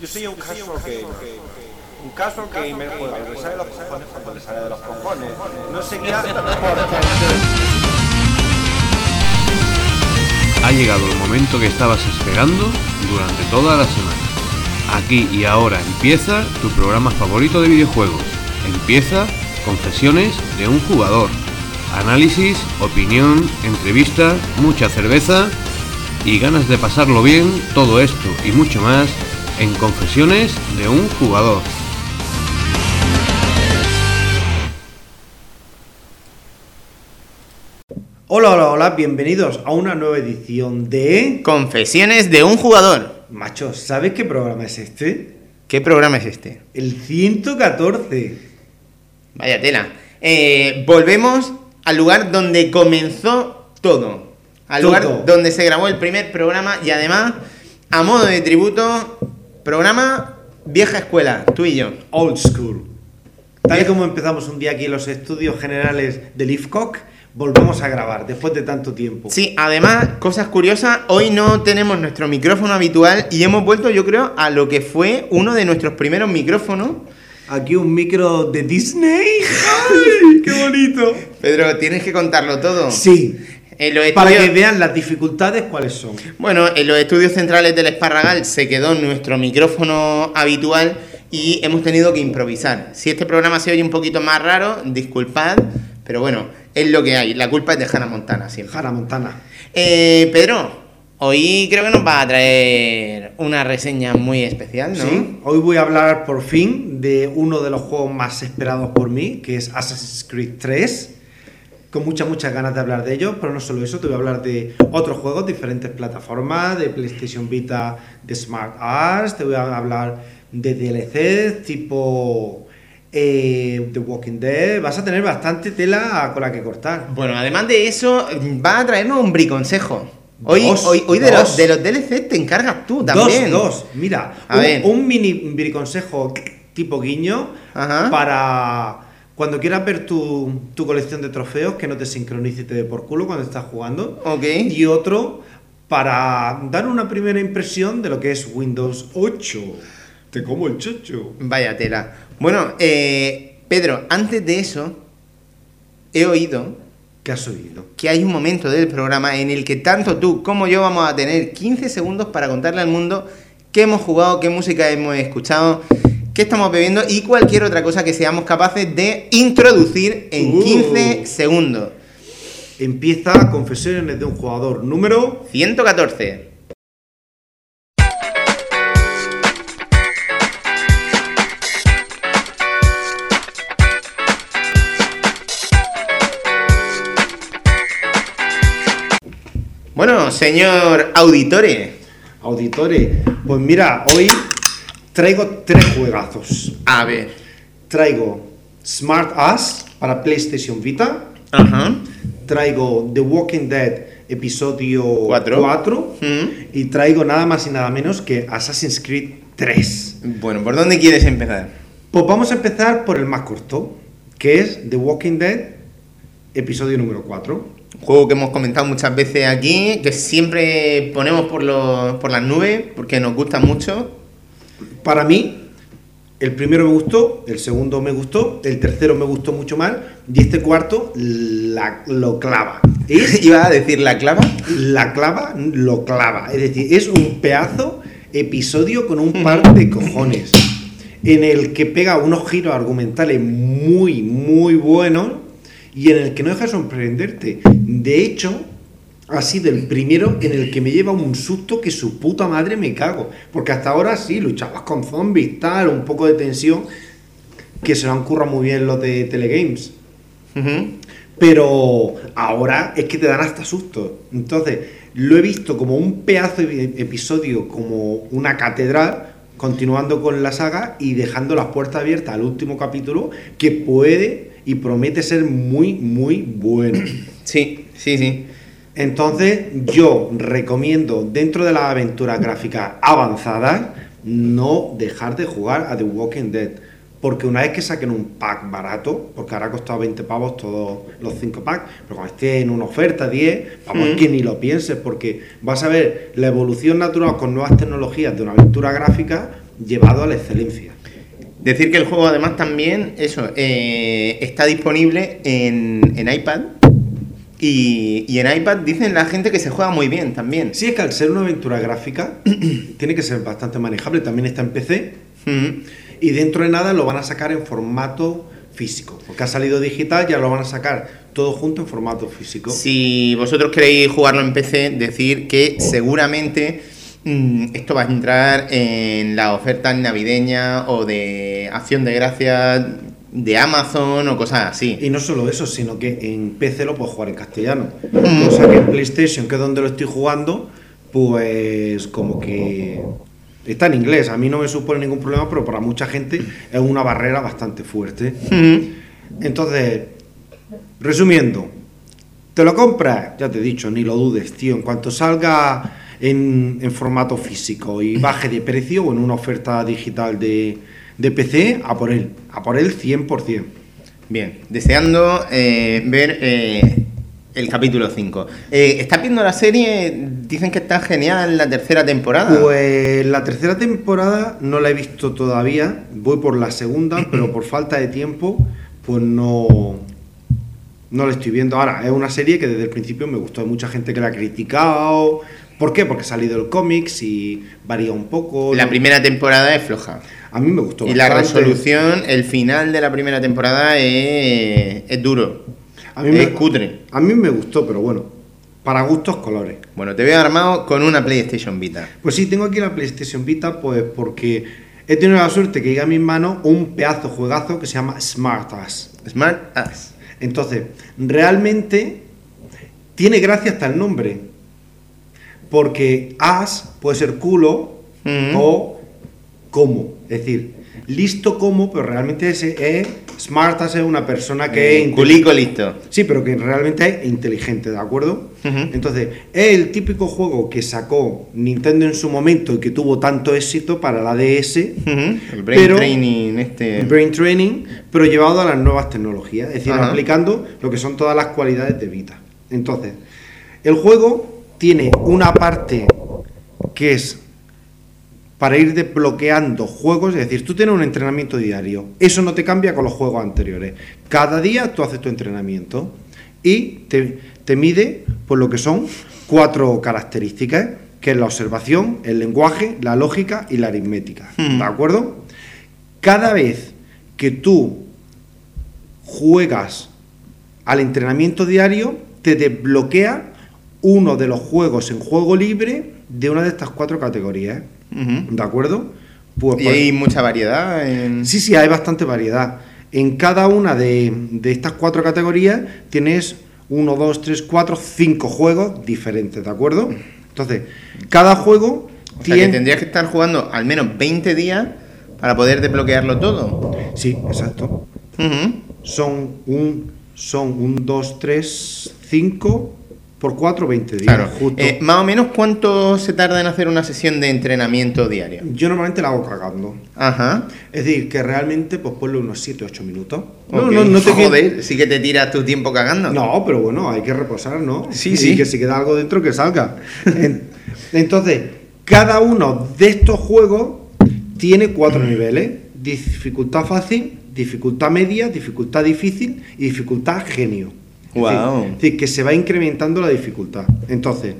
Yo soy un caso que... Un caso que me juega y le sale de los cojones cuando le sale de los cojones. No sé qué hace Ha llegado el momento que estabas esperando durante toda la semana. Aquí y ahora empieza tu programa favorito de videojuegos. Empieza Confesiones de un jugador. Análisis, opinión, entrevista, mucha cerveza y ganas de pasarlo bien, todo esto y mucho más en Confesiones de un jugador. Hola, hola, hola, bienvenidos a una nueva edición de... Confesiones de un jugador. Macho, ¿sabes qué programa es este? ¿Qué programa es este? El 114. Vaya tela. Eh, volvemos al lugar donde comenzó todo. Al Todo. lugar donde se grabó el primer programa y además, a modo de tributo, programa Vieja Escuela, tú y yo. Old School. Tal y como empezamos un día aquí en los estudios generales de Leafcock, volvemos a grabar después de tanto tiempo. Sí, además, cosas curiosas, hoy no tenemos nuestro micrófono habitual y hemos vuelto, yo creo, a lo que fue uno de nuestros primeros micrófonos. Aquí un micro de Disney. ¡Ay, qué bonito! Pedro, tienes que contarlo todo. Sí. En los Para que vean las dificultades cuáles son. Bueno, en los estudios centrales del Esparragal se quedó nuestro micrófono habitual y hemos tenido que improvisar. Si este programa se oye un poquito más raro, disculpad, pero bueno, es lo que hay. La culpa es de Hannah Montana siempre. Jara Montana. Eh, Pedro, hoy creo que nos va a traer una reseña muy especial, ¿no? Sí, hoy voy a hablar por fin de uno de los juegos más esperados por mí, que es Assassin's Creed 3. Con muchas, muchas ganas de hablar de ello, pero no solo eso, te voy a hablar de otros juegos, diferentes plataformas, de PlayStation Vita, de Smart Arts, te voy a hablar de DLC tipo eh, The Walking Dead. Vas a tener bastante tela con la que cortar. Bueno, además de eso, va a traernos un briconsejo. Hoy, Dos, hoy, hoy de, los, de los DLC te encargas tú también. Dos, dos. Mira, A un, ver. un mini mini consejo tipo guiño Ajá. para cuando quieras ver tu, tu colección de trofeos que no te sincronice y te dé por culo cuando estás jugando. Ok. Y otro para dar una primera impresión de lo que es Windows 8. Te como el chocho. Vaya tela. Bueno, eh, Pedro, antes de eso, he oído ¿Qué has oído? que hay un momento del programa en el que tanto tú como yo vamos a tener 15 segundos para contarle al mundo qué hemos jugado, qué música hemos escuchado, qué estamos bebiendo y cualquier otra cosa que seamos capaces de introducir en Uh. 15 segundos. Empieza Confesiones de un jugador número 114. Bueno, señor auditore, Auditores. Pues mira, hoy traigo tres juegazos. a ver. Traigo Smart Ass para PlayStation Vita. Ajá. Traigo The Walking Dead episodio Cuatro. 4. Mm. Y traigo nada más y nada menos que Assassin's Creed 3. Bueno, ¿por dónde quieres empezar? Pues vamos a empezar por el más corto, que es The Walking Dead episodio número 4. Un juego que hemos comentado muchas veces aquí, que siempre ponemos por, los, por las nubes, porque nos gusta mucho. Para mí, el primero me gustó, el segundo me gustó, el tercero me gustó mucho más y este cuarto la- lo clava. Es Iba a decir la clava. la clava, lo clava. Es decir, es un pedazo episodio con un par de cojones. En el que pega unos giros argumentales muy, muy buenos y en el que no deja de sorprenderte. De hecho, ha sido el primero en el que me lleva un susto que su puta madre me cago. Porque hasta ahora sí, luchabas con zombies, tal, un poco de tensión, que se lo han currado muy bien los de Telegames. Ujú. Pero ahora es que te dan hasta susto. Entonces, lo he visto como un pedazo de episodio, como una catedral, continuando con la saga y dejando las puertas abiertas al último capítulo, que puede y promete ser muy, muy bueno. Sí, sí, sí. Entonces, yo recomiendo, dentro de las aventuras gráficas avanzadas, no dejar de jugar a The Walking Dead. Porque una vez que saquen un pack barato, porque ahora ha costado 20 pavos todos los 5 packs, pero cuando esté en una oferta 10, vamos, Mm. que ni lo pienses, porque vas a ver la evolución natural con nuevas tecnologías de una aventura gráfica llevado a la excelencia. Decir que el juego además también, eso, eh, está disponible en, en iPad. Y, y en iPad dicen la gente que se juega muy bien también. Sí, es que al ser una aventura gráfica, tiene que ser bastante manejable. También está en PC. Mm. Y dentro de nada lo van a sacar en formato físico. Porque ha salido digital, ya lo van a sacar todo junto en formato físico. Si vosotros queréis jugarlo en PC, decir que seguramente mm, esto va a entrar en las ofertas navideñas o de acción de gracias de Amazon o cosas así. Y no solo eso, sino que en PC lo puedo jugar en castellano. Cosa que en PlayStation, que es donde lo estoy jugando, pues como que está en inglés. A mí no me supone ningún problema, pero para mucha gente es una barrera bastante fuerte. Mm. Entonces, resumiendo, ¿te lo compras? Ya te he dicho, ni lo dudes, tío. En cuanto salga en, en formato físico y baje de precio o en una oferta digital de, de PC, a por él. A por él 100%. Bien, deseando eh, ver eh, el capítulo 5. Eh, ¿Estás viendo la serie? Dicen que está genial la tercera temporada. Pues la tercera temporada no la he visto todavía, voy por la segunda, pero por falta de tiempo, pues no, no la estoy viendo. Ahora, es una serie que desde el principio me gustó, hay mucha gente que la ha criticado. ¿Por qué? Porque ha salido el cómics y varía un poco. la ¿no? primera temporada es floja. A mí me gustó. Y la resolución, el final de la primera temporada es, es duro. A mí, es me, cutre. a mí me gustó, pero bueno, para gustos colores. Bueno, te veo armado con una PlayStation Vita. Pues sí, tengo aquí la PlayStation Vita, pues porque he tenido la suerte que llega a mis manos un pedazo juegazo que se llama Smart Ass. Smart Ass. Entonces, realmente tiene gracia hasta el nombre. Porque as puede ser culo o como. Es decir, listo como, pero realmente ese es. Smart es una persona que es. Eh, inte- culico listo. Sí, pero que realmente es inteligente, ¿de acuerdo? Entonces, es el típico juego que sacó Nintendo en su momento y que tuvo tanto éxito para la DS. El Brain Pero- Training este... Brain Training, pero llevado a las nuevas tecnologías, es decir, aplicando lo que son todas las cualidades de Vita. Entonces, el juego tiene una parte que es para ir desbloqueando juegos, es decir, tú tienes un entrenamiento diario, eso no te cambia con los juegos anteriores. Cada día tú haces tu entrenamiento y te, te mide por lo que son cuatro características, que es la observación, el lenguaje, la lógica y la aritmética. Hmm. ¿De acuerdo? Cada vez que tú juegas al entrenamiento diario, te desbloquea uno de los juegos en juego libre de una de estas cuatro categorías. ¿De acuerdo? Pues, Y por- hay mucha variedad en... Sí, sí, hay bastante variedad. En cada una de, de estas cuatro categorías tienes uno, dos, tres, cuatro, cinco juegos diferentes, ¿de acuerdo? Entonces, cada juego O sea, que tendrías que estar jugando al menos 20 días para poder desbloquearlo todo. Sí, exacto. Son un, son un, dos, tres, cinco por cuatro, 20 días. Claro. justo. Eh, más o menos cuánto se tarda en hacer una sesión de entrenamiento diario. Yo normalmente la hago cagando. Ajá. Es decir, que realmente, pues ponle unos 7, 8 minutos. Ok. te Joder, sí que te tiras tu tiempo cagando. No, pero bueno, hay que reposar, ¿no? Sí, y sí. que si queda algo dentro, que salga. En- Entonces, cada uno de estos juegos tiene cuatro niveles: dificultad fácil, dificultad media, dificultad difícil y dificultad genio. Decir, es decir, que se va incrementando la dificultad. Entonces,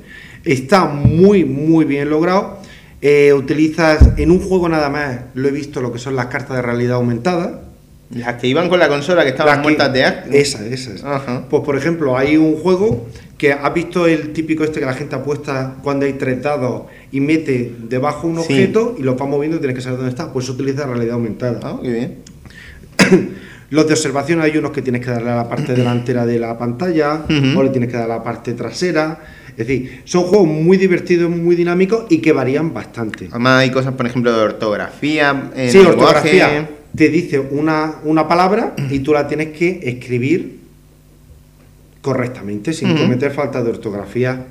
está muy, muy bien logrado. Eh, utilizas en un juego nada más, lo he visto, lo que son las cartas de realidad aumentada. Las que iban con la consola que estaban Las que- muertas de asco. Esa, esa. esa. Ajá. Pues por ejemplo, hay un juego que has visto el típico este que la gente apuesta cuando hay tres dados y mete debajo un Sí. objeto y lo va moviendo y tienes que saber dónde está. Pues utiliza realidad aumentada. Ah, qué bien. Los de observación hay unos que tienes que darle a la parte delantera de la pantalla o le tienes que dar a la parte trasera. Es decir, son juegos muy divertidos, muy dinámicos y que varían bastante. Además hay cosas, por ejemplo, de ortografía. eh, Sí, lenguaje. ortografía. Te dice una, una palabra y tú la tienes que escribir correctamente, sin cometer falta de ortografía.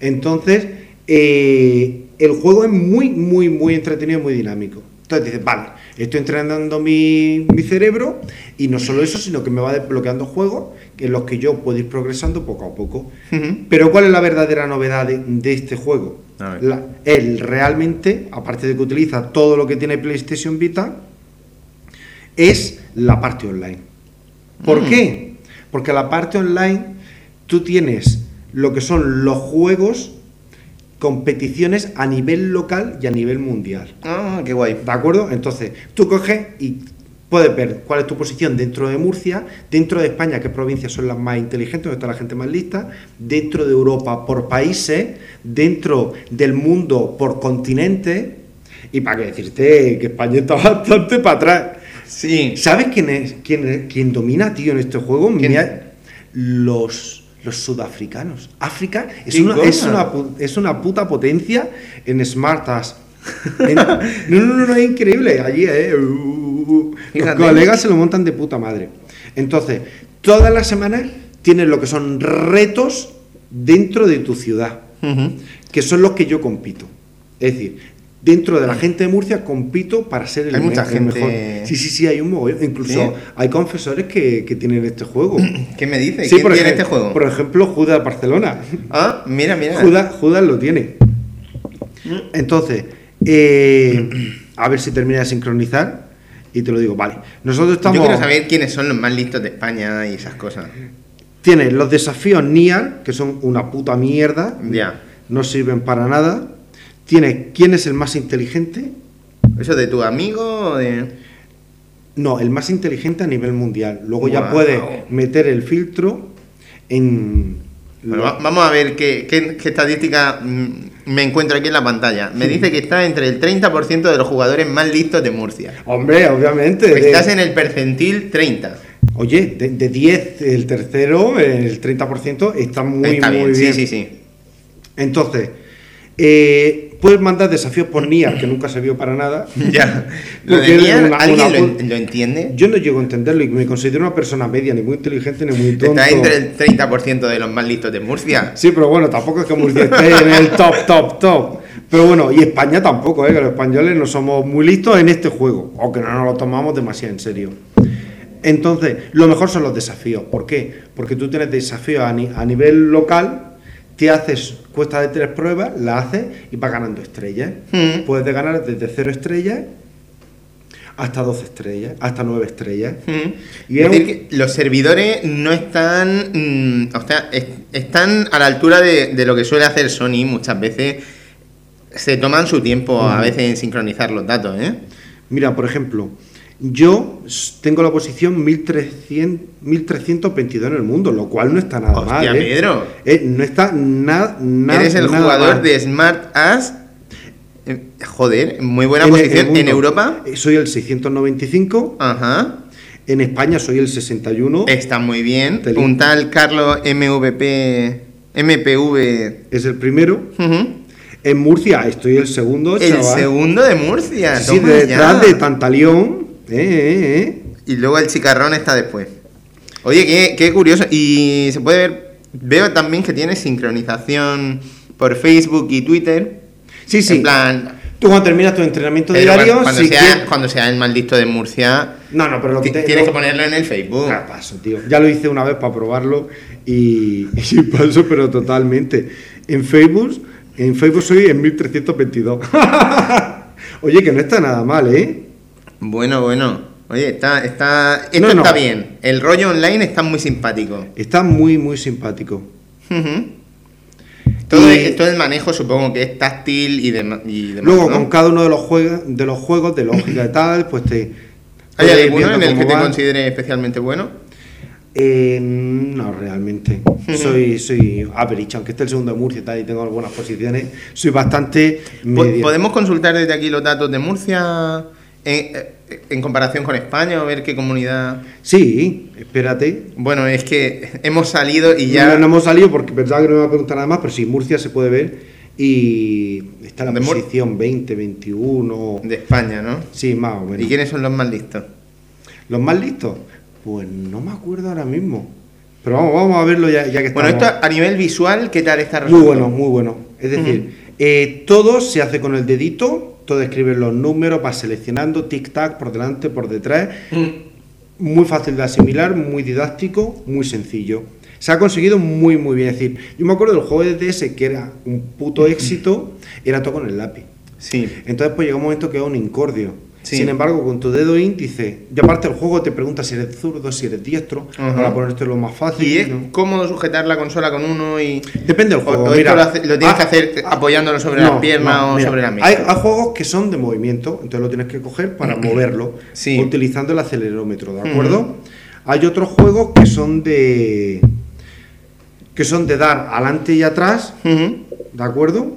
Entonces, eh, el juego es muy, muy, muy entretenido y muy dinámico. Entonces dices, vale, estoy entrenando mi, mi cerebro y no solo eso, sino que me va desbloqueando juegos en los que yo puedo ir progresando poco a poco. Pero ¿cuál es la verdadera novedad de, de este juego? La- él realmente, aparte de que utiliza todo lo que tiene PlayStation Vita, es la parte online. ¿Por Mm. qué? Porque la parte online tú tienes lo que son los juegos, competiciones a nivel local y a nivel mundial. Ah, qué guay. ¿De acuerdo? Entonces, tú coges y puedes ver cuál es tu posición dentro de Murcia, dentro de España, qué provincias son las más inteligentes, donde está la gente más lista, dentro de Europa por países, dentro del mundo por continente, y para qué decirte que España está bastante para atrás. Sí. ¿Sabes quién es quién, quién domina, tío, en este juego? ¿Quién? Mira, los, los sudafricanos. África es ¿Qué una, es, una, es una puta potencia en Smart Ass. En- no, no, no, no, es increíble. Allí, eh, uh, uh, los Fíjate. colegas se lo montan de puta madre. Entonces, todas las semanas tienes lo que son retos dentro de tu ciudad que son los que yo compito. Es decir, dentro de la gente de Murcia compito para ser el, Hay mucha el gente- mejor. Sí, sí, sí, hay un mogollón. Incluso ¿Sí? hay confesores que, que tienen este juego. ¿Qué me dices? Sí, ¿Quién por tiene este juego? Por ejemplo, Judas Barcelona. Ah, mira, mira. Judas, Judas lo tiene. Entonces, eh, a ver si termina de sincronizar y te lo digo. Vale, nosotros estamos. Yo quiero saber quiénes son los más listos de España y esas cosas. Tienes los desafíos NIAR, que son una puta mierda. Ya. No sirven para nada. Tienes quién es el más inteligente. ¿Eso de tu amigo o de.? No, el más inteligente a nivel mundial. Luego ya puedes meter el filtro en. Bueno, vamos a ver qué, qué- qué estadística mm, me encuentro aquí en la pantalla. Me dice que está entre el 30% de los jugadores más listos de Murcia. Hombre, obviamente. de- Estás en el percentil 30. Oye, de, de 10, el tercero, el 30% está muy, está muy bien, bien. sí, sí, sí. Entonces, eh, puedes mandar desafíos por NIAR, que nunca se vio para nada. Ya. Lo de Nier, una- ¿alguien una lo, lo entiende? Yo no llego a entenderlo y me considero una persona media, ni muy inteligente ni muy tonto. Está entre el 30% de los más listos de Murcia. Sí, pero bueno, tampoco es que Murcia esté en el top, top, top. Pero bueno, y España tampoco, ¿eh? que los españoles no somos muy listos en este juego, o que no nos lo tomamos demasiado en serio. Entonces, lo mejor son los desafíos. ¿Por qué? Porque tú tienes desafíos a, ni- a nivel local, te haces cuesta de tres pruebas, la haces y vas ganando estrellas. Mm. Puedes ganar desde cero estrellas hasta 12 estrellas, hasta 9 estrellas. Mm. Y es es decir, un- que los servidores no están. mm, o sea, es- están a la altura de, de lo que suele hacer Sony muchas veces. Se toman su tiempo a veces en sincronizar los datos, ¿eh? Mira, por ejemplo, yo tengo la posición 1300, 1322 en el mundo, lo cual no está nada Hostia, mal. ¿eh? Pedro. Eh, no está nada, nada Eres el nada jugador mal. de Smart As. eh, Joder, muy buena En posición. el En. Europa. Soy el 695, Ajá. en España soy el 61, Está muy bien. Te li- Un tal Carlos MVP. MPV. es el primero. En Murcia estoy el segundo, El chaval. segundo de Murcia. Sí, detrás de Tantalión. Eh, eh, eh. Y luego el chicarrón está después. Oye, qué, qué curioso. Y se puede ver. Veo también que tiene sincronización por Facebook y Twitter. Sí, sí. En plan. Tú cuando terminas tu entrenamiento pero diario, cuando, si sea, quieres- cuando sea el maldito de Murcia, No, no, pero lo que te- tienes lo- que ponerlo en el Facebook. Ah, paso, tío. Ya lo hice una vez para probarlo y, y paso, pero totalmente. En Facebook, en Facebook soy en 1322. Oye, que no está nada mal, ¿eh? Bueno, bueno. Oye, está, está, esto No, no. está bien. El rollo online está muy simpático. Está muy, muy simpático. Todo, Y- el, todo el manejo supongo que es táctil y, dema- y demás. Luego, ¿no? con cada uno de los, juegos, de los juegos, de lógica y tal, pues te. ¿Hay alguno en el que te va. considere especialmente bueno? Eh, no, realmente. Soy, soy average, aunque esté el segundo de Murcia y tal, y tengo algunas posiciones. Soy bastante. Medio. ¿Podemos consultar desde aquí los datos de Murcia eh, en comparación con España o ver qué comunidad? Sí, espérate. Bueno, es que hemos salido y Ya ya... no, hemos salido porque pensaba que no me iba a preguntar nada más, pero sí, Murcia se puede ver y está en la De Mur- posición 20, 21. De España, ¿no? Sí, más o menos. ¿Y quiénes son los más listos? ¿Los más listos? Pues no me acuerdo ahora mismo. Pero vamos, vamos a verlo ya, ya que Bueno, estamos. esto a nivel visual, ¿qué tal está Muy resultando? bueno, muy bueno. Es decir, eh, todo se hace con el dedito, todo escribes los números, vas seleccionando, tic-tac, por delante, por detrás. Muy fácil de asimilar, muy didáctico, muy sencillo. Se ha conseguido muy, muy bien. Es decir, yo me acuerdo del juego de DS que era un puto éxito, era todo con el lápiz. Sí. Entonces, pues llega un momento que es un incordio. Sí. Sin embargo, con tu dedo índice, y aparte el juego te pregunta si eres zurdo, si eres diestro, Ajá. para ponerte lo más fácil. Y es ¿no? cómodo sujetar la consola con uno y. Depende del juego. o esto mira. lo, hace- lo tienes que Ah, hacer ah, apoyándolo sobre no, piernas no, o mira, sobre la mesa. Hay, hay juegos que son de movimiento, entonces lo tienes que coger para moverlo, Sí. utilizando el acelerómetro, ¿de acuerdo? Hay otros juegos que son de que son de dar adelante y atrás. ¿de acuerdo?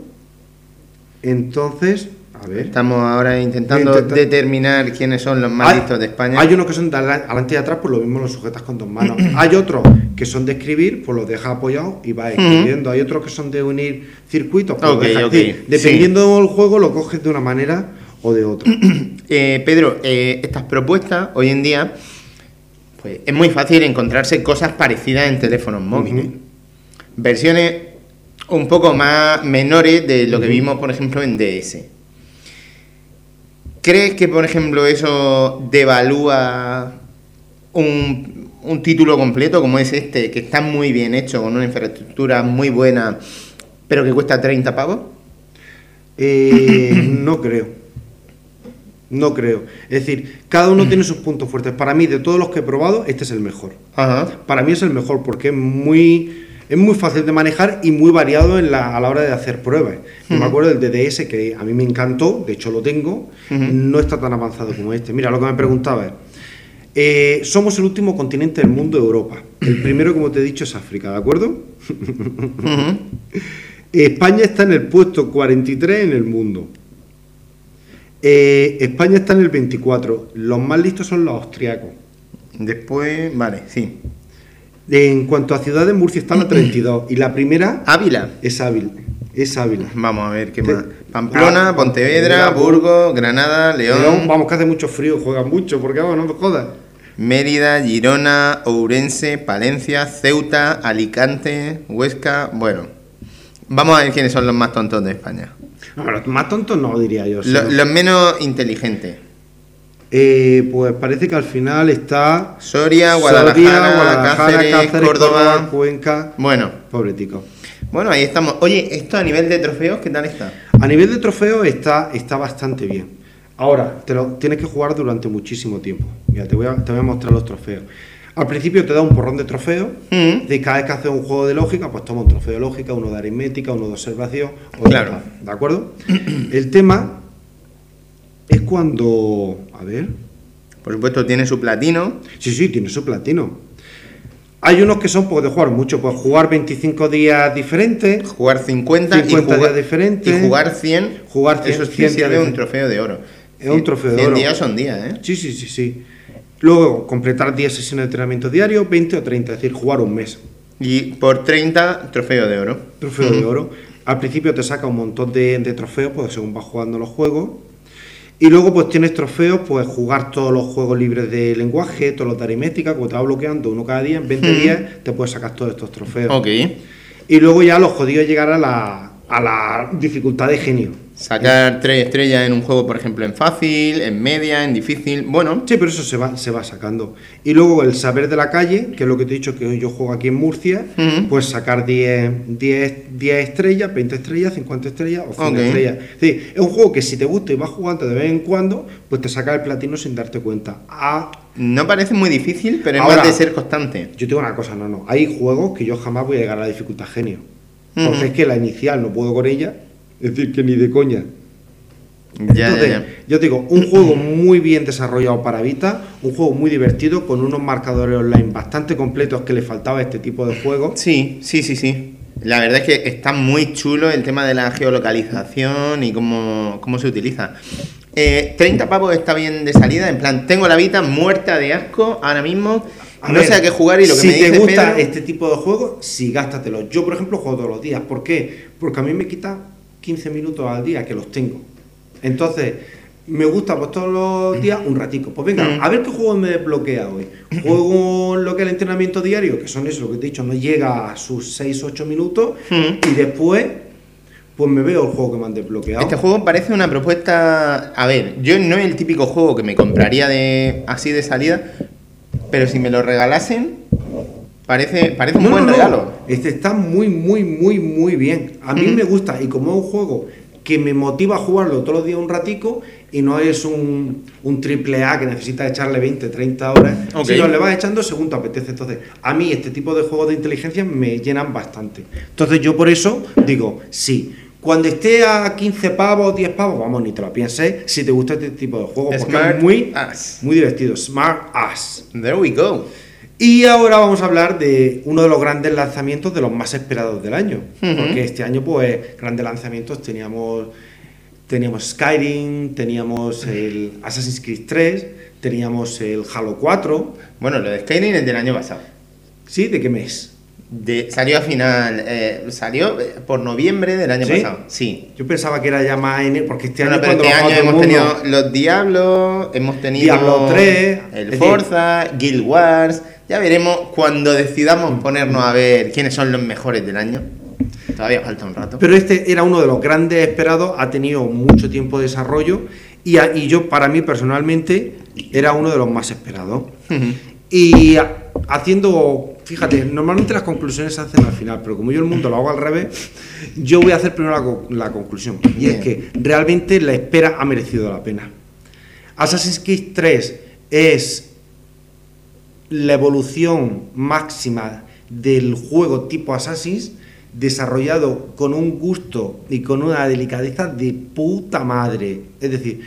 Entonces, a ver. Estamos ahora intentando Intenta- determinar quiénes son los más Hay- listos de España. Hay unos que son de adelante y atrás, pues lo mismo lo sujetas con dos manos. hay otros que son de escribir, pues los dejas apoyados y vas escribiendo. Hay otros que son de unir circuitos, pues lo Ok, dejas. Es ok, decir, sí. dependiendo del juego, lo coges de una manera o de otra. Eh, Pedro, eh, estas propuestas hoy en día, pues es muy fácil encontrarse cosas parecidas en teléfonos móviles. Versiones un poco más menores de lo que vimos, por ejemplo, en DS. ¿Crees que, por ejemplo, eso devalúa un, un título completo como es este, que está muy bien hecho, con una infraestructura muy buena, pero que cuesta 30 pavos? Eh, no creo. No creo. Es decir, cada uno tiene sus puntos fuertes. Para mí, de todos los que he probado, este es el mejor. Ajá. Para mí es el mejor porque es muy, es muy fácil de manejar y muy variado en la- a la hora de hacer pruebas. Yo me acuerdo del DDS que a mí me encantó, de hecho lo tengo, no está tan avanzado como este. Mira, lo que me preguntaba es, eh, somos el último continente del mundo, Europa. El primero, como te he dicho, es África, ¿de acuerdo? España está en el puesto 43 en el mundo. Eh, España está en el 24. Los más listos son los austriacos. Después, vale, sí. En cuanto a ciudades, Murcia está la 32. Y la primera Ávila. es Ávila. Es Ávila. Vamos a ver qué más. Pamplona, Ah, Pontevedra, Burgos, Granada, León, León, vamos, que hace mucho frío, juegan mucho, porque vamos, no me jodas. Mérida, Girona, Ourense, Palencia, Ceuta, Alicante, Huesca. Bueno, vamos a ver quiénes son los más tontos de España. No, los más tontos no, diría yo. Los menos inteligentes. Eh, pues parece que al final está. Soria, Guadalajara, Soria, Guadalajara, Cáceres, Córdoba. Cuenca. Bueno, Pobretico. bueno, ahí estamos. Oye, esto a nivel de trofeos, ¿qué tal está? A nivel de trofeo está, está bastante bien. Ahora, te lo tienes que jugar durante muchísimo tiempo. Mira, te voy a, te voy a mostrar los trofeos. Al principio te da un porrón de trofeos. Mm. De cada vez que haces un juego de lógica, pues toma un trofeo de lógica, uno de aritmética, uno de observación. otro Claro. ¿De acuerdo? El tema es cuando. A ver. Por supuesto, tiene su platino. Sí, sí, tiene su platino. Hay unos que son pues, de jugar mucho, pues jugar 25 días diferentes, Jugar 50, 50 y, jugar, días diferentes. y jugar 100. Jugar 100, Eso sí 100 sirve días un trofeo de oro. Es un trofeo de 100 oro. días son días, ¿eh? Sí, sí, sí, sí. Luego, completar 10 sesiones de entrenamiento diario, 20 o 30, es decir, jugar un mes. Y por 30, trofeo de oro. Trofeo de oro. Al principio te saca un montón de, de trofeos, pues según vas jugando los juegos. Y luego, pues tienes trofeos, pues jugar todos los juegos libres de lenguaje, todos los de aritmética, como te va bloqueando uno cada día, en 20 días te puedes sacar todos estos trofeos. Ok. Y luego ya los jodidos llegar a la, a la dificultad de genio. Sacar tres estrellas en un juego, por ejemplo, en fácil, en media, en difícil. Bueno, Sí, pero eso se va, se va sacando. Y luego el saber de la calle, que es lo que te he dicho que yo juego aquí en Murcia, pues sacar 10, 10, 10 estrellas, 20 estrellas, 50 estrellas o 100 Ok. estrellas. Es decir, es un juego que si te gusta y vas jugando de vez en cuando, pues te saca el platino sin darte cuenta. Ah, no parece muy difícil, pero es Ahora- más de ser constante. yo tengo una cosa, no, no. Hay juegos que yo jamás voy a llegar a la dificultad genio. Ujú. Porque es que la inicial no puedo con ella, es decir, que ni de coña. Ya, ya, Entonces, ya. yo te digo, un juego muy bien desarrollado para Vita, un juego muy divertido, con unos marcadores online bastante completos que le faltaba a este tipo de juegos. Sí, sí, sí, sí. La verdad es que está muy chulo el tema de la geolocalización y cómo, cómo se utiliza. Eh, 30 pavos está bien de salida, en plan, tengo la vida muerta de asco ahora mismo, A no ver, sé a qué jugar y lo que si me te dice gusta Pedro- este tipo de juegos, sí, gástatelo. Yo, por ejemplo, juego todos los días. ¿Por qué? Porque a mí me quita 15 minutos al día, que los tengo. Entonces, me gusta pues todos los días un ratico. Pues venga, Mm. a ver qué juego me desbloquea hoy. Juego lo que es el entrenamiento diario, que son eso, lo que te he dicho, no llega a sus 6-8 minutos. Mm. Y después, pues me veo el juego que me han desbloqueado. Este juego parece una propuesta. A ver, yo no es el típico juego que me compraría de así de salida, pero si me lo regalasen, Parece, parece un No, buen no, regalo. Este está muy, muy, muy, muy bien. A mí Ujú. me gusta y como es un juego que me motiva a jugarlo todos los días un ratico y no es un, un triple A que necesita echarle 20, 30 horas, Ok. sino le vas echando según te apetece. Entonces, a mí este tipo de juegos de inteligencia me llenan bastante. Entonces, yo por eso digo, sí. Cuando esté a 15 pavos, 10 pavos, vamos, ni te lo pienses si te gusta este tipo de juegos, porque Smart es muy, Ass. muy divertido. Smart Ass. There we go. Y ahora vamos a hablar de uno de los grandes lanzamientos de los más esperados del año. Porque este año, pues, grandes lanzamientos teníamos. Teníamos Skyrim, teníamos el Assassin's Creed 3, teníamos el Halo 4. Bueno, lo de Skyrim es del año pasado. ¿Sí? ¿De qué mes? De- salió a final, eh, salió eh, por noviembre del año ¿Sí? pasado. Sí. Yo pensaba que era ya más en porque este año pero este año hemos tenido los Diablos, hemos tenido Diablo 3, el decir- Forza, Guild Wars. Ya veremos cuando decidamos ponernos a ver quiénes son los mejores del año. Todavía falta un rato. Pero este era uno de los grandes esperados, ha tenido mucho tiempo de desarrollo y, a- y yo, para mí personalmente, era uno de los más esperados. Y a- haciendo, fíjate, normalmente las conclusiones se hacen al final, pero como yo el mundo lo hago al revés, yo voy a hacer primero la, co- la conclusión. Y Bien. es que realmente la espera ha merecido la pena. Assassin's Creed 3 es la evolución máxima del juego tipo Assassin's, desarrollado con un gusto y con una delicadeza de puta madre. Es decir,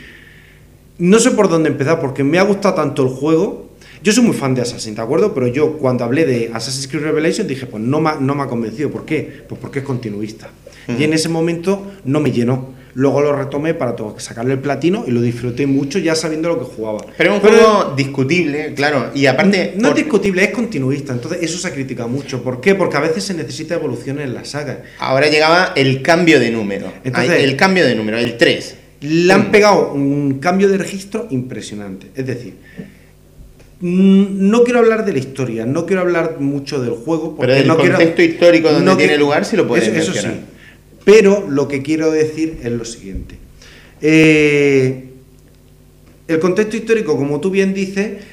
no sé por dónde empezar porque me ha gustado tanto el juego. Yo soy muy fan de Assassin, ¿de acuerdo? Pero yo cuando hablé de Assassin's Creed Revelation dije, pues no me, no me ha convencido. ¿Por qué? Pues porque es continuista. Y en ese momento no me llenó. Luego lo retomé para sacarle el platino y lo disfruté mucho ya sabiendo lo que jugaba. Pero es un juego discutible, claro. Y aparte. No por- es discutible, es continuista. Entonces eso se ha criticado mucho. ¿Por qué? Porque a veces se necesita evolución en la saga. Ahora llegaba el cambio de número. Entonces- el cambio de número, el 3. Le han pegado un cambio de registro impresionante. Es decir, mm, no quiero hablar de la historia, no quiero hablar mucho del juego. Porque Pero del no quiero- contexto histórico donde no tiene que- lugar sí lo puedes eso, eso sí. Pero lo que quiero decir es lo siguiente. Eh, el contexto histórico, como tú bien dices,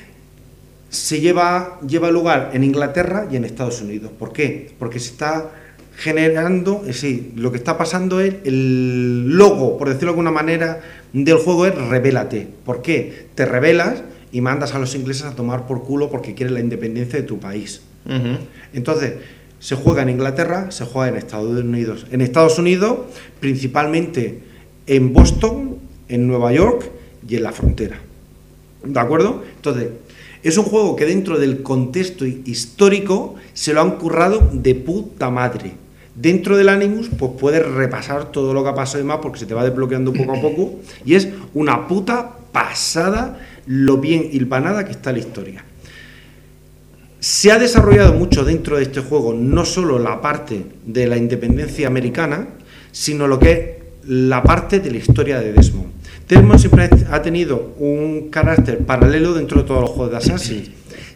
se lleva, lleva lugar en Inglaterra y en Estados Unidos. ¿Por qué? Porque se está generando, es decir, lo que está pasando es el logo, por decirlo de alguna manera, del juego es revélate. ¿Por qué? Te revelas y mandas a los ingleses a tomar por culo porque quieren la independencia de tu país. Entonces, se juega en Inglaterra, se juega en Estados Unidos. En Estados Unidos, principalmente en Boston, en Nueva York y en la frontera. ¿De acuerdo? Entonces, es un juego que dentro del contexto hi- histórico se lo han currado de puta madre. Dentro del Animus, pues puedes repasar todo lo que ha pasado y más porque se te va desbloqueando poco a poco. Y es una puta pasada lo bien hilvanada que está la historia. Se ha desarrollado mucho dentro de este juego, no solo la parte de la independencia americana, sino lo que es la parte de la historia de Desmond. Desmond siempre ha tenido un carácter paralelo dentro de todos los juegos de Assassin's.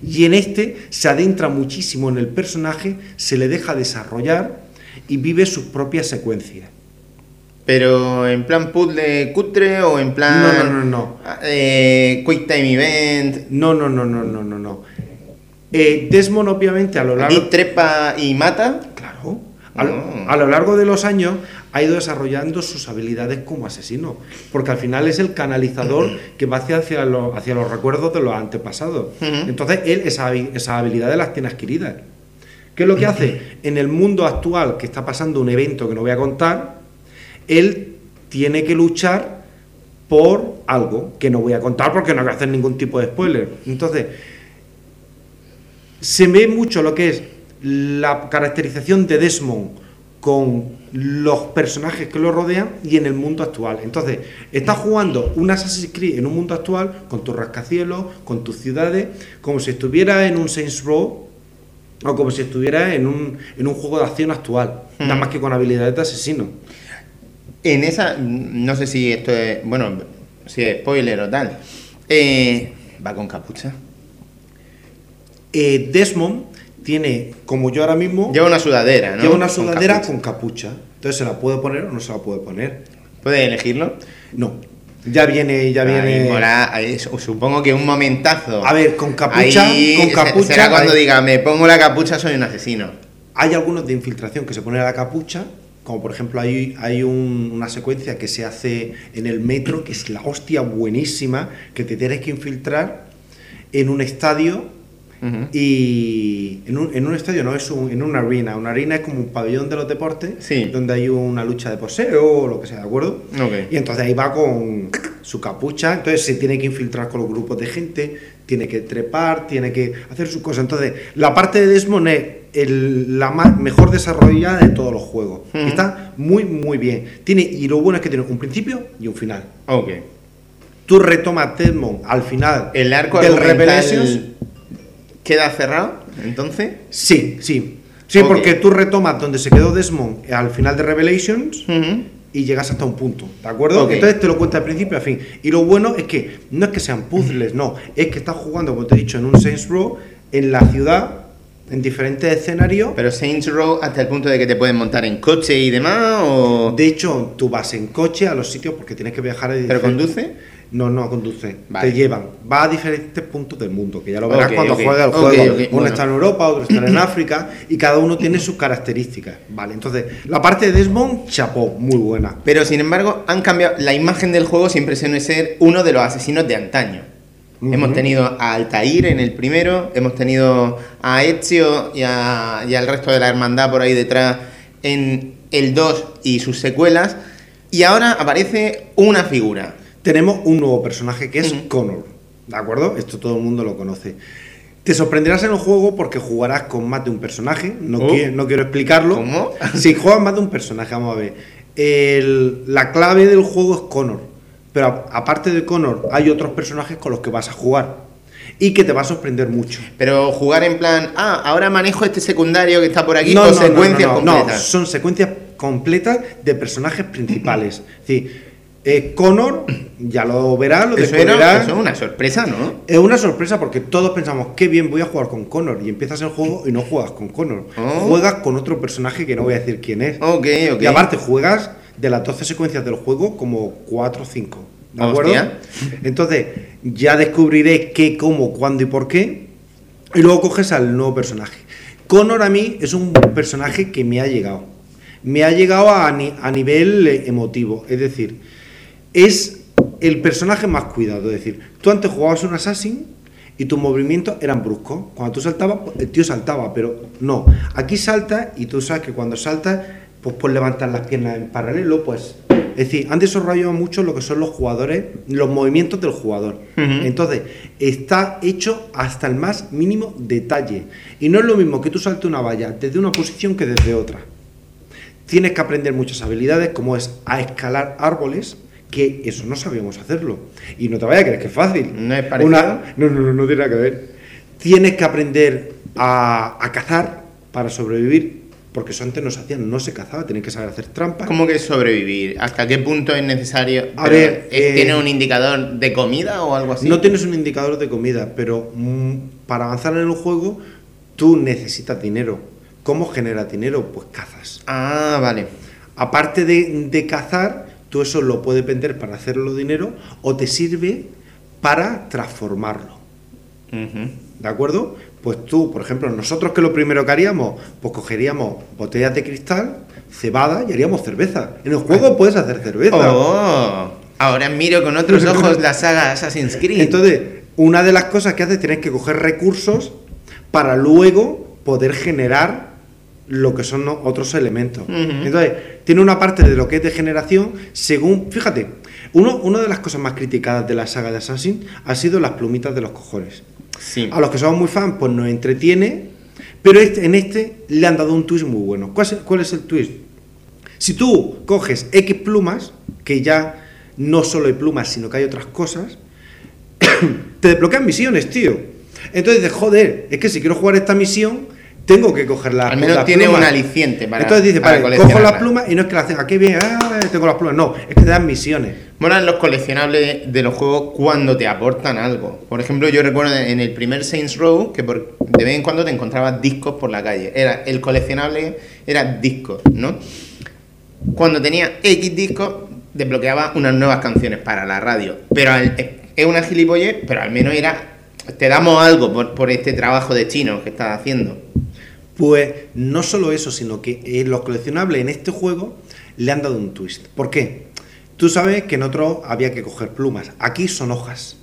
Y en este se adentra muchísimo en el personaje, se le deja desarrollar y vive sus propias secuencias. Pero en plan puzzle cutre o en plan. No, no, no, no. eh, quick time event. No, no, no, no, no, no, no. Eh, Desmond, obviamente, a lo largo. Aquí trepa y mata. Claro. A lo, Ah. a lo largo de los años ha ido desarrollando sus habilidades como asesino, porque al final es el canalizador que va hacia, hacia, los, hacia los recuerdos de los antepasados. Entonces él esa, esas habilidades las tiene adquiridas. ¿Qué es lo que hace? En el mundo actual, que está pasando un evento que no voy a contar, él tiene que luchar por algo que no voy a contar porque no voy a hacer ningún tipo de spoiler. Entonces, se ve mucho lo que es la caracterización de Desmond con los personajes que lo rodean y en el mundo actual. Entonces, estás jugando un Assassin's Creed en un mundo actual con tus rascacielos, con tus ciudades, como si estuviera en un Saints Row o como si estuviera en un, en un juego de acción actual, nada más que con habilidades de asesino. En esa. No sé si esto es. Bueno, si es spoiler o tal. Eh, va con capucha. Eh, Desmond tiene, como yo ahora mismo, Lleva una sudadera, ¿no? lleva una Con sudadera capucha. con capucha. Entonces, ¿se la puede poner o no se la puede poner? ¿Puedes elegirlo? No. Ya viene, ya Ahí viene. mola, ahí, su- supongo que un momentazo. A ver, con capucha, Ahí con capucha. Será cuando hay- diga, me pongo la capucha, soy un asesino. Hay algunos de infiltración que se ponen a la capucha, como por ejemplo hay, hay un- una secuencia que se hace en el metro, que es la hostia buenísima, que te tienes que infiltrar en un estadio Ujú. y en un, en un estadio no es un, en una arena, una arena es como un pabellón de los deportes Sí. donde hay una lucha de poseo o lo que sea, ¿de acuerdo? Ok. Y entonces ahí va con su capucha, entonces se tiene que infiltrar con los grupos de gente, tiene que trepar, tiene que hacer sus cosas. Entonces, la parte de Desmond es el- la más, mejor desarrollada de todos los juegos. Está muy, muy bien. Tiene, y lo bueno es que tiene un principio y un final. Ok. Tú retomas Desmond al final ¿El arco del Revelations. Queda cerrado, entonces? Sí, sí. Sí, porque tú retomas donde se quedó Desmond al final de Revelations Ujú. y llegas hasta un punto, ¿de acuerdo? Entonces te lo cuenta de principio a fin. Y lo bueno es que no es que sean puzzles, no, es que estás jugando, como te he dicho, en un Saints Row, en la ciudad, en diferentes escenarios. Pero Saints Row hasta el punto de que te pueden montar en coche y demás, o... De hecho, tú vas en coche a los sitios porque tienes que viajar a ¿Pero conduce? No, no conduce. Vale. Te llevan. Va a diferentes puntos del mundo, que ya lo verás cuando ok. juegues el juego. Uno bueno. está en Europa, otro está en África, y cada uno tiene sus características. Vale, entonces, la parte de Desmond, chapó, muy buena. Pero sin embargo, han cambiado. La imagen del juego siempre suele ser uno de los asesinos de antaño. Hemos tenido a Altair en el primero, hemos tenido a Ezio y, a- y al resto de la hermandad por ahí detrás en el 2 y sus secuelas. Y ahora aparece una figura. Tenemos un nuevo personaje que es. Connor. ¿De acuerdo? Esto todo el mundo lo conoce. Te sorprenderás en el juego porque jugarás con más de un personaje. No, Oh. no quiero explicarlo. ¿Cómo? Si juegas más de un personaje, vamos a ver. El- la clave del juego es Connor. Pero a- aparte de Connor, hay otros personajes con los que vas a jugar. Y que te va a sorprender mucho. Pero jugar en plan, ah, ahora manejo este secundario que está por aquí, No, o no, secuencias no, no, no, completas. son secuencias completas de personajes principales. Es decir, eh, Connor, ya lo verás, lo Eso, era- descubrirás. eso es una sorpresa, ¿no? Es una sorpresa porque todos pensamos, qué bien voy a jugar con Connor. Y empiezas el juego y no juegas con Connor. Oh. Juegas con otro personaje que no voy a decir quién es. Ok, ok. Y aparte juegas de las 12 secuencias del juego como 4 o 5. ¿De acuerdo? Hostia. Entonces, ya descubriré qué, cómo, cuándo y por qué. Y luego coges al nuevo personaje. Connor a mí es un personaje que me ha llegado. Me ha llegado a, ni- a nivel emotivo. Es decir, es el personaje más cuidado. Es decir, tú antes jugabas un Assassin y tus movimientos eran bruscos. Cuando tú saltabas, el tío saltaba, pero no. Aquí salta y tú sabes que cuando saltas, pues puedes levantar las piernas en paralelo, pues. Es decir, han desarrollado mucho lo que son los jugadores, los movimientos del jugador. Entonces, está hecho hasta el más mínimo detalle. Y no es lo mismo que tú saltes una valla desde una posición que desde otra. Tienes que aprender muchas habilidades, como es a escalar árboles, que eso no sabíamos hacerlo. Y no te vayas a creer que es fácil. ¿No es parecido? Una- no, no, no, no tiene nada que ver. Tienes que aprender a, a cazar para sobrevivir, porque eso antes no se hacía, no se cazaba, tienes que saber hacer trampas. ¿Cómo que sobrevivir? ¿Hasta qué punto es necesario? A ver, ¿es- eh, ¿Tiene un indicador de comida o algo así? No tienes un indicador de comida, pero mm, para avanzar en el juego tú necesitas dinero. ¿Cómo generas dinero? Pues cazas. Ah, vale. Aparte de, de cazar, tú eso lo puedes vender para hacerlo dinero o te sirve para transformarlo. ¿De acuerdo? Pues tú, por ejemplo, nosotros que lo primero que haríamos, pues cogeríamos botellas de cristal, cebada y haríamos cerveza. En el juego puedes hacer cerveza. Oh, ahora miro con otros ojos la saga Assassin's Creed. Entonces, una de las cosas que haces tienes que coger recursos para luego poder generar lo que son otros elementos. Entonces, tiene una parte de lo que es de generación, según, fíjate, uno, una de las cosas más criticadas de la saga de Assassin ha sido las plumitas de los cojones. sí. A los que somos muy fans, pues nos entretiene, pero este- en este le han dado un twist muy bueno. ¿Cuál es, cuál es el twist? Si tú coges X plumas, que ya no solo hay plumas, sino que hay otras cosas, te desbloquean misiones, tío. Entonces dices, joder, es que si quiero jugar esta misión, tengo que coger las Al menos tiene un aliciente para Entonces para vale, cojo las plumas y no es que las tenga, qué bien, ah, tengo las plumas. No, es que te dan misiones. Molan los coleccionables de los juegos cuando te aportan algo. Por ejemplo, yo recuerdo en el primer Saints Row que por, de vez en cuando te encontrabas discos por la calle. Era, el coleccionable era discos, ¿no? Cuando tenía X discos, desbloqueaba unas nuevas canciones para la radio. Pero al- es una gilipollez, pero al menos era. Te damos algo por, por este trabajo de chino que estás haciendo. Pues no solo eso, sino que eh, los coleccionables en este juego le han dado un twist. ¿Por qué? Tú sabes que en otro había que coger plumas. Aquí son hojas.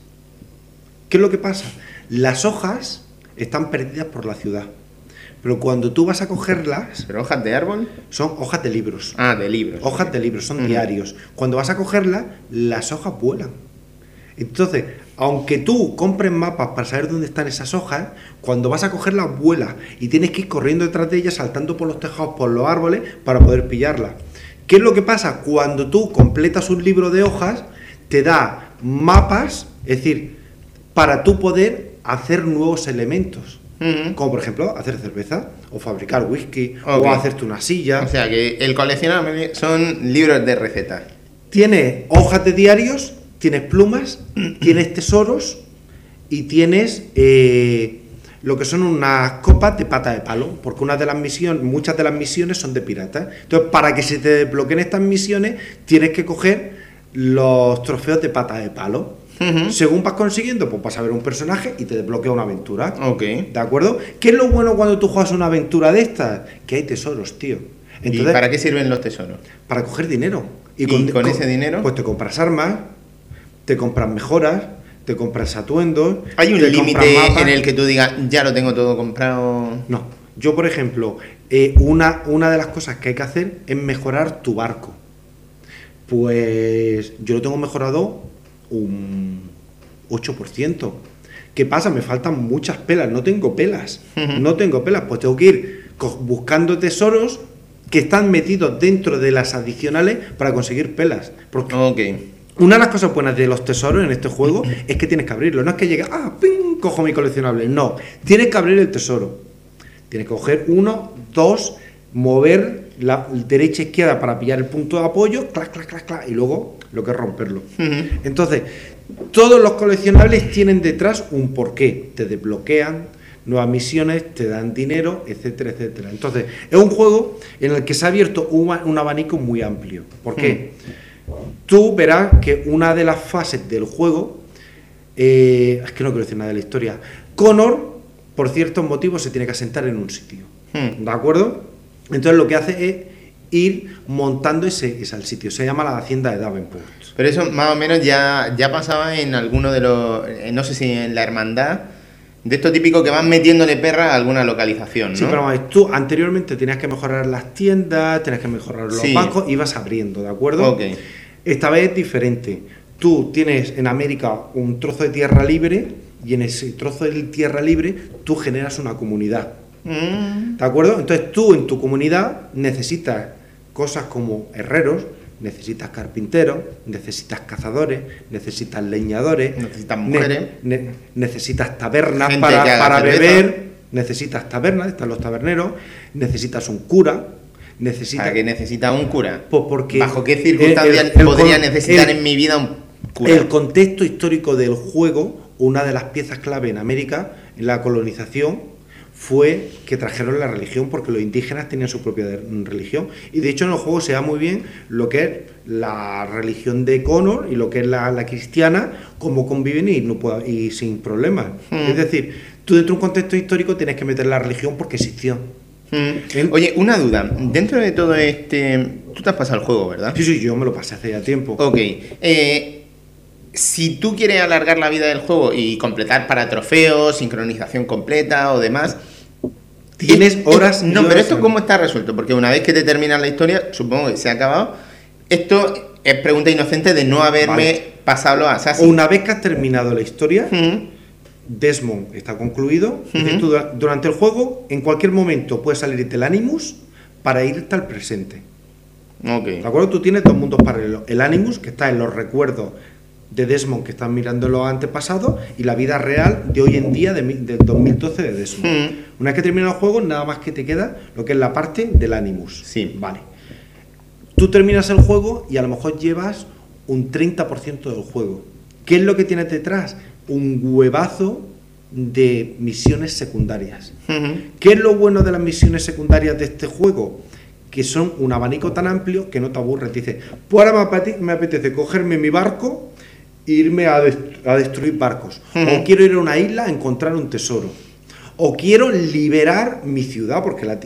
¿Qué es lo que pasa? Las hojas están perdidas por la ciudad. Pero cuando tú vas a cogerlas, ¿Pero hojas de árbol? son hojas de libros. Ah, de libros. Hojas de libros, son diarios. Cuando vas a cogerlas, las hojas vuelan. Entonces, aunque tú compres mapas para saber dónde están esas hojas, cuando vas a cogerlas, vuelas. Y tienes que ir corriendo detrás de ellas, saltando por los tejados, por los árboles, para poder pillarlas. ¿Qué es lo que pasa? Cuando tú completas un libro de hojas, te da mapas, es decir, para tú poder hacer nuevos elementos. Como por ejemplo, hacer cerveza, o fabricar whisky, o hacerte una silla. O sea que el coleccionable son libros de recetas. Tienes hojas de diarios, tienes plumas, tienes tesoros y tienes eh, lo que son unas copas de pata de palo, porque una de las misiones, muchas de las misiones son de piratas. Entonces, para que se te desbloqueen estas misiones, tienes que coger los trofeos de pata de palo. Según vas consiguiendo, pues vas a ver un personaje y te desbloquea una aventura. Ok. ¿De acuerdo? ¿Qué es lo bueno cuando tú juegas una aventura de estas? Que hay tesoros, tío. ¿Y para qué sirven los tesoros? para coger dinero. ¿Y con ese dinero? Pues te compras armas, te compras mejoras, te compras atuendos. ¿Hay un te límite en el que tú digas, ya lo tengo todo comprado? No. Yo, por ejemplo, eh, una, una de las cosas que hay que hacer es mejorar tu barco. Pues yo lo tengo mejorado un 8%. ¿Qué pasa? Me faltan muchas pelas, no tengo pelas. No tengo pelas, pues tengo que ir buscando tesoros que están metidos dentro de las adicionales para conseguir pelas. Porque Ok. Una de las cosas buenas de los tesoros en este juego es que tienes que abrirlo. No es que llegue, ah, ping, cojo mi coleccionable. No, tienes que abrir el tesoro. Tienes que coger uno, dos, mover la derecha e izquierda para pillar el punto de apoyo, clac, clac, clac, clac, y luego lo que es romperlo. Entonces, todos los coleccionables tienen detrás un porqué. Te desbloquean nuevas misiones, te dan dinero, etcétera, etcétera. Entonces, es un juego en el que se ha abierto un, un abanico muy amplio. ¿Por qué? Tú verás que una de las fases del juego, eh, es que no quiero decir nada de la historia, Connor, por ciertos motivos, se tiene que asentar en un sitio. Hmm. ¿De acuerdo? Entonces lo que hace es ir montando ese, ese al sitio. Se llama la hacienda de Davenport. Pero eso más o menos ya, ya pasaba en alguno de los, eh, no sé si en la hermandad, de esto típico que van metiéndole perra a alguna localización, ¿no? Sí, pero vamos, tú anteriormente tenías que mejorar las tiendas, tenías que mejorar los Sí. bancos, ibas abriendo, ¿de acuerdo? Ok. Esta vez es diferente. Tú tienes en América un trozo de tierra libre y en ese trozo de tierra libre tú generas una comunidad. Mm, ¿De acuerdo? Entonces tú en tu comunidad necesitas cosas como herreros, necesitas carpinteros, necesitas cazadores, necesitas leñadores, Necesitas ne- mujeres. ne- necesitas tabernas para, para beber, necesitas tabernas, están los taberneros, necesitas un cura, necesitas... ¿Para que necesita un cura? Pues porque ¿Bajo qué circunstancias podría necesitar el- en mi vida un cura? el contexto histórico del juego, una de las piezas clave en América, en la colonización, fue que trajeron la religión porque los indígenas tenían su propia religión. Y de hecho en el juego se da muy bien lo que es la religión de Connor y lo que es la, la cristiana, cómo conviven y, no pueda- y sin problemas. Hmm. Es decir, tú dentro de un contexto histórico tienes que meter la religión porque existió. Mm. Oye, una duda. Dentro de todo este... Tú te has pasado el juego, ¿verdad? Sí, sí, yo me lo pasé hace ya tiempo. Ok. eh, si tú quieres alargar la vida del juego y completar para trofeos, sincronización completa o demás... Tienes es- horas No, pero esto cómo está resuelto, porque una vez que te terminas la historia, supongo que se ha acabado. Esto es pregunta inocente de no haberme Vale. pasado los Assassin's. Una vez que has terminado la historia, Mm, Desmond está concluido. Tú durante el juego, en cualquier momento puedes salir del Animus para irte al presente. Ok. ¿De acuerdo? Tú tienes dos mundos paralelos. El Animus, que está en los recuerdos de Desmond que están mirando los antepasados, y la vida real de hoy en día, de, mi- del 2012 de Desmond. Una vez que termina el juego, nada más que te queda lo que es la parte del Animus. Sí. Vale. Tú terminas el juego y a lo mejor llevas un 30% del juego. ¿Qué es lo que tienes detrás? Un huevazo de misiones secundarias. ¿Qué es lo bueno de las misiones secundarias de este juego? que son un abanico tan amplio que no te aburre. Te dice, pues ahora me apete- me apetece cogerme mi barco e irme a, dest- a destruir barcos. O quiero ir a una isla a encontrar un tesoro. O quiero liberar mi ciudad, porque la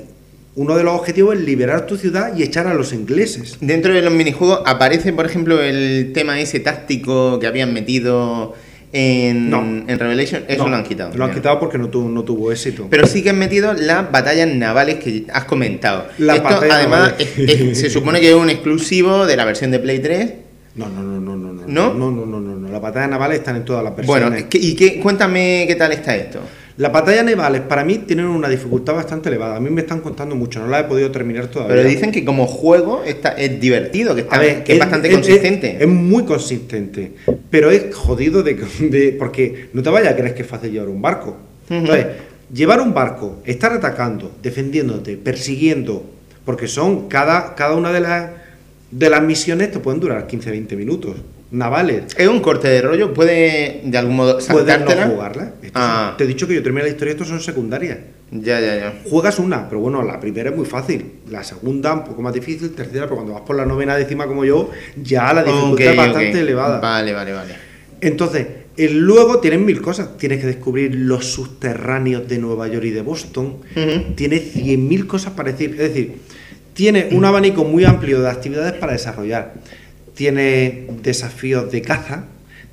uno de los objetivos es liberar tu ciudad y echar a los ingleses. Dentro de los minijuegos aparece, por ejemplo, el tema ese táctico que habían metido en, No. en Revelation. Eso No, lo han quitado. Lo han quitado porque no tuvo, no tuvo éxito. Pero sí que han metido las batallas navales que has comentado. Las Esto, además, es- es- se supone que es un exclusivo de la versión de Play 3. No, no, no, no, no, no. ¿No? No, no, no, no. Las batallas navales están en todas las versiones. Bueno, ¿qué- ¿y qué, cuéntame qué tal está esto? Las batallas navales para mí tienen una dificultad bastante elevada. A mí me están contando mucho, no la he podido terminar todavía. Pero dicen que como juego está, es divertido, que, está, A ver, que es, bastante es- consistente. Es, es muy consistente, pero es jodido de, de- porque no te vayas a creer que es fácil llevar un barco. Entonces, llevar un barco, estar atacando, defendiéndote, persiguiendo, porque son cada, cada una de las de las misiones te pueden durar 15-20 minutos. Navales. es un corte de rollo, puede de algún modo Puedes no jugarla. Ah. te he dicho que yo terminé la historia, estos son secundarias. Ya, ya, ya. Juegas una, pero bueno, la primera es muy fácil. La segunda, un poco más difícil. Tercera, pero cuando vas por la novena décima como yo, ya la dificultad es bastante elevada. Vale, vale, vale. Entonces, el luego tienes mil cosas. Tienes que descubrir los subterráneos de Nueva York y de Boston. Ujú. Tienes 100.000 cosas para decir. Es decir, tiene un abanico muy amplio de actividades para desarrollar. Tiene desafíos de caza,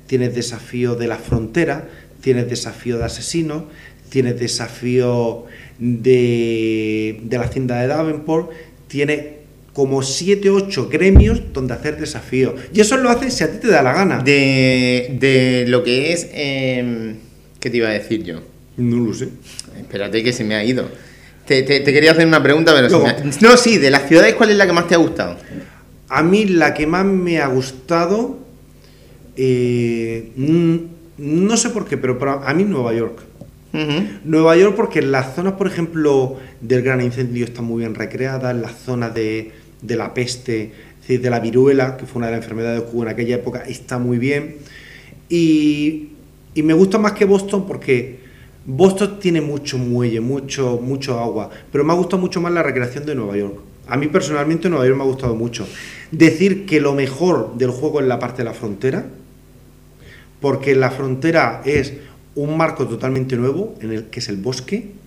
tienes desafíos de la frontera, tienes desafíos de asesinos, tienes desafíos de, de la hacienda de Davenport, tiene como 7 8 gremios donde hacer desafíos. Y eso lo haces si a ti te da la gana. De, de lo que es... em, ¿Qué te iba a decir yo? No lo sé. Espérate que se me ha ido. Te, te- te quería hacer una pregunta, pero se Luego. me ha- No, sí, de las ciudades, ¿cuál es la que más te ha gustado? A mí la que más me ha gustado, eh, no sé por qué, pero para- a mí Nueva York. Nueva York porque las zonas, por ejemplo, del gran incendio están muy bien recreadas, las zonas de, de la peste, es decir, de la viruela, que fue una de las enfermedades que hubo en aquella época, está muy bien. Y, y me gusta más que Boston porque Boston tiene mucho muelle, mucho, mucho agua, pero me ha gustado mucho más la recreación de Nueva York. A mí personalmente Nueva York me ha gustado mucho. Decir que lo mejor del juego es la parte de la frontera, porque la frontera es un marco totalmente nuevo, en el que es el bosque,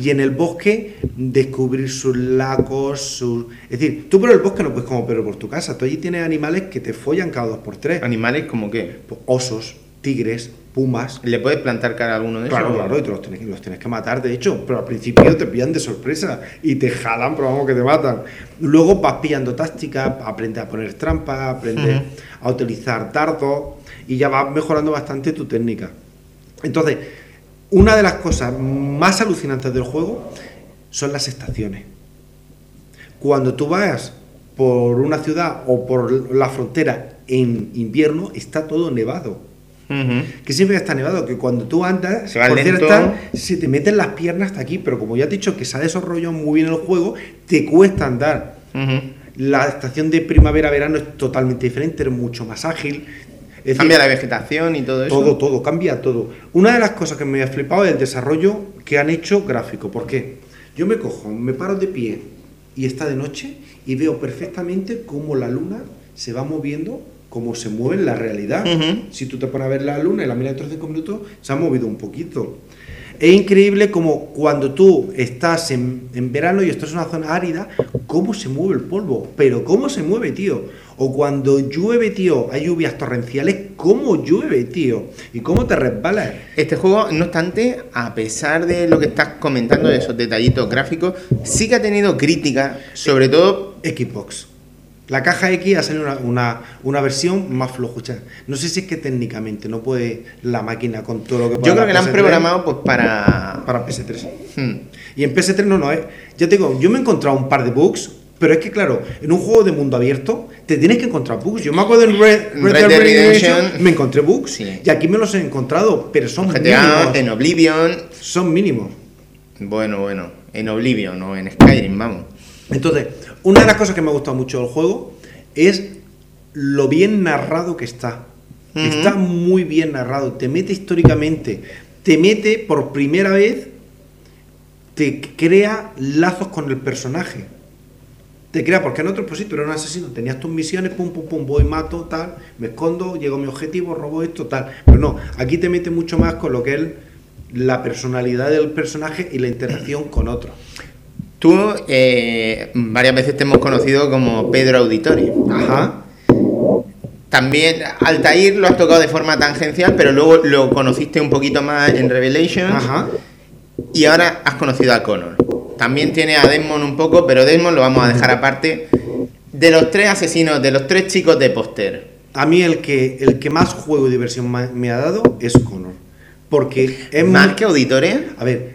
y en el bosque descubrir sus lagos, sus... Es decir, tú por el bosque no puedes como pero por tu casa, tú allí tienes animales que te follan cada dos por tres. ¿Animales como qué? Pues, Osos, tigres, pumas... ¿Le puedes plantar cara a alguno de Claro, esos? claro, y te los tienes, los tienes que matar, de hecho, pero al principio te pillan de sorpresa y te jalan, pero vamos que te matan. Luego vas pillando tácticas, aprendes a poner trampas, aprendes a utilizar dardos y ya vas mejorando bastante tu técnica. Entonces, una de las cosas más alucinantes del juego son las estaciones. Cuando tú vas por una ciudad o por la frontera en invierno, está todo nevado. Que siempre está nevado, que cuando tú andas, Se por cierto, se te meten las piernas hasta aquí, pero como ya te he dicho que se ha desarrollado muy bien el juego, te cuesta andar. La estación de primavera-verano es totalmente diferente, es mucho más ágil. Es decir, Cambia la vegetación y todo eso. todo, todo, cambia todo. Una de las cosas que me ha flipado es el desarrollo que han hecho gráfico. ¿Por qué? Yo me cojo, me paro de pie y está de noche y veo perfectamente cómo la luna se va moviendo, cómo se mueve en la realidad. Si tú te pones a ver la luna y la miras dentro de cinco minutos, se ha movido un poquito. Es increíble como cuando tú estás en, en verano y estás en una zona árida, cómo se mueve el polvo. Pero cómo se mueve, tío. O cuando llueve, tío, hay lluvias torrenciales, cómo llueve, tío. Y cómo te resbalas. Este juego, no obstante, a pesar de lo que estás comentando, de esos detallitos gráficos, sí que ha tenido críticas, sobre todo... Xbox. La caja X ha salido una, una, una versión más flojucha. No sé si es que técnicamente no puede la máquina con todo lo que puede Yo creo que la han PS3 programado pues para... para PS3. Hmm. Y en PS3 no, no es. Ya te digo, yo me he encontrado un par de bugs, pero es que claro, en un juego de mundo abierto te tienes que encontrar bugs. Yo me acuerdo en Red, Red Red Dead Dead Redemption Redemption me encontré bugs Sí. y aquí me los he encontrado, pero son GTA, mínimos. en Oblivion... Son mínimos. Bueno, bueno, en Oblivion o en Skyrim, vamos. Entonces, una de las cosas que me ha gustado mucho del juego es lo bien narrado que está. Está muy bien narrado, te mete históricamente, te mete por primera vez, te crea lazos con el personaje. te crea, porque en otros pues sí, tú un asesino, tenías tus misiones, pum, pum, pum, voy, mato, tal, me escondo, llego a mi objetivo, robo esto, tal. Pero no, aquí te mete mucho más con lo que es la personalidad del personaje y la interacción con otros. Tú eh, varias veces te hemos conocido como Pedro Auditori. Ajá. También Altair lo has tocado de forma tangencial, pero luego lo conociste un poquito más en Revelations. Ajá. Y ahora has conocido a Connor. También tiene a Desmond un poco, pero Desmond lo vamos a dejar aparte. De los tres asesinos, de los tres chicos de póster. A mí el que, el que más juego y diversión me ha dado es Connor. Porque es ¿Más muy- que auditores? A ver,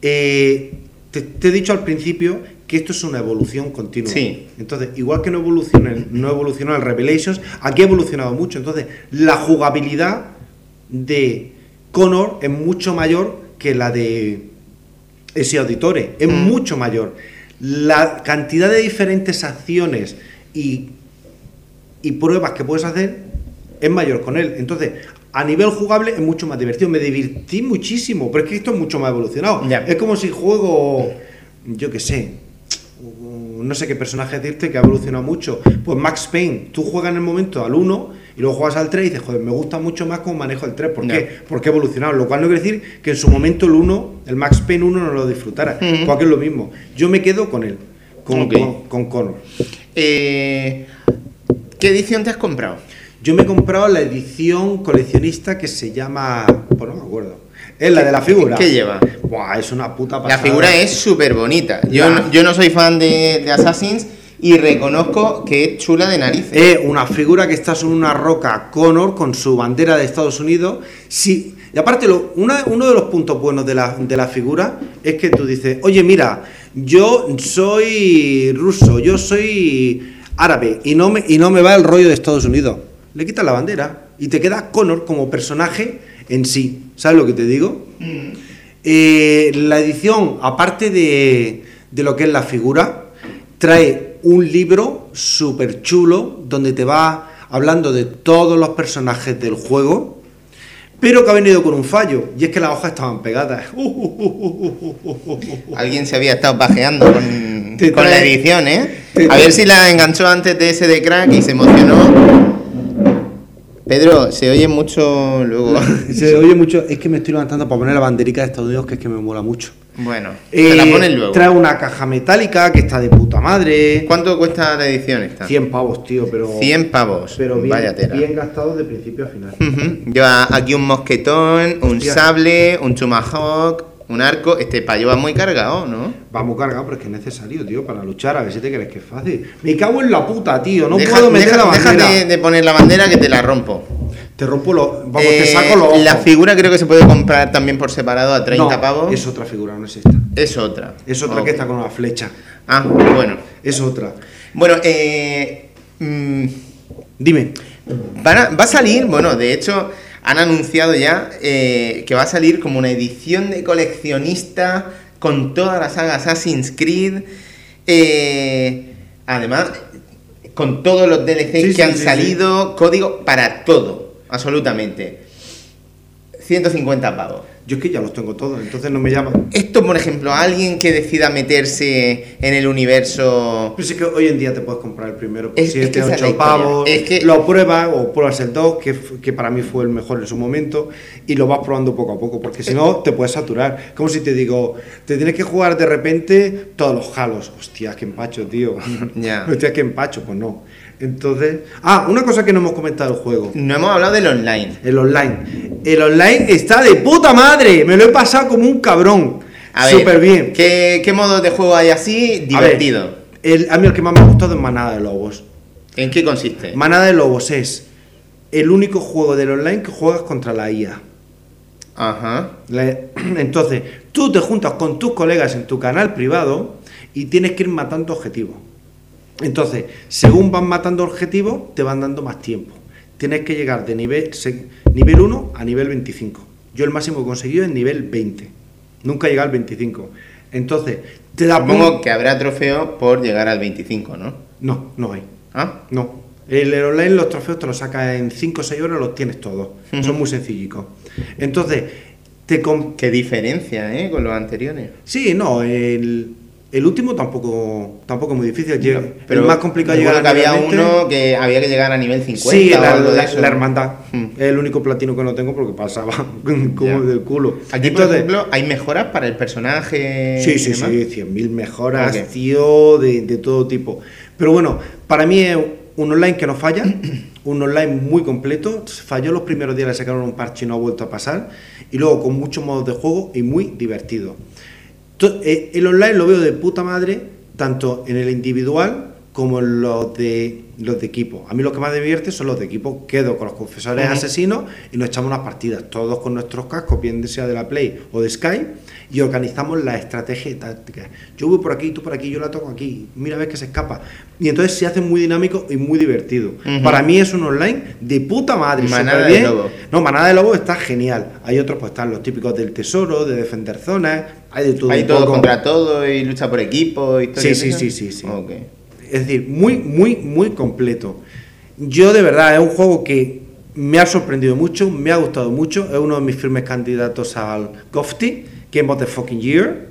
eh, te, te he dicho al principio que esto es una evolución continua. Sí. Entonces, igual que no evoluciona, el- no evolucionó el Revelations, aquí ha evolucionado mucho. Entonces, la jugabilidad de Connor es mucho mayor que la de ese auditore. Es Mm. mucho mayor. La cantidad de diferentes acciones y, y pruebas que puedes hacer es mayor con él. Entonces, a nivel jugable es mucho más divertido. Me divertí muchísimo, pero es que esto es mucho más evolucionado. Es como si juego, yo qué sé, no sé qué personaje decirte que ha evolucionado mucho. Pues Max Payne, tú juegas en el momento al 1 y luego juegas al 3 y dices, joder, me gusta mucho más cómo manejo el 3. ¿Por qué? Porque ha evolucionado. Lo cual no quiere decir que en su momento el 1, el Max Payne 1 no lo disfrutara. Ujú. Porque es lo mismo. Yo me quedo con él, con, con, con Connor. Eh, ¿Qué edición te has comprado? Yo me he comprado la edición coleccionista que se llama. Pues no me acuerdo. Es la de la figura. ¿Qué lleva? Buah, es una puta La pasada. figura es súper bonita. Yo, yo no soy fan de, de Assassins y reconozco que es chula de narices. Es una figura que está sobre una roca Connor con su bandera de Estados Unidos. Sí, y aparte, lo- una- uno de los puntos buenos de la, de la figura es que tú dices, oye, mira, yo soy ruso, yo soy árabe y no me, y no me va el rollo de Estados Unidos. Le quitas la bandera y te queda Connor como personaje en sí. ¿Sabes lo que te digo? Eh, la edición, aparte de, de lo que es la figura, trae un libro súper chulo donde te va hablando de todos los personajes del juego, pero que ha venido con un fallo, y es que las hojas estaban pegadas. Alguien se había estado pajeando con, con la edición, ¿eh? A ver si la enganchó antes de ese de crack y se emocionó. Pedro, se oye mucho luego. Se oye mucho, es que me estoy levantando para poner la banderica de Estados Unidos, que es que me mola mucho. Bueno, te la Eh, pones luego. Trae una caja metálica que está de puta madre. ¿Cuánto cuesta la edición esta? 100 pavos, tío, pero. 100 pavos. Pero bien, Vaya tela. bien gastado de principio a final. Ujú. Lleva aquí un mosquetón, un Hostia. sable, un tomahawk, un arco. Este payo va muy cargado, ¿no? Vamos cargado, pero es que es necesario, tío, para luchar. A ver si te crees que es fácil. Me cago en la puta, tío. No Deja- puedo meter deja- la bandera. de, de poner la bandera que te la rompo. Te rompo los. Vamos, Eh, te saco los. ojos. La figura creo que se puede comprar también por separado a 30 No, pavos. Es otra figura, no es esta. Es otra. Es otra que está con una flecha. Ah, bueno. Es otra. Bueno, eh, mm, Dime. van a- va a salir, bueno, de hecho han anunciado ya eh, que va a salir como una edición de coleccionista con toda la saga Assassin's Creed. eh, además, con todos los DLCs Sí, que sí, han sí, salido, código para todo, absolutamente. 150 pavos. Yo es que ya los tengo todos, entonces no me llaman. Esto, por ejemplo, alguien que decida meterse en el universo. Pero sí que hoy en día te puedes comprar el primero por Es- es 7, que esa es la 8 historia. pavos. Es que- Lo pruebas o pruebas el 2, que, que para mí fue el mejor en su momento, y lo vas probando poco a poco, porque si no te puedes saturar. Como si te digo, te tienes que jugar de repente todos los halos. Hostias, qué empacho, tío. Ya. Hostias, qué empacho, pues no. Entonces. Ah, una cosa que no hemos comentado del juego. No hemos hablado del online. El online. El online está de puta madre. Me lo he pasado como un cabrón. A ver, Súper bien. ¿qué, ¿qué modos de juego hay así? A ver, Divertido. el, a mí el que más me ha gustado es Manada de Lobos. ¿En qué consiste? Manada de Lobos es el único juego del online que juegas contra la IA. Ajá. Entonces, tú te juntas con tus colegas en tu canal privado y tienes que ir matando objetivos. Entonces, según van matando objetivos, te van dando más tiempo. Tienes que llegar de nivel, nivel 1 a nivel 25. Yo el máximo que he conseguido es nivel 20. Nunca he llegado al 25. Entonces, te da Supongo que habrá trofeos por llegar al 25, ¿no? No, no hay. ¿Ah? No. El online, los trofeos te los sacas en 5 o 6 horas, los tienes todos. Son muy sencillicos. Entonces, te Qué diferencia, ¿eh? Con los anteriores. Sí, no, el, El último tampoco, tampoco es muy difícil. Llega- Pero el más complicado llegar que había uno que había que llegar a nivel 50 Sí, o la, algo de la- eso. la hermandad. Hmm. Es el único platino que no tengo porque pasaba como del culo. Aquí, por Entonces, ejemplo, hay mejoras para el personaje. Sí, sí, demás? sí, 100.000 mejoras, Ok. tío, de, de todo tipo. Pero bueno, para mí es un online que no falla, un online muy completo. Falló los primeros días, le sacaron un parche y no ha vuelto a pasar. Y luego con muchos modos de juego y muy divertido. Eh, El online lo veo de puta madre, tanto en el individual como los de, los de equipo. A mí los que más me divierte son los de equipo. Quedo con los confesores asesinos y nos echamos unas partidas, todos con nuestros cascos, bien sea de la Play o de Sky, y organizamos la estrategia y tácticas. Yo voy por aquí, tú por aquí, yo la toco aquí, mira a ver que se escapa. Y entonces se hace muy dinámico y muy divertido. Para mí es un online de puta madre. Manada de lobo. No, Manada de Lobo está genial. Hay otros, pues están los típicos del tesoro, de defender zonas, hay de todo. Hay todo poco. contra todo y lucha por equipo. Sí, historias sí, de esas? sí, sí, sí. Ok. Es decir, muy, muy, muy completo. Yo de verdad es un juego que me ha sorprendido mucho, me ha gustado mucho, es uno de mis firmes candidatos al GOFTY, Game of the Fucking Year.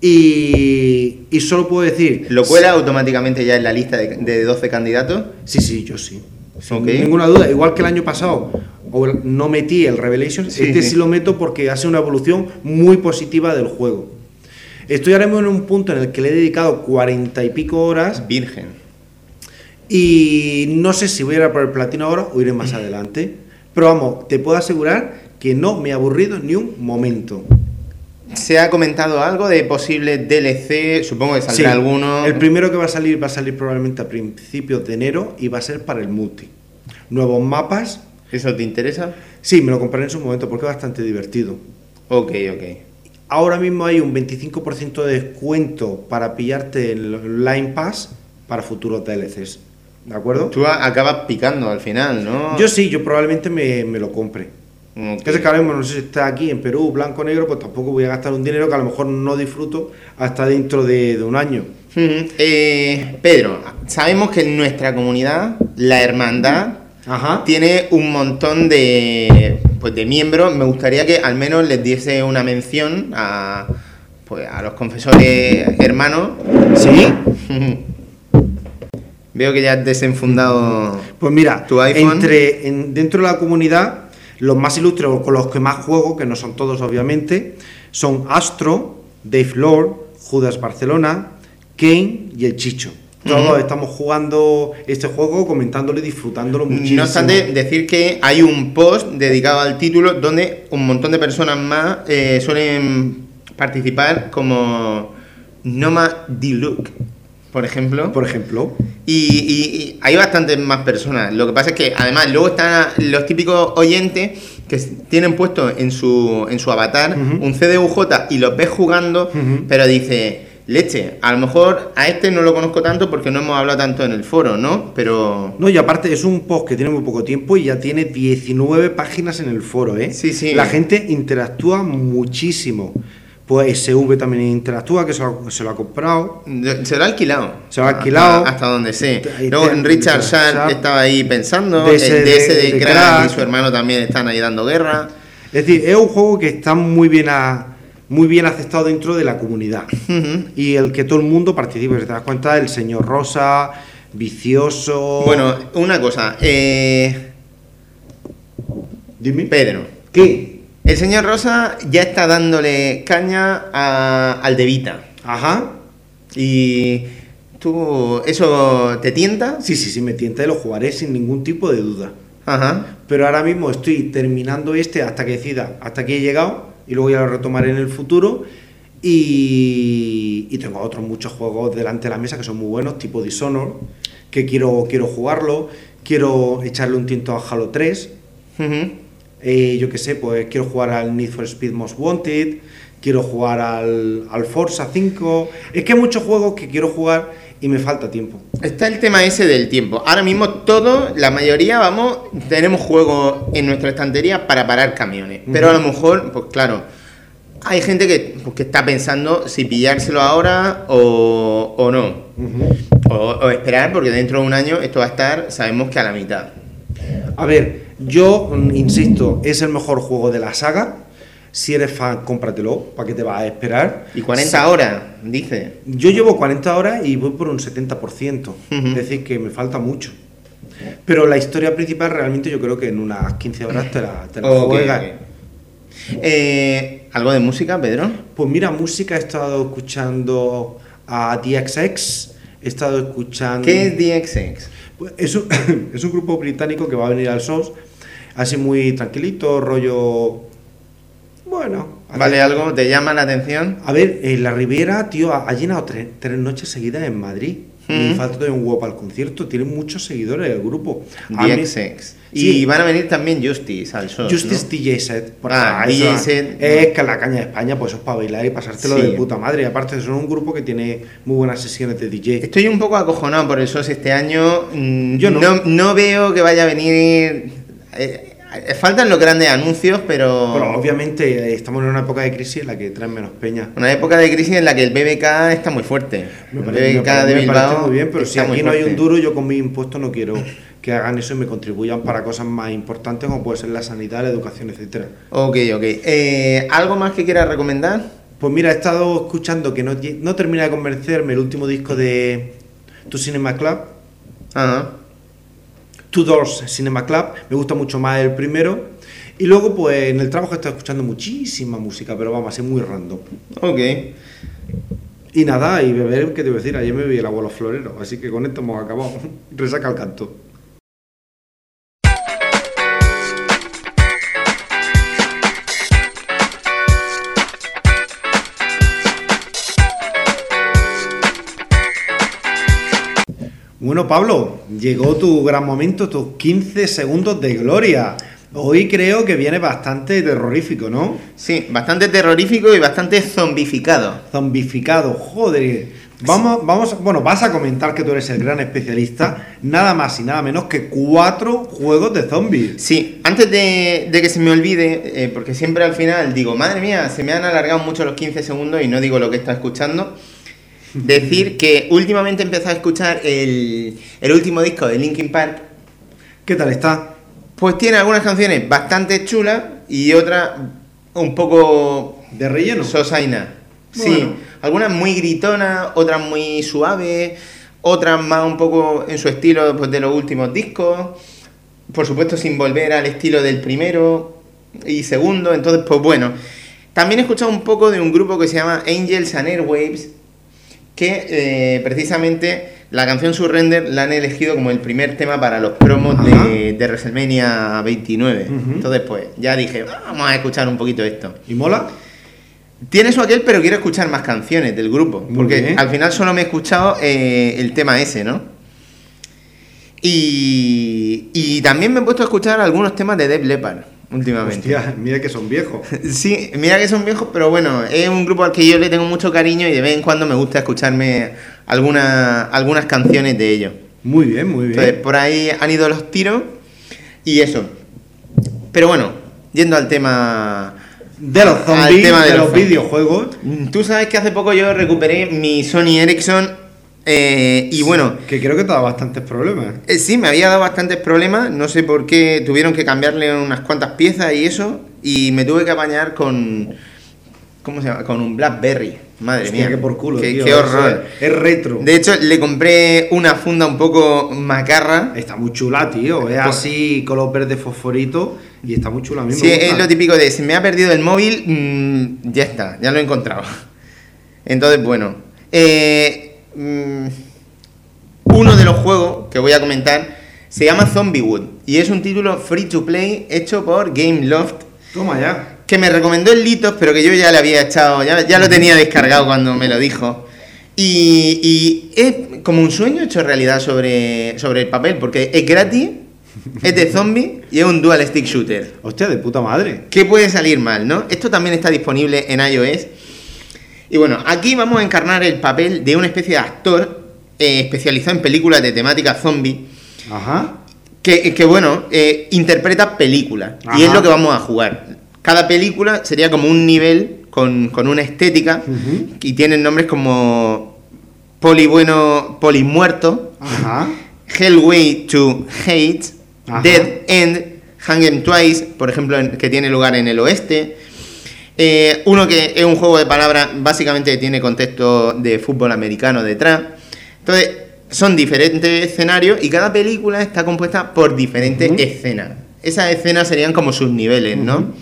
Y, y solo puedo decir... ¿Lo cuela automáticamente ya en la lista de, de 12 candidatos? Sí, sí, yo sí. Sin ninguna duda. Igual que el año pasado no metí el Revelations, Sí, este sí. sí. lo meto porque hace una evolución muy positiva del juego. Estoy ahora mismo en un punto en el que le he dedicado cuarenta y pico horas Virgen. y no sé si voy a ir a por el platino ahora o iré más adelante. Pero vamos, te puedo asegurar que no me he aburrido ni un momento. ¿Se ha comentado algo de posible DLC? Supongo que saldrá Sí, alguno. El primero que va a salir va a salir probablemente a principios de enero y va a ser para el multi. Nuevos mapas. ¿Eso te interesa? Sí, me lo compraré en su momento porque es bastante divertido. Ok, ok. Ahora mismo hay un 25% de descuento para pillarte el Line Pass para futuros DLCs. ¿De acuerdo? Tú acabas picando al final, ¿no? Yo sí, yo probablemente me, me lo compre. Ok. Que es que ahora mismo no sé si está aquí en Perú, blanco o negro, pues tampoco voy a gastar un dinero que a lo mejor no disfruto hasta dentro de, de un año. Eh, Pedro, sabemos que en nuestra comunidad, la hermandad, Ajá. tiene un montón de, pues, de miembros. Me gustaría que al menos les diese una mención a, pues, a los confesores hermanos. Sí. Veo que ya has desenfundado. Pues mira, ¿Tu iPhone? entre en- dentro de la comunidad, los más ilustres o con los que más juego, que no son todos obviamente, son Astro, Dave Lord, Judas Barcelona, Kane y el Chicho. Todos estamos jugando este juego, comentándolo y disfrutándolo muchísimo. No obstante, decir que hay un post dedicado al título donde un montón de personas más eh, suelen participar como Noma D-Look, por ejemplo. Por ejemplo, Y, y- y hay bastantes más personas. Lo que pasa es que además luego están los típicos oyentes que tienen puesto en su, en su avatar Ujú. un CDUJ y los ves jugando, pero dice, leche, a lo mejor a este no lo conozco tanto porque no hemos hablado tanto en el foro, ¿no? Pero... No, y aparte es un post que tiene muy poco tiempo y ya tiene 19 páginas en el foro, ¿eh? Sí, sí. La gente interactúa muchísimo. Pues SV también interactúa, que se lo, se lo ha comprado. Se lo ha alquilado. Se lo ha alquilado. Hasta, hasta donde sé. Luego Richard Sharp estaba ahí pensando. DS el DS de, de- de Crack, Crack. y su hermano también están ahí dando guerra. Es decir, es un juego que está muy bien, a- muy bien aceptado dentro de la comunidad. Y el que todo el mundo participe. Si te das cuenta, el señor Rosa, Vicioso. Bueno, una cosa. Eh, dime. Pedro. ¿Qué? El señor Rosa ya está dándole caña a- al de Vita. Ajá. Y tú, ¿eso te tienta? Sí, sí, sí, me tienta y lo jugaré sin ningún tipo de duda. Ajá. Pero ahora mismo estoy terminando este hasta que decida, hasta aquí he llegado y luego ya lo retomaré en el futuro. Y, y tengo otros muchos juegos delante de la mesa que son muy buenos, tipo Dishonor, que quiero, quiero jugarlo. Quiero echarle un tinto a Halo 3. Ujú. Eh, yo qué sé, pues quiero jugar al Need for Speed Most Wanted. Quiero jugar al, al Forza 5. Es que hay muchos juegos que quiero jugar y me falta tiempo. Está el tema ese del tiempo. Ahora mismo todo, la mayoría, vamos, tenemos juegos en nuestra estantería para parar camiones. Pero a lo mejor, pues claro, hay gente que, pues, que está pensando si pillárselo ahora o, o no. O, o esperar, porque dentro de un año esto va a estar, sabemos que a la mitad. A ver, yo insisto, es el mejor juego de la saga. Si eres fan, cómpratelo, ¿para qué te vas a esperar? Y 40 horas, dice. Yo llevo 40 horas y voy por un 70%, Ujú. es decir, que me falta mucho. Pero la historia principal realmente yo creo que en unas 15 horas te la, te la juegas. Eh, ¿Algo de música, Pedro? Pues mira, música he estado escuchando a DXX, he estado escuchando... ¿Qué es DXX? Pues es, un, es un grupo británico que va a venir al SOS, así muy tranquilito, rollo... Bueno... ¿Vale algo? ¿Te llama la atención? A ver, la Riviera, tío, ha, ha llenado tres, tres noches seguidas en Madrid. Y Ujú. falta todavía un para el concierto. Tiene muchos seguidores el grupo. DXX. Y Sí. van a venir también Justice al show. Justice ¿no? DJ Set. Ah, DJ set. Es que la caña de España, pues es para bailar y pasártelo Sí. de puta madre. Y aparte, son un grupo que tiene muy buenas sesiones de DJ. Estoy un poco acojonado por el SOS este año. Mm, Yo no. no. veo que vaya a venir. eh, faltan los grandes anuncios, pero. Pero obviamente eh, estamos en una época de crisis en la que traen menos peña. Una época de crisis en la que el BBK está muy fuerte. Me el parece, me BBK parece- de me Bilbao. muy bien, pero si aquí no hay un duro, yo con mis impuestos no quiero que hagan eso y me contribuyan para cosas más importantes como puede ser la sanidad, la educación, etcétera. Ok, ok. Eh, ¿Algo más que quieras recomendar? Pues mira, he estado escuchando que no, no termina de convencerme el último disco de Tu Cinema Club, Ajá. Two Doors Cinema Club, me gusta mucho más el primero. Y luego, pues en el trabajo estado escuchando muchísima música, pero vamos, es muy random. Ok. Y nada, y beber, ¿qué te voy a decir? Ayer me vi el abuelo florero, así que con esto hemos acabado. Resaca el canto. Bueno, Pablo, llegó tu gran momento, tus 15 segundos de gloria. Hoy creo que viene bastante terrorífico, ¿no? Sí, bastante terrorífico y bastante zombificado. Zombificado, joder. Vamos, vamos, bueno, vas a comentar que tú eres el gran especialista, nada más y nada menos que cuatro juegos de zombies. Sí, antes de, de que se me olvide, eh, porque siempre al final digo, madre mía, se me han alargado mucho los 15 segundos y no digo lo que está escuchando. Decir que últimamente he empezado a escuchar el, el último disco de Linkin Park. ¿Qué tal está? Pues tiene algunas canciones bastante chulas y otras un poco ¿De relleno? sosaina. Sí, algunas muy gritonas, otras muy suaves, otras más un poco en su estilo pues, de los últimos discos. Por supuesto, sin volver al estilo del primero y segundo. Entonces, pues bueno. También he escuchado un poco de un grupo que se llama Angels and Airwaves, que eh, precisamente la canción Surrender la han elegido como el primer tema para los promos de, de WrestleMania 29. Ujú. Entonces, pues ya dije, vamos a escuchar un poquito esto. ¿Y mola? Tiene su aquel, pero quiero escuchar más canciones del grupo. Porque al final solo me he escuchado eh, el tema ese, ¿no? Y, y también me he puesto a escuchar algunos temas de Def Leppard últimamente. Hostia, mira que son viejos. Sí, mira que son viejos, pero bueno, es un grupo al que yo le tengo mucho cariño y de vez en cuando me gusta escucharme alguna- algunas canciones de ellos. Muy bien, muy bien. Entonces, por ahí han ido los tiros y eso. Pero bueno, yendo al tema... de los zombies, de, de los videojuegos. Tú sabes que hace poco yo recuperé mi Sony Ericsson eh, y bueno, Que creo que te da bastantes problemas. eh, sí, me había dado bastantes problemas, no sé por qué tuvieron que cambiarle unas cuantas piezas y eso, y me tuve que apañar con... ¿Cómo se llama? Con un Blackberry. Madre Hostia, mía. qué por culo, Qué, tío. qué eso horror. Es, es retro. De hecho, le compré una funda un poco macarra. Está muy chula, tío. Es Pues- así, color verde fosforito. Y está muy chula. A mí me Sí, gusta. es lo típico de, se me ha perdido el móvil, mm, ya está, ya lo he encontrado. Entonces, bueno, eh, mm, uno de los juegos que voy a comentar se llama Zombiewood y es un título free to play hecho por Gameloft Toma ya. que me recomendó el Litos, pero que yo ya le había echado, ya, ya lo tenía descargado cuando me lo dijo. Y, y es como un sueño hecho realidad sobre, sobre el papel, porque es gratis, es de zombie y es un dual stick shooter. Hostia, de puta madre. ¿Qué puede salir mal, no? Esto también está disponible en iOS. Y bueno, aquí vamos a encarnar el papel de una especie de actor eh, especializado en películas de temática zombie, Ajá. que, que, bueno, eh, interpreta películas. Y es lo que vamos a jugar. Cada película sería como un nivel con, con una estética y tienen nombres como Poli Bueno, Poli Muerto, Ajá. Hellway to Hate, Ajá. Dead End, Hang 'em Twice, por ejemplo, que tiene lugar en el oeste, Eh, uno que es un juego de palabras, básicamente tiene contexto de fútbol americano detrás. Entonces, son diferentes escenarios y cada película está compuesta por diferentes escenas. Esas escenas serían como subniveles, ¿no?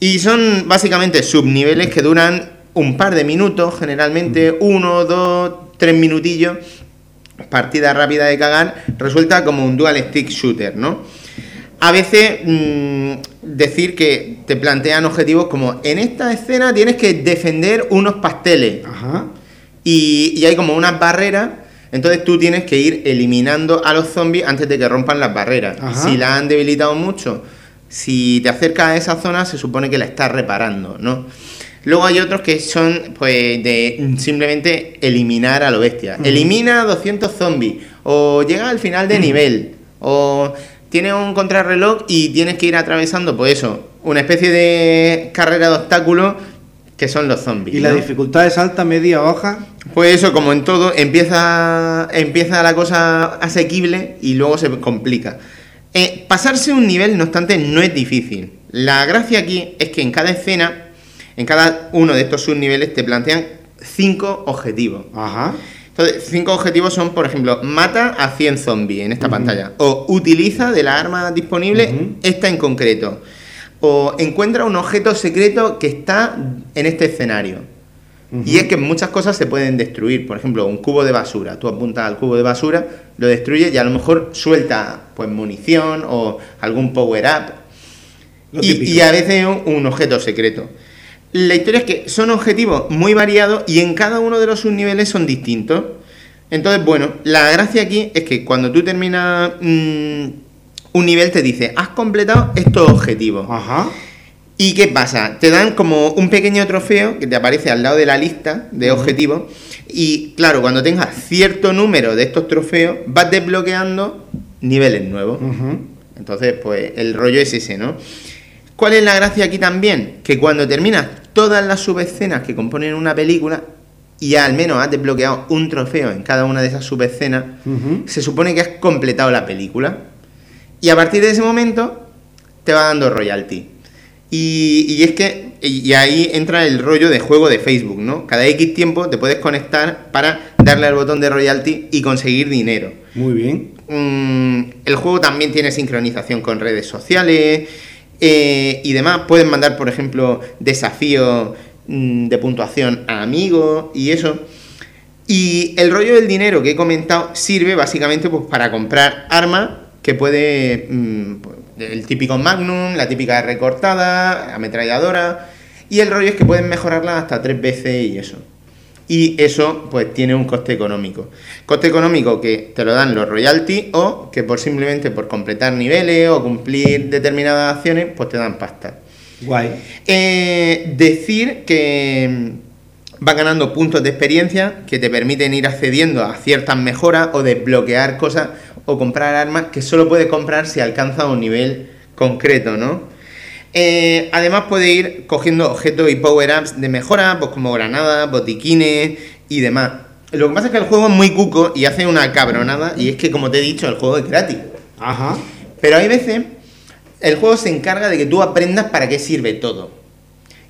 Y son básicamente subniveles que duran un par de minutos, generalmente uno, dos, tres minutillos. Partida rápida de cagar, resulta como un dual stick shooter, ¿no? A veces mm, decir que te plantean objetivos como en esta escena tienes que defender unos pasteles. Ajá. Y, y hay como unas barreras. Entonces tú tienes que ir eliminando a los zombies antes de que rompan las barreras. Ajá. Si la han debilitado mucho, si te acercas a esa zona, se supone que la estás reparando, ¿no? Luego hay otros que son, pues, de simplemente eliminar a lo bestia. Elimina 200 zombies. O llega al final de nivel. O tienes un contrarreloj y tienes que ir atravesando, pues eso, una especie de carrera de obstáculos que son los zombies. ¿Y la ¿no? dificultad es alta, media, baja? Pues eso, como en todo, empieza, empieza la cosa asequible y luego se complica. Eh, pasarse un nivel, no obstante, no es difícil. La gracia aquí es que en cada escena, en cada uno de estos subniveles, te plantean cinco objetivos. Ajá. Entonces, cinco objetivos son, por ejemplo, mata a 100 zombies en esta pantalla. O utiliza de la arma disponible esta en concreto. O encuentra un objeto secreto que está en este escenario. Y es que muchas cosas se pueden destruir. Por ejemplo, un cubo de basura. Tú apuntas al cubo de basura, lo destruyes y a lo mejor suelta pues munición o algún power up. Y, a veces un, un objeto secreto. La historia es que son objetivos muy variados y en cada uno de los subniveles son distintos. Entonces, bueno, la gracia aquí es que cuando tú terminas mm, un nivel te dice, has completado estos objetivos. Ajá. ¿Y qué pasa? Te dan como un pequeño trofeo que te aparece al lado de la lista de objetivos. Y claro, cuando tengas cierto número de estos trofeos, vas desbloqueando niveles nuevos. Entonces, pues el rollo es ese, ¿no? ¿Cuál es la gracia aquí también? Que cuando terminas todas las subescenas que componen una película y al menos has desbloqueado un trofeo en cada una de esas subescenas, se supone que has completado la película. Y a partir de ese momento te va dando royalty. Y, y es que, y y ahí entra el rollo de juego de Facebook, ¿no? Cada X tiempo te puedes conectar para darle al botón de royalty y conseguir dinero. Muy bien. Mm, el juego también tiene sincronización con redes sociales eh, y demás. Pueden mandar, por ejemplo, desafíos mm, de puntuación a amigos y eso. Y el rollo del dinero que he comentado sirve básicamente pues, para comprar armas que puede. mm, el típico Magnum, la típica recortada, ametralladora. Y el rollo es que pueden mejorarla hasta tres veces y eso. Y eso pues tiene un coste económico. Coste económico que te lo dan los royalties o que por simplemente por completar niveles o cumplir determinadas acciones pues te dan pasta. Guay. Eh, decir que mm, va ganando puntos de experiencia que te permiten ir accediendo a ciertas mejoras o desbloquear cosas o comprar armas que solo puedes comprar si alcanza un nivel concreto, ¿no? Eh, además puede ir cogiendo objetos y power-ups de mejora, pues como granadas, botiquines y demás. Lo que pasa es que el juego es muy cuco y hace una cabronada y es que como te he dicho el juego es gratis. Ajá. Pero hay veces, el juego se encarga de que tú aprendas para qué sirve todo.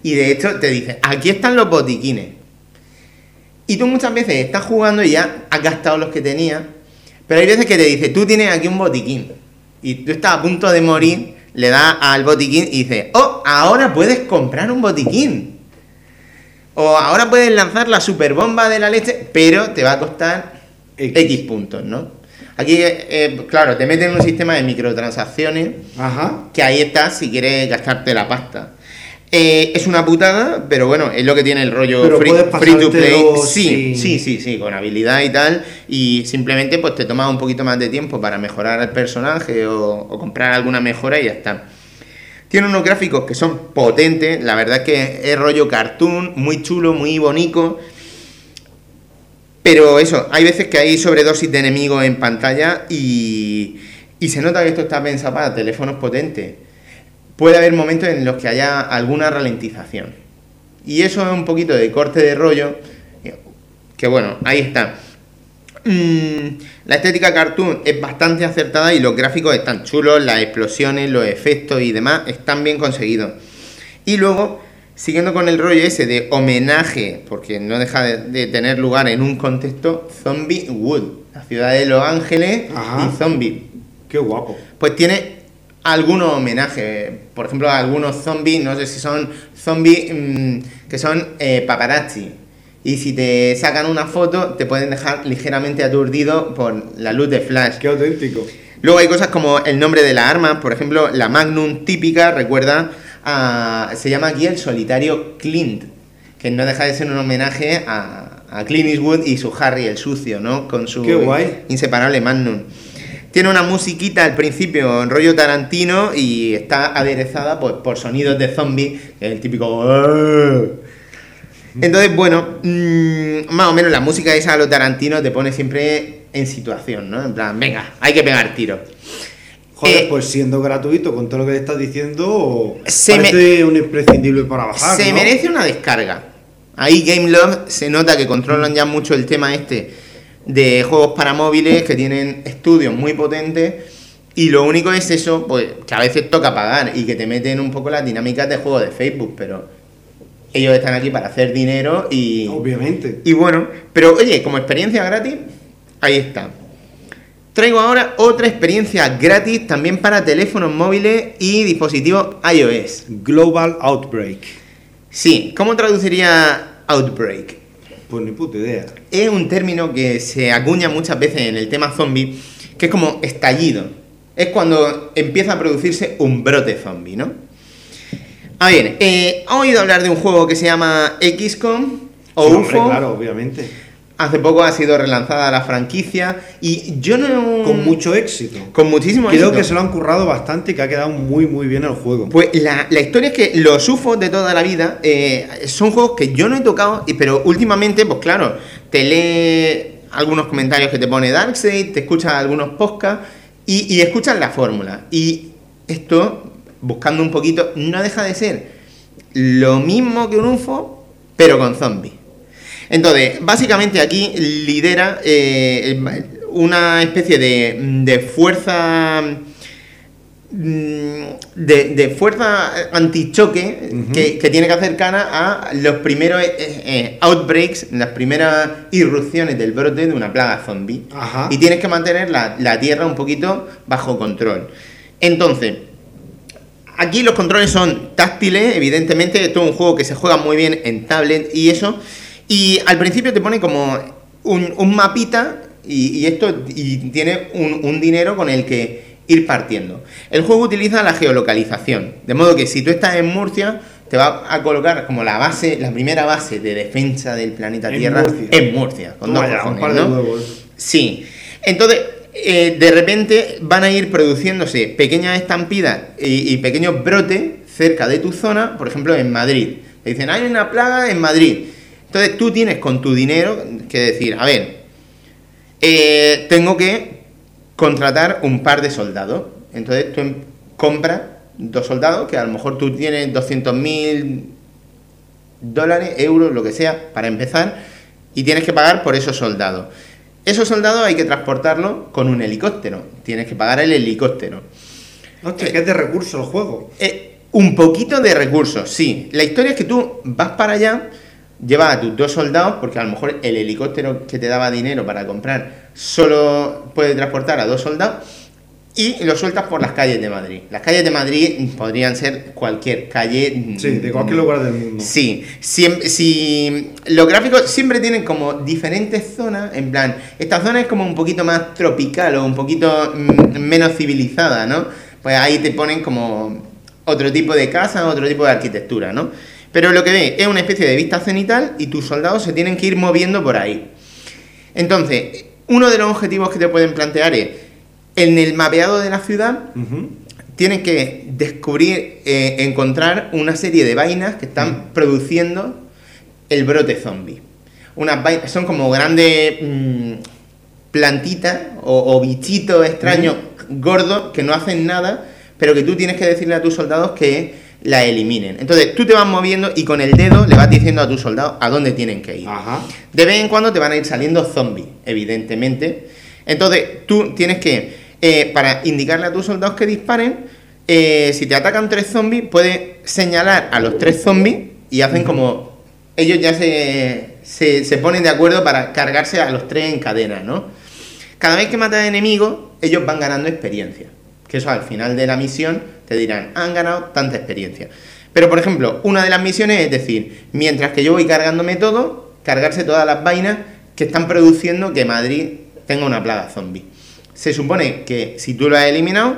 Y de hecho te dice, aquí están los botiquines. Y tú muchas veces estás jugando y ya has gastado los que tenías. Pero hay veces que te dice, tú tienes aquí un botiquín. Y tú estás a punto de morir, le das al botiquín y dices, oh, ahora puedes comprar un botiquín. O ahora puedes lanzar la superbomba de la leche, pero te va a costar X. X, puntos, ¿no? Aquí, eh, claro, te meten en un sistema de microtransacciones Ajá. que ahí está si quieres gastarte la pasta. Eh, es una putada, pero bueno, es lo que tiene el rollo Pero free, to play. Sí, sin- sí, sí, sí, con habilidad y tal. Y simplemente pues te tomas un poquito más de tiempo para mejorar el personaje o, o comprar alguna mejora y ya está. Tiene unos gráficos que son potentes, la verdad es que es rollo cartoon, muy chulo, muy bonito. Pero eso, hay veces que hay sobredosis de enemigos en pantalla y, y se nota que esto está pensado para teléfonos potentes. Puede haber momentos en los que haya alguna ralentización. Y eso es un poquito de corte de rollo, que bueno, ahí está. Mm, la estética cartoon es bastante acertada y los gráficos están chulos, las explosiones, los efectos y demás están bien conseguidos. Y luego, siguiendo con el rollo ese de homenaje, porque no deja de, de tener lugar en un contexto, Zombie Wood, la ciudad de Los Ángeles Ajá. y Zombie. Qué guapo. Pues tiene algunos homenajes, por ejemplo, algunos zombies, no sé si son zombies mm, que son eh, paparazzi. Y si te sacan una foto, te pueden dejar ligeramente aturdido por la luz de flash. Qué auténtico. Luego hay cosas como el nombre de la arma, por ejemplo, la Magnum típica, recuerda, a- se llama aquí el solitario Clint, que no deja de ser un homenaje a, a Clint Eastwood y su Harry el sucio, ¿no? Con su Qué guay. inseparable Magnum. Tiene una musiquita al principio en rollo Tarantino y está aderezada pues, por sonidos de zombie, que es el típico... Entonces, bueno, mm, más o menos la música esa a lo Tarantino te pone siempre en situación, ¿no? En plan, venga, hay que pegar tiro. Joder, Eh, pues siendo gratuito con todo lo que le estás diciendo, Se parece un imprescindible para bajar. Se ¿no? merece una descarga. Ahí Game Love se nota que controlan ya mucho el tema este de juegos para móviles que tienen estudios muy potentes y lo único es eso, pues que a veces toca pagar y que te meten un poco las dinámicas de juego de Facebook, pero ellos están aquí para hacer dinero y, Obviamente. y bueno, pero oye, como experiencia gratis, ahí está. Traigo ahora otra experiencia gratis también para teléfonos móviles y dispositivos iOS. Global Outbreak. Sí, ¿cómo traduciría Outbreak? Pues ni puta idea. Es un término que se acuña muchas veces en el tema zombie, que es como estallido. Es cuando empieza a producirse un brote zombie, ¿no? A ver, eh, ¿ha oído hablar de un juego que se llama XCOM o Sí, UFO? hombre, claro, obviamente. Hace poco ha sido relanzada la franquicia y yo no... Con mucho éxito. Con muchísimo Creo éxito. que se lo han currado bastante y que ha quedado muy, muy bien el juego. Pues la, la historia es que los UFOs de toda la vida eh, son juegos que yo no he tocado, pero últimamente, pues claro, te lee algunos comentarios que te pone Darkseid, te escuchas algunos podcasts y, y escuchas la fórmula. Y esto, buscando un poquito, no deja de ser lo mismo que un UFO, pero con zombies. Entonces, básicamente aquí lidera eh, una especie de, de fuerza mm, de, de fuerza antichoque que, que tiene que hacer cara a los primeros eh, eh, outbreaks, las primeras irrupciones del brote de una plaga zombie. Ajá. Y tienes que mantener la, la tierra un poquito bajo control. Entonces, Aquí los controles son táctiles, evidentemente, esto es un juego que se juega muy bien en tablet y eso. Y al principio te pone como un, un mapita y, y esto y tiene un, un dinero con el que ir partiendo. El juego utiliza la geolocalización, de modo que si tú estás en Murcia, te va a colocar como la base, la primera base de defensa del planeta En Tierra Murcia. en Murcia, con dos ya, un cojones, par de ¿no? huevos. Sí. Entonces, eh, de repente van a ir produciéndose pequeñas estampidas y, y pequeños brotes cerca de tu zona, por ejemplo, en Madrid. Te dicen, hay una plaga en Madrid. Entonces tú tienes con tu dinero que decir, a ver, eh, tengo que contratar un par de soldados. Entonces tú em- compras dos soldados, que a lo mejor tú tienes 200 mil dólares, euros, lo que sea, para empezar, y tienes que pagar por esos soldados. Esos soldados hay que transportarlos con un helicóptero. Tienes que pagar el helicóptero. Hostia, que es de recurso el juego. Eh, un poquito de recursos, sí. La historia es que tú vas para allá, llevas a tus dos soldados, porque a lo mejor el helicóptero que te daba dinero para comprar solo puede transportar a dos soldados, y los sueltas por las calles de Madrid. Las calles de Madrid podrían ser cualquier calle. Sí, de cualquier lugar del mundo. Sí, siem- si los gráficos siempre tienen como diferentes zonas, en plan, esta zona es como un poquito más tropical o un poquito mm, menos civilizada, ¿no? Pues ahí te ponen como otro tipo de casa, otro tipo de arquitectura, ¿no? Pero lo que ve es una especie de vista cenital y tus soldados se tienen que ir moviendo por ahí. Entonces, uno de los objetivos que te pueden plantear es, en el mapeado de la ciudad, Ujú. tienen que descubrir, eh, encontrar una serie de vainas que están produciendo el brote zombie. Unas vainas, son como grandes mm, plantitas o, o bichitos extraños gordos que no hacen nada, pero que tú tienes que decirle a tus soldados que la eliminen. Entonces tú te vas moviendo y con el dedo le vas diciendo a tus soldados a dónde tienen que ir. Ajá. De vez en cuando te van a ir saliendo zombies, evidentemente. Entonces, tú tienes que, eh, para indicarle a tus soldados que disparen, eh, si te atacan tres zombies, puedes señalar a los tres zombies y hacen como... Ellos ya se, se, se ponen de acuerdo para cargarse a los tres en cadena, ¿no? Cada vez que matas enemigos, ellos van ganando experiencia. Que eso al final de la misión te dirán, han ganado tanta experiencia. Pero por ejemplo, una de las misiones es decir, mientras que yo voy cargándome todo, cargarse todas las vainas que están produciendo que Madrid tenga una plaga zombie. Se supone que si tú lo has eliminado,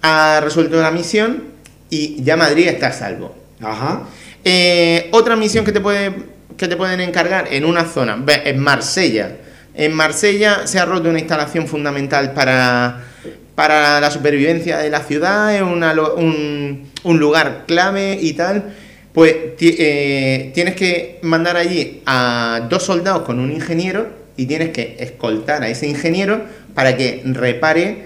ha resuelto la misión y ya Madrid está a salvo. Ajá. Eh, otra misión que te, puede, que te pueden encargar en una zona, en Marsella. En Marsella se ha roto una instalación fundamental para, para la supervivencia de la ciudad, es una un, un lugar clave y tal. Pues eh, tienes que mandar allí a dos soldados con un ingeniero y tienes que escoltar a ese ingeniero para que repare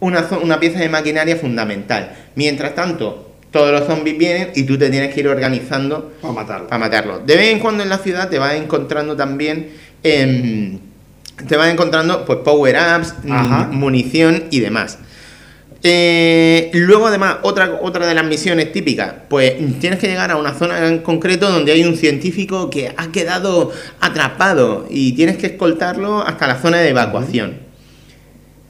una, una pieza de maquinaria fundamental. Mientras tanto, todos los zombies vienen y tú te tienes que ir organizando Para matarlo. para matarlo. De vez en cuando en la ciudad te vas encontrando también. em, te vas encontrando pues power-ups, mm, munición y demás. Eh, luego, además, otra, otra de las misiones típicas, pues tienes que llegar a una zona en concreto donde hay un científico que ha quedado atrapado y tienes que escoltarlo hasta la zona de evacuación.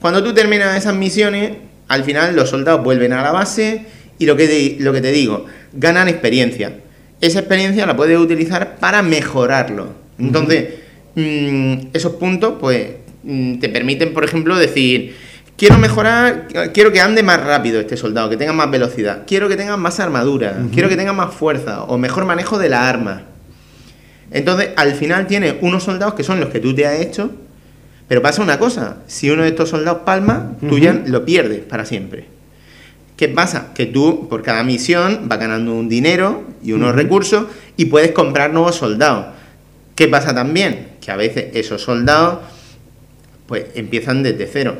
Cuando tú terminas esas misiones, al final los soldados vuelven a la base y lo que te, lo que te digo, ganan experiencia. Esa experiencia la puedes utilizar para mejorarlo. Entonces, mm, esos puntos, pues, mm, te permiten, por ejemplo, decir, quiero mejorar, quiero que ande más rápido este soldado, que tenga más velocidad, quiero que tenga más armadura, quiero que tenga más fuerza o mejor manejo de la arma. Entonces, al final tienes unos soldados que son los que tú te has hecho, pero pasa una cosa, si uno de estos soldados palma, tú ya lo pierdes para siempre. ¿Qué pasa? Que tú, por cada misión, vas ganando un dinero y unos recursos y puedes comprar nuevos soldados. ¿Qué pasa también? Que a veces esos soldados, pues, empiezan desde cero.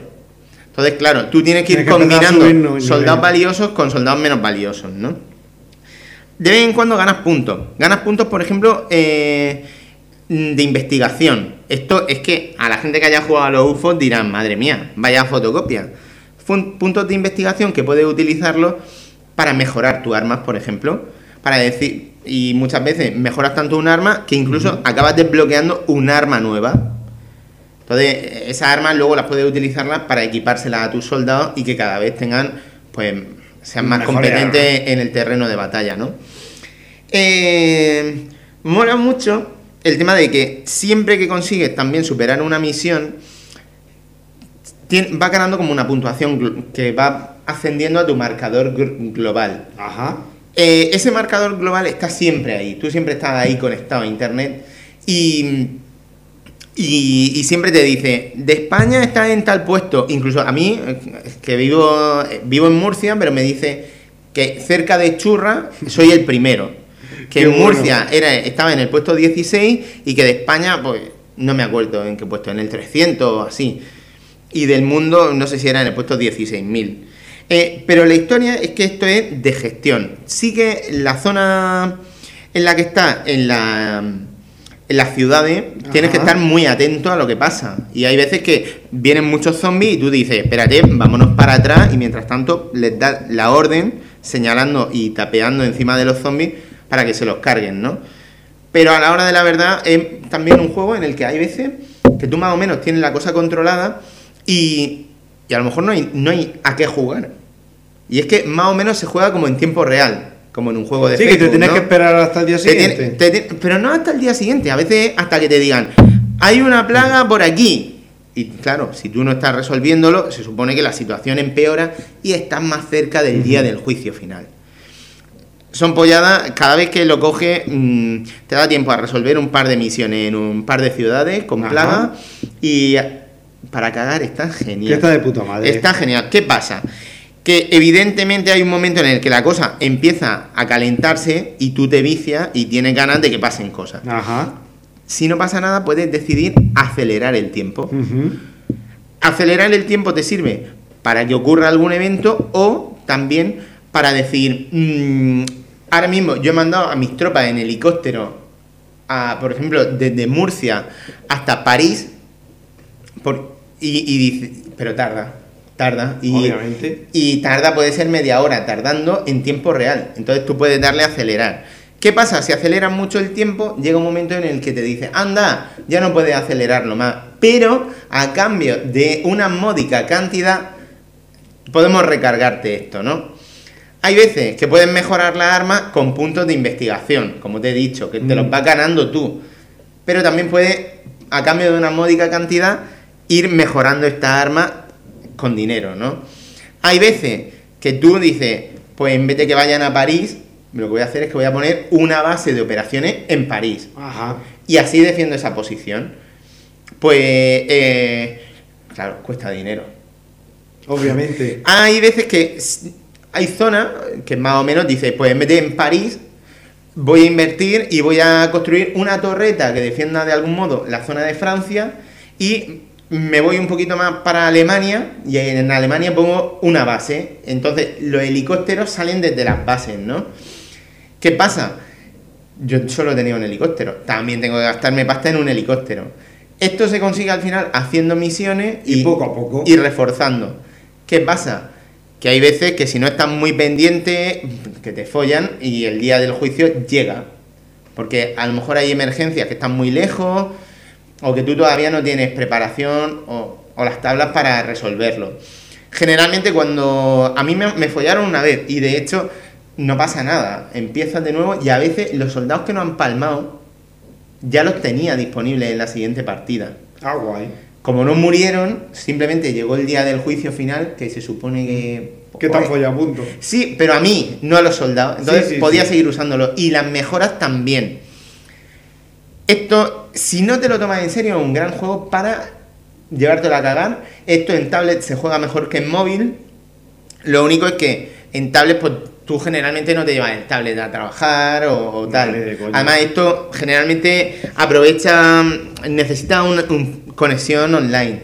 Entonces, claro, tú tienes que ir Tienes combinando soldados valiosos con soldados menos valiosos, ¿no? De vez en cuando ganas puntos. Ganas puntos, por ejemplo, eh, de investigación. Esto es que a la gente que haya jugado a los UFOs dirán, madre mía, vaya fotocopia. Fun- puntos de investigación que puedes utilizarlos para mejorar tu armas, por ejemplo. Para decir, y muchas veces mejoras tanto un arma que incluso acabas desbloqueando un arma nueva. Entonces, esas armas luego las puedes utilizarlas para equipárselas a tus soldados y que cada vez tengan, pues, sean más competentes en el terreno de batalla, ¿no? Eh, mola mucho el tema de que siempre que consigues también superar una misión, va ganando como una puntuación que va ascendiendo a tu marcador global. Ajá. Eh, ese marcador global está siempre ahí, tú siempre estás ahí conectado a internet y, y, y siempre te dice, de España está en tal puesto, incluso a mí, que vivo, vivo en Murcia, pero me dice que cerca de Churra soy el primero, que Qué en bueno. Murcia era, estaba en el puesto 16 y que de España, pues no me acuerdo en qué puesto, en el 300 o así, y del mundo no sé si era en el puesto 16.000. Eh, pero la historia es que esto es de gestión. Sí que la zona en la que está, en, la, en las ciudades, tienes que estar muy atento a lo que pasa. Y hay veces que vienen muchos zombies y tú dices, espérate, vámonos para atrás y mientras tanto les das la orden señalando y tapeando encima de los zombies para que se los carguen, ¿no? Pero a la hora de la verdad es también un juego en el que hay veces que tú más o menos tienes la cosa controlada y, y a lo mejor no hay, no hay a qué jugar. Y es que más o menos se juega como en tiempo real, como en un juego de Sí, que te tienes ¿no? que esperar hasta el día Te siguiente. te pero no hasta el día siguiente, a veces hasta que te digan, hay una plaga por aquí. Y claro, si tú no estás resolviéndolo, se supone que la situación empeora y estás más cerca del día del juicio final. Son polladas, cada vez que lo coges, mm, te da tiempo a resolver un par de misiones en un par de ciudades con Ajá. plaga y para cagar está genial. Que está de puta madre. Está genial. ¿Qué pasa? Que evidentemente hay un momento en el que la cosa empieza a calentarse y tú te vicias y tienes ganas de que pasen cosas. Ajá. Si no pasa nada, puedes decidir acelerar el tiempo. Acelerar el tiempo te sirve para que ocurra algún evento o también para decir, mm, ahora mismo yo he mandado a mis tropas en helicóptero, a, por ejemplo, desde Murcia hasta París, por- y, y dice, pero tarda, tarda. Y, Obviamente. y tarda, puede ser media hora, tardando en tiempo real. Entonces tú puedes darle a acelerar. ¿Qué pasa? Si aceleras mucho el tiempo, llega un momento en el que te dice, anda, ya no puedes acelerarlo más. Pero a cambio de una módica cantidad, podemos recargarte esto, ¿no? Hay veces que puedes mejorar la arma con puntos de investigación, como te he dicho, que te los vas ganando tú. Pero también puedes, a cambio de una módica cantidad, ir mejorando esta arma con dinero, ¿no? Hay veces que tú dices, pues en vez de que vayan a París, lo que voy a hacer es que voy a poner una base de operaciones en París. Ajá. Y así defiendo esa posición. Pues, eh, claro, cuesta dinero. Obviamente. Hay veces que hay zonas que más o menos dice, pues en vez de en París, voy a invertir y voy a construir una torreta que defienda de algún modo la zona de Francia y me voy un poquito más para Alemania y en Alemania pongo una base. Entonces los helicópteros salen desde las bases, ¿no? ¿Qué pasa? Yo solo tenía un helicóptero. También tengo que gastarme pasta en un helicóptero. Esto se consigue al final haciendo misiones Y poco a poco. y reforzando. ¿Qué pasa? Que hay veces que si no estás muy pendiente, que te follan y el día del juicio llega. Porque a lo mejor hay emergencias que están muy lejos o que tú todavía no tienes preparación o, o las tablas para resolverlo. Generalmente cuando a mí me, me follaron una vez y de hecho no pasa nada, empiezas de nuevo y a veces los soldados que no han palmado ya los tenía disponibles en la siguiente partida. Ah, guay. Como no murieron, simplemente llegó el día del juicio final, que se supone que... ¿Qué tan Pues, folla punto? Sí, pero a mí, no a los soldados. Entonces Sí, sí, podía sí. seguir usándolo. Y las mejoras también. Esto, si no te lo tomas en serio, es un gran juego para llevártelo a cagar. Esto en tablet se juega mejor que en móvil. Lo único es que en tablet, pues tú generalmente no te llevas el tablet a trabajar o, o tal. Además, esto generalmente aprovecha, necesita una un- conexión online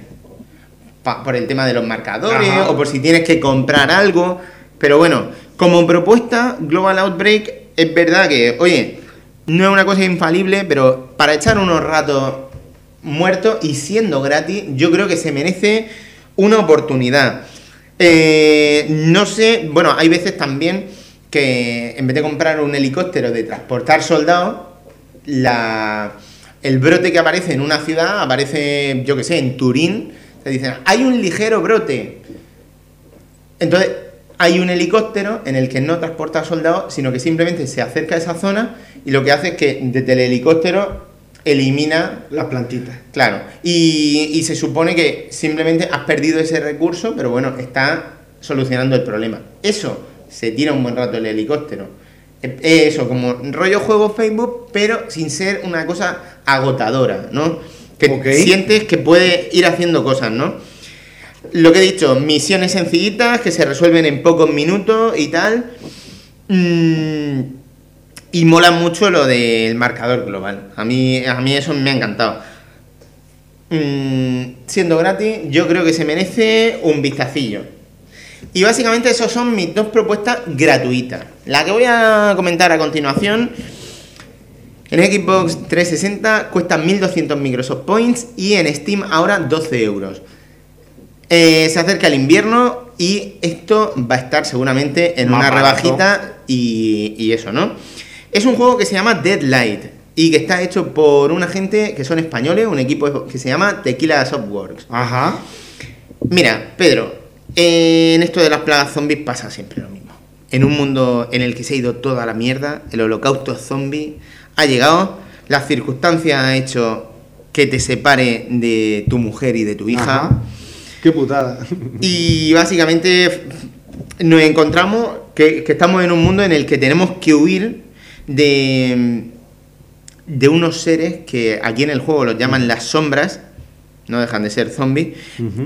pa- por el tema de los marcadores Ajá. o por si tienes que comprar algo. Pero bueno, como propuesta, Global Outbreak es verdad que, oye, no es una cosa infalible, pero para echar unos ratos muertos y siendo gratis, yo creo que se merece una oportunidad. Eh, no sé, bueno, hay veces también que en vez de comprar un helicóptero de transportar soldados, la, el brote que aparece en una ciudad aparece, yo que sé, en Turín. Te dicen, hay un ligero brote. Entonces, hay un helicóptero en el que no transporta soldados, sino que simplemente se acerca a esa zona y lo que hace es que desde el helicóptero elimina Las plantitas. Claro, y, y se supone que simplemente has perdido ese recurso, pero bueno, está solucionando el problema. Eso, se tira un buen rato el helicóptero. Eh, Eso, como rollo juego Facebook, pero sin ser una cosa agotadora, ¿no? Que Ok. sientes que puedes ir haciendo cosas, ¿no? Lo que he dicho, misiones sencillitas que se resuelven en pocos minutos y tal. Mm, y mola mucho lo del marcador global. A mí, a mí eso me ha encantado. Mm, siendo gratis, yo creo que se merece un vistacillo. Y básicamente esas son mis dos propuestas gratuitas. La que voy a comentar a continuación, en Xbox 360 cuesta 1200 Microsoft Points y en Steam ahora 12 euros. Eh, se acerca el invierno y esto va a estar seguramente en Más una barato. rebajita y, y eso, ¿no? Es un juego que se llama Deadlight y que está hecho por una gente que son españoles, un equipo que se llama Tequila Softworks. Ajá. Mira, Pedro, en esto de las plagas zombies pasa siempre lo mismo. En un mundo en el que se ha ido toda la mierda, el holocausto zombie ha llegado, las circunstancias han hecho que te separe de tu mujer y de tu hija. Ajá. Qué putada. Y básicamente nos encontramos que, que estamos en un mundo en el que tenemos que huir de, de unos seres que aquí en el juego los llaman las sombras, no dejan de ser zombies,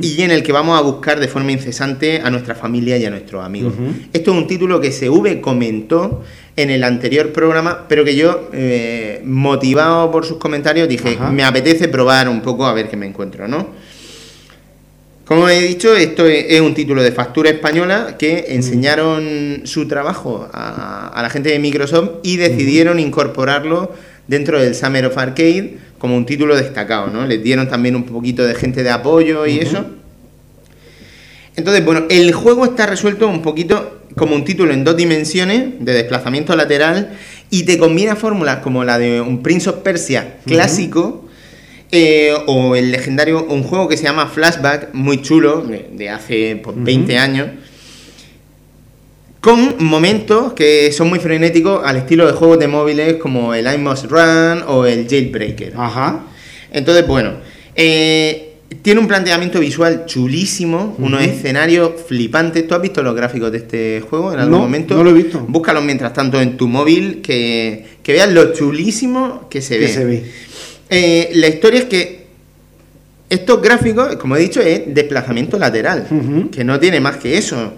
y en el que vamos a buscar de forma incesante a nuestra familia y a nuestros amigos. Esto es un título que SV comentó en el anterior programa, pero que yo, eh, motivado por sus comentarios, dije, Ajá. me apetece probar un poco a ver qué me encuentro, ¿no? Como he dicho, esto es es un título de factura española que enseñaron su trabajo a, a la gente de Microsoft y decidieron incorporarlo dentro del Summer of Arcade como un título destacado, ¿no? Les dieron también un poquito de gente de apoyo y eso. Entonces, bueno, el juego está resuelto un poquito como un título en dos dimensiones, de desplazamiento lateral, y te combina fórmulas como la de un Prince of Persia clásico. Eh, o el legendario, un juego que se llama Flashback, muy chulo, de, de hace pues, 20 años, con momentos que son muy frenéticos al estilo de juegos de móviles como el I Must Run o el Jailbreaker. Ajá. Entonces, bueno, eh, tiene un planteamiento visual chulísimo, unos escenarios flipantes. ¿Tú has visto los gráficos de este juego en algún No, momento? no lo he visto. Búscalos mientras tanto en tu móvil, que, que veas lo chulísimo que se Que ve. se ve. Eh, la historia es que estos gráficos, como he dicho, es desplazamiento lateral, que no tiene más que eso.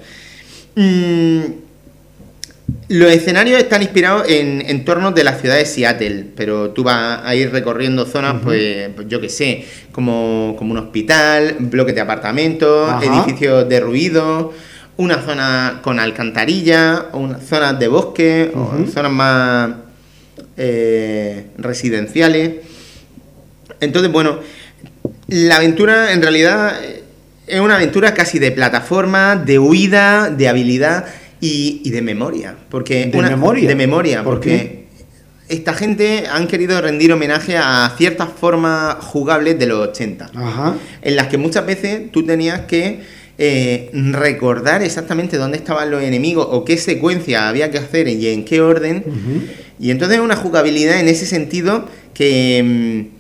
Mm, los escenarios están inspirados en entornos de la ciudad de Seattle, pero tú vas a ir recorriendo zonas, pues, pues yo qué sé, como, como un hospital, bloques de apartamentos, Ajá. edificios derruidos, una zona con alcantarilla, zonas de bosque, o zonas más eh, residenciales. Entonces, bueno, la aventura en realidad es una aventura casi de plataforma, de huida, de habilidad y, y de memoria. Porque ¿De una- memoria? De memoria, ¿Por porque esta gente han querido rendir homenaje a ciertas formas jugables de los 80 Ajá. en las que muchas veces tú tenías que eh, recordar exactamente dónde estaban los enemigos o qué secuencia había que hacer y en qué orden. Y entonces una jugabilidad en ese sentido que, mm,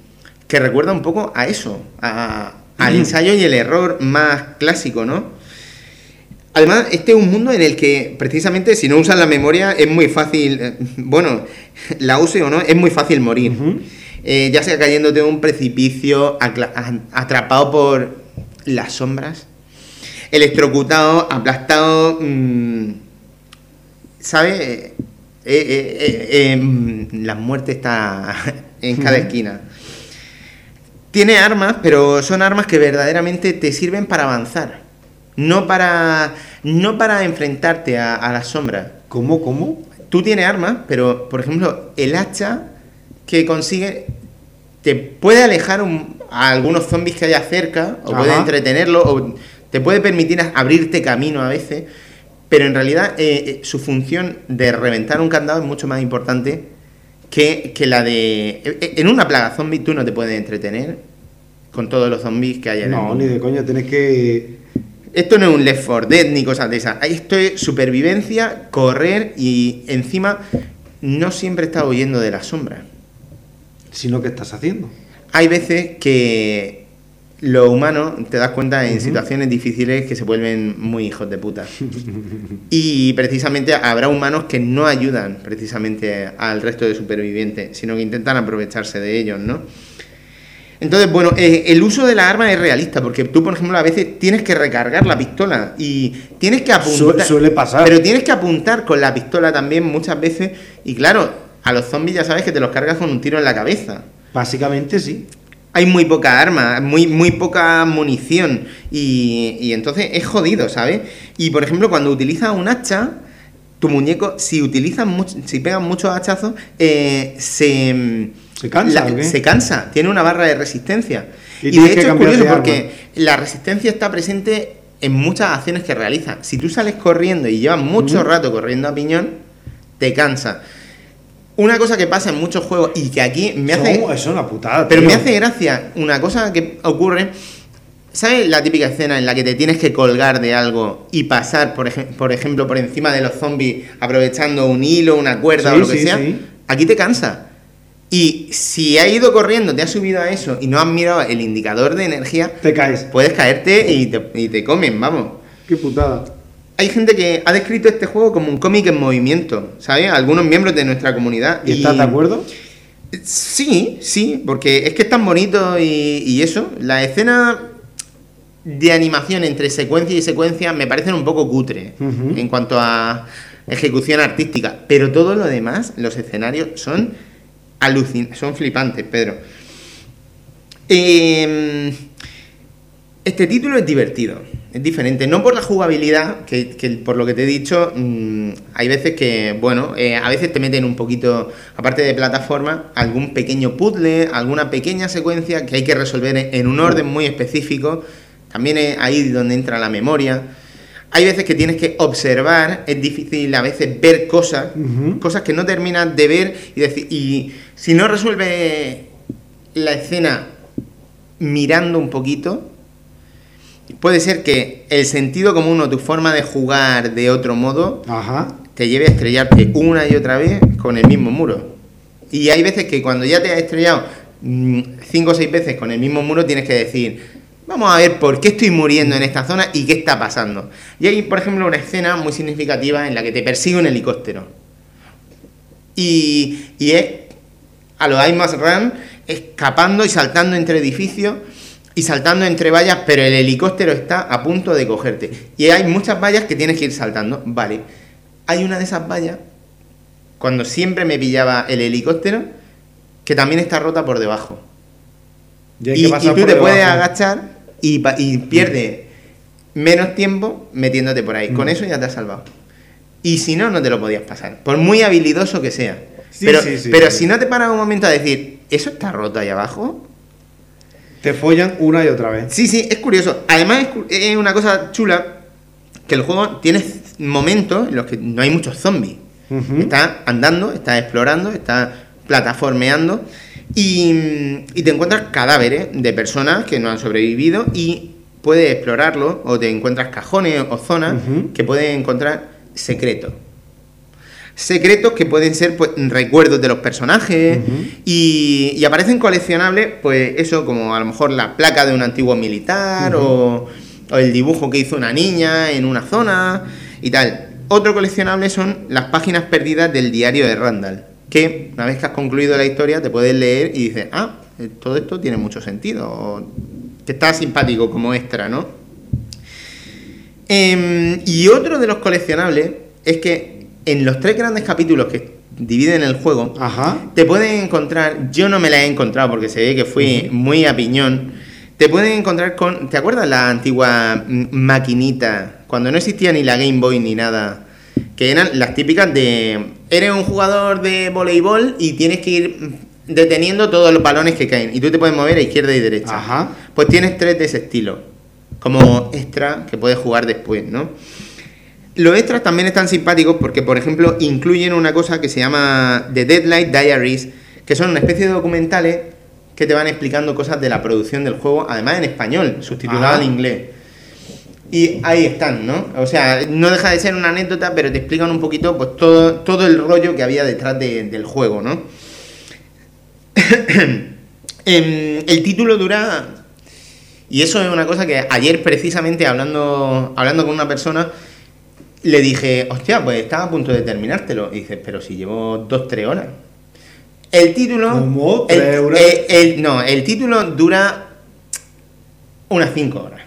que recuerda un poco a eso, a- al ensayo y el error más clásico, ¿no? Además, este es un mundo en el que precisamente si no usas la memoria es muy fácil, eh, bueno, la use o no, es muy fácil morir. Eh, ya sea cayéndote de un precipicio, atrapado por las sombras, electrocutado, aplastado, mm, ¿sabes? Eh, mm, la muerte está en cada esquina. Tiene armas, pero son armas que verdaderamente te sirven para avanzar. No para, no para enfrentarte a, a las sombras. ¿Cómo, cómo? Tú tienes armas, pero por ejemplo, el hacha que consigue te puede alejar un- a algunos zombies que haya cerca, o puede entretenerlo, o te puede permitir abrirte camino a veces, pero en realidad eh, eh, su función de reventar un candado es mucho más importante que, que la de... eh, eh, En una plaga zombie tú no te puedes entretener con todos los zombies que hay en el No, mundo. ni de coña, tenés que. Esto no es un Left 4 Dead ni cosas de esas. Esto es supervivencia, correr y encima no siempre estás huyendo de las sombras. Sino que estás haciendo. Hay veces que los humanos te das cuenta en situaciones difíciles que se vuelven muy hijos de puta. Y precisamente habrá humanos que no ayudan precisamente al resto de supervivientes, sino que intentan aprovecharse de ellos, ¿no? Entonces, bueno, eh, el uso de la arma es realista, porque tú, por ejemplo, a veces tienes que recargar la pistola y tienes que apuntar. Su- suele pasar. Pero tienes que apuntar con la pistola también muchas veces. Y claro, a los zombies ya sabes que te los cargas con un tiro en la cabeza. Básicamente sí. Hay muy poca arma, muy, muy poca munición. Y, y entonces es jodido, ¿sabes? Y por ejemplo, cuando utilizas un hacha, tu muñeco, si utilizas mucho, si pegan muchos hachazos, eh, se. ¿Se cansa la-? Se cansa, tiene una barra de resistencia. Y de hecho es curioso porque la resistencia está presente en muchas acciones que realizas. Si tú sales corriendo y llevas mucho rato corriendo a piñón, te cansa. Una cosa que pasa en muchos juegos y que aquí me hace. Eso es una putada. Pero tío. me hace gracia una cosa que ocurre. ¿Sabes la típica escena en la que te tienes que colgar de algo y pasar, por, ejem- por ejemplo, por encima de los zombies aprovechando un hilo, una cuerda Sí, o lo que sí, sea? sí. Aquí te cansa. Y si has ido corriendo, te has subido a eso y no has mirado el indicador de energía, Te caes. puedes caerte y te, y te comen, vamos. Qué putada. Hay gente que ha descrito este juego como un cómic en movimiento, ¿sabes? Algunos miembros de nuestra comunidad. ¿Y estás de acuerdo? Sí, sí, porque es que es tan bonito y, y eso. La escena de animación entre secuencia y secuencia me parecen un poco cutre en cuanto a ejecución artística. Pero todo lo demás, los escenarios son alucinantes, son flipantes, Pedro. Eh, este título es divertido, es diferente, no por la jugabilidad, que, que por lo que te he dicho, mm, hay veces que, bueno, eh, a veces te meten un poquito, aparte de plataforma, algún pequeño puzzle, alguna pequeña secuencia que hay que resolver en, un orden muy específico, también es ahí donde entra la memoria. hay veces que tienes que observar, es difícil a veces ver cosas, cosas que no terminas de ver y decir, y si no resuelve la escena mirando un poquito, puede ser que el sentido común o tu forma de jugar de otro modo Ajá. te lleve a estrellarte una y otra vez con el mismo muro. Y hay veces que cuando ya te has estrellado mm, cinco o seis veces con el mismo muro tienes que decir, vamos a ver por qué estoy muriendo en esta zona y qué está pasando. Y hay, por ejemplo, una escena muy significativa en la que te persigue un helicóptero. Y, y es a los Must Run escapando y saltando entre edificios y saltando entre vallas, pero el helicóptero está a punto de cogerte. Y hay muchas vallas que tienes que ir saltando. Vale, hay una de esas vallas, cuando siempre me pillaba el helicóptero, que también está rota por debajo. Y Y, tú te puedes agachar y, pierdes menos tiempo metiéndote por ahí. Con Mm. eso ya te has salvado. Y si no, no te lo podías pasar. Por muy habilidoso que sea. Sí, pero sí, sí, pero si no te paras un momento a decir, ¿eso está roto ahí abajo? Te follan una y otra vez. Sí, sí, es curioso. Además es una cosa chula que el juego tiene momentos en los que no hay muchos zombies. Ujú. Estás andando, estás explorando, estás plataformeando y, y te encuentras cadáveres de personas que no han sobrevivido y puedes explorarlo o te encuentras cajones o zonas que puedes encontrar secretos. Secretos que pueden ser pues, recuerdos de los personajes y, y aparecen coleccionables, pues eso, como a lo mejor la placa de un antiguo militar o, o el dibujo que hizo una niña en una zona y tal. Otro coleccionable son las páginas perdidas del diario de Randall, que una vez que has concluido la historia te puedes leer y dices, ah, todo esto tiene mucho sentido, o que está simpático como extra, ¿no? Em, y otro de los coleccionables es que en los tres grandes capítulos que dividen el juego, Ajá. te pueden encontrar, yo no me la he encontrado porque se ve que fui muy a piñón. Te pueden encontrar con, ¿te acuerdas la antigua maquinita? Cuando no existía ni la Game Boy ni nada. Que eran las típicas de, eres un jugador de voleibol y tienes que ir deteniendo todos los balones que caen. Y tú te puedes mover a izquierda y derecha. Ajá. Pues tienes tres de ese estilo. Como extra que puedes jugar después, ¿no? Los extras también están simpáticos porque, por ejemplo, incluyen una cosa que se llama The Deadlight Diaries, que son una especie de documentales que te van explicando cosas de la producción del juego, además en español, subtitulado al inglés. Y ahí están, ¿no? O sea, no deja de ser una anécdota, pero te explican un poquito pues todo, todo el rollo que había detrás de- del juego, ¿no? Em, el título dura y eso es una cosa que ayer precisamente hablando, hablando con una persona, le dije, hostia, pues estaba a punto de terminártelo. Y dice, pero si llevo dos, tres horas. El título... ¿Cómo? el- ¿Tres horas? el- el- no, el título dura unas cinco horas.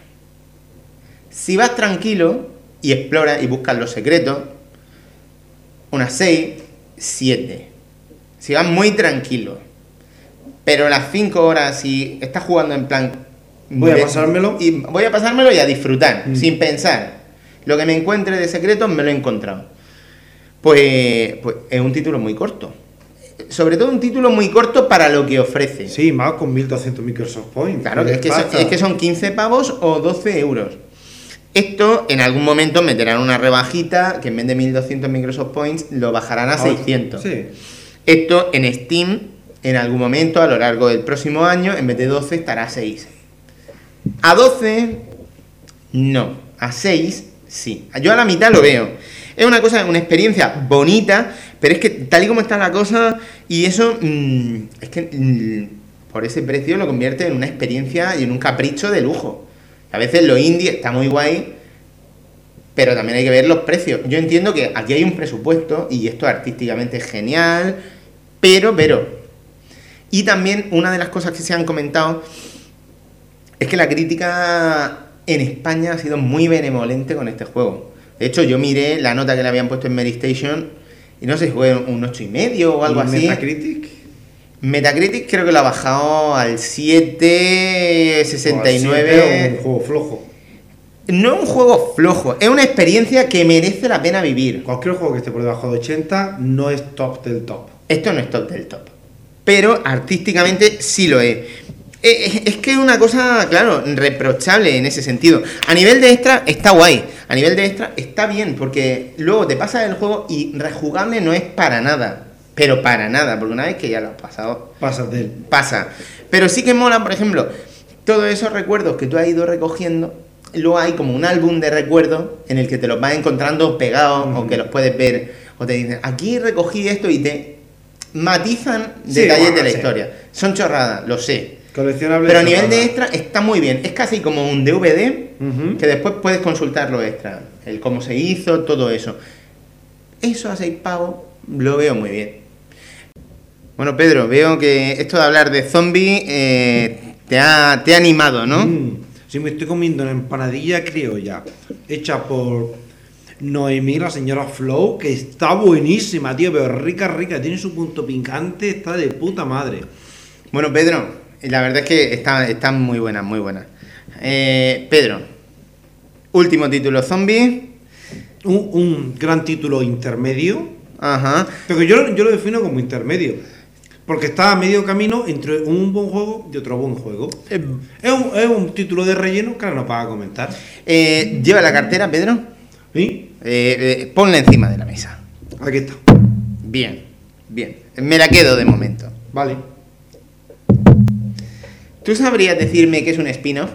Si vas tranquilo y exploras y buscas los secretos, unas seis, siete. Si vas muy tranquilo. Pero las cinco horas, si estás jugando en plan... Voy a pasármelo. Y voy a pasármelo y a disfrutar, Mm. sin pensar. Lo que me encuentre de secretos me lo he encontrado. Pues, pues es un título muy corto. Sobre todo un título muy corto para lo que ofrece. Sí, más con 1200 Microsoft Points. Claro, ¿Qué es que, son, es que son 15 pavos o 12 euros. Esto en algún momento meterán una rebajita que en vez de 1200 Microsoft Points lo bajarán a Ah, 600. Sí. Esto en Steam en algún momento a lo largo del próximo año en vez de 12 estará a 6. A 12 no, a 6 sí. Yo a la mitad lo veo. Es una cosa, una experiencia bonita, pero es que tal y como está la cosa y eso mm, es que mm, por ese precio lo convierte en una experiencia y en un capricho de lujo. A veces lo indie está muy guay, pero también hay que ver los precios. Yo entiendo que aquí hay un presupuesto y esto artísticamente es genial, pero, pero. Y también una de las cosas que se han comentado es que la crítica en España ha sido muy benevolente con este juego. De hecho, yo miré la nota que le habían puesto en Mary Station y no sé si fue un 8,5 y medio o algo ¿Y así. Metacritic? Metacritic creo que lo ha bajado al 7, O 69. así, Un juego flojo. No es un juego flojo, es una experiencia que merece la pena vivir. Cualquier juego que esté por debajo de 80 no es top del top. Esto no es top del top. Pero artísticamente sí lo es. Eh, Es que es una cosa, claro, reprochable en ese sentido. A nivel de extra está guay. A nivel de extra está bien, porque luego te pasas el juego y rejugable no es para nada. Pero para nada, porque una vez que ya lo has pasado, Pasas de él. pasa. Pero sí que mola, por ejemplo, todos esos recuerdos que tú has ido recogiendo. Luego hay como un álbum de recuerdos en el que te los vas encontrando pegados o que los puedes ver. O te dicen, aquí recogí esto y te matizan Sí, detalles bueno, de la sí. historia. Son chorradas, lo sé. Coleccionable. Pero a nivel de extra está muy bien. Es casi como un DVD que después puedes consultar lo extra. El cómo se hizo, todo eso. Eso a 6 pavos lo veo muy bien. Bueno, Pedro, veo que esto de hablar de zombies eh, te, ha, te ha animado, ¿no? Mm, Sí, me estoy comiendo una empanadilla criolla hecha por Noemí, la señora Flow, que está buenísima, tío, pero rica, rica, tiene su punto picante, está de puta madre. Bueno, Pedro, la verdad es que está- están muy buenas, muy buenas. Eh, Pedro, último título zombie. Un, un gran título intermedio, Ajá. pero yo, yo lo defino como intermedio, porque está a medio camino entre un buen juego y otro buen juego. Eh, Es un, es un título de relleno que ahora nos a comentar. eh, Lleva la cartera, Pedro. ¿Sí? Eh, ponla encima de la mesa. Aquí está. Bien, bien. Me la quedo de momento. Vale. ¿Tú sabrías decirme qué es un spin-off?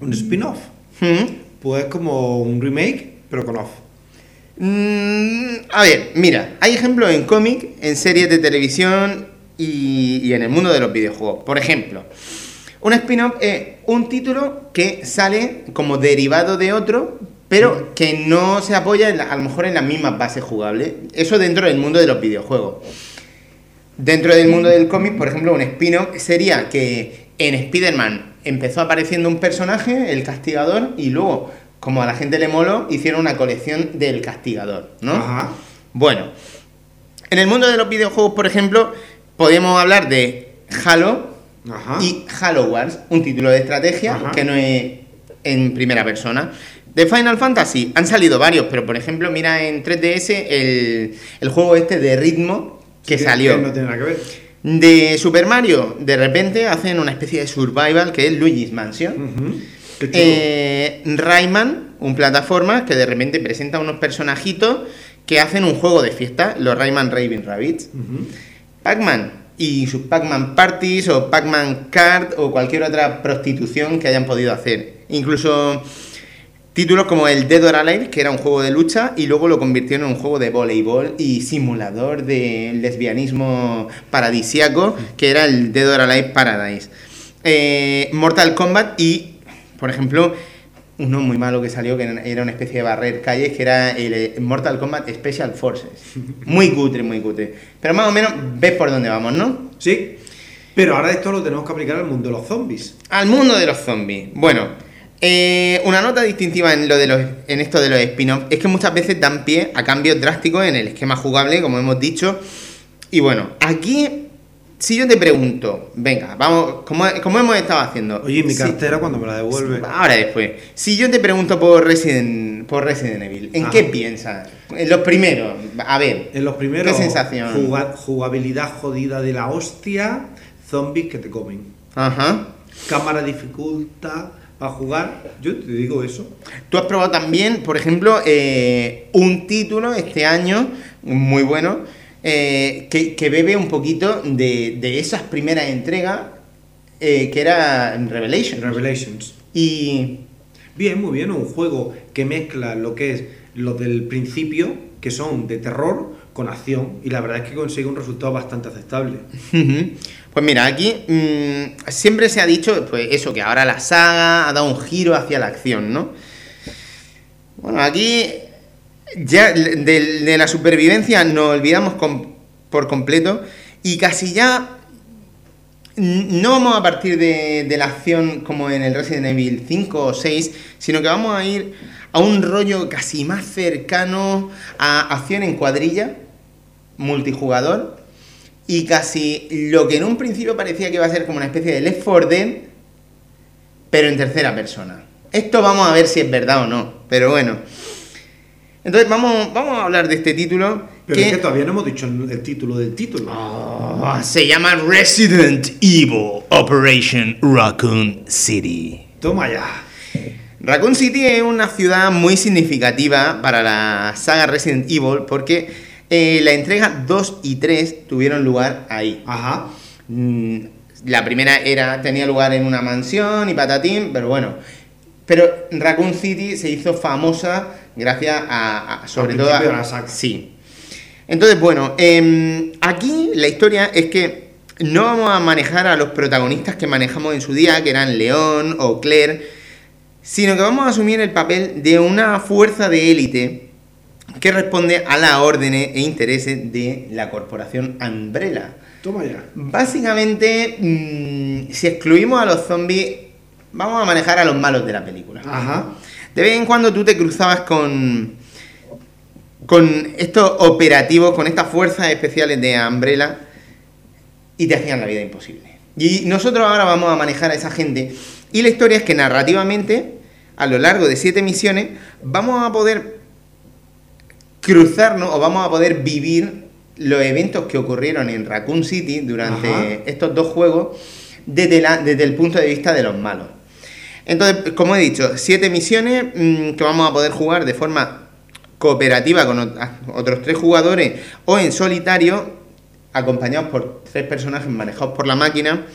Un spin-off. ¿Mm? Pues como un remake, pero con off. Mm, a ver, mira, hay ejemplos en cómic, en series de televisión y, y en el mundo de los videojuegos. Por ejemplo, un spin-off es un título que sale como derivado de otro, pero que no se apoya la- a lo mejor en las mismas bases jugables. Eso dentro del mundo de los videojuegos. Dentro del mundo del cómic, por ejemplo, un spin-off sería que en Spider-Man empezó apareciendo un personaje, el castigador, y luego, como a la gente le moló, hicieron una colección del castigador, ¿no? Ajá. Bueno, en el mundo de los videojuegos, por ejemplo, podemos hablar de Halo Ajá. y Halo Wars, un título de estrategia Ajá. que no es en primera persona. De Final Fantasy han salido varios, pero por ejemplo, mira en 3DS el, el juego este de ritmo que salió. no tiene nada que ver. De Super Mario, de repente hacen una especie de survival que es Luigi's Mansion. Eh, Rayman, un plataforma que de repente presenta unos personajitos que hacen un juego de fiesta, los Rayman Raving Rabbits. Ujú. Pac-Man y sus Pac-Man Parties o Pac-Man Card o cualquier otra prostitución que hayan podido hacer. Incluso títulos como el Dead or Alive, que era un juego de lucha, y luego lo convirtieron en un juego de voleibol y simulador de lesbianismo paradisiaco, que era el Dead or Alive Paradise. Eh, Mortal Kombat y, por ejemplo, uno muy malo que salió, que era una especie de barrer calles, que era el eh, Mortal Kombat Special Forces. Muy cutre, muy cutre. Pero más o menos ves por dónde vamos, ¿no? Sí. Pero ahora esto lo tenemos que aplicar al mundo de los zombies. Al mundo de los zombies. Bueno, eh, una nota distintiva en, lo de los, en esto de los spin-offs es que muchas veces dan pie a cambios drásticos en el esquema jugable, como hemos dicho. Y bueno, aquí, si yo te pregunto, venga, vamos, como, como hemos estado haciendo. Oye, mi si- cartera cuando me la devuelve. Ahora después. Si yo te pregunto por Resident, por Resident Evil, ¿en Ajá. qué piensas? En los primeros, a ver. En los primeros, ¿Qué sensación? juga- jugabilidad jodida de la hostia, zombies que te comen. Ajá. Cámara dificultad para jugar. Yo te digo eso. Tú has probado también, por ejemplo, eh, un título este año muy bueno eh, que, que bebe un poquito de, de esas primeras entregas eh, que era Revelation. Revelations. Y Bien, muy bien. Un juego que mezcla lo que es lo del principio, que son de terror, con acción. Y la verdad es que consigue un resultado bastante aceptable. Pues mira, aquí mm, siempre se ha dicho pues eso, que ahora la saga ha dado un giro hacia la acción, ¿no? Bueno, aquí ya de, la supervivencia nos olvidamos por completo y casi ya no vamos a partir de, de la acción como en el Resident Evil 5 o 6, sino que vamos a ir a un rollo casi más cercano a acción en cuadrilla, multijugador, y casi lo que en un principio parecía que iba a ser como una especie de Left 4 Dead, pero en tercera persona. Esto vamos a ver si es verdad o no, pero bueno. Entonces vamos, vamos a hablar de este título. Pero que es que todavía no hemos dicho el título del título. Ah, se llama Resident Evil Operation Raccoon City. Toma ya. Raccoon City es una ciudad muy significativa para la saga Resident Evil porque eh, la entrega 2 y 3 tuvieron lugar ahí. Ajá. Mm, La primera era tenía lugar en una mansión y patatín, pero bueno. Pero Raccoon City se hizo famosa gracias a, a- sobre todo a, de la saga. sí. Entonces, bueno, em, aquí la historia es que no vamos a manejar a los protagonistas que manejamos en su día, que eran León o Claire, sino que vamos a asumir el papel de una fuerza de élite que responde a las órdenes e intereses de la corporación Umbrella. Toma ya. Básicamente, mm, si excluimos a los zombies, vamos a manejar a los malos de la película. Ajá. De vez en cuando tú te cruzabas con. con estos operativos, con estas fuerzas especiales de Umbrella y te hacían la vida imposible. Y nosotros ahora vamos a manejar a esa gente. Y la historia es que narrativamente, a lo largo de siete misiones, vamos a poder cruzarnos o vamos a poder vivir los eventos que ocurrieron en Raccoon City durante Ajá. estos dos juegos desde, la- desde el punto de vista de los malos. Entonces, como he dicho, siete misiones mm, que vamos a poder jugar de forma cooperativa con otros tres jugadores o en solitario, acompañados por tres personajes manejados por la máquina,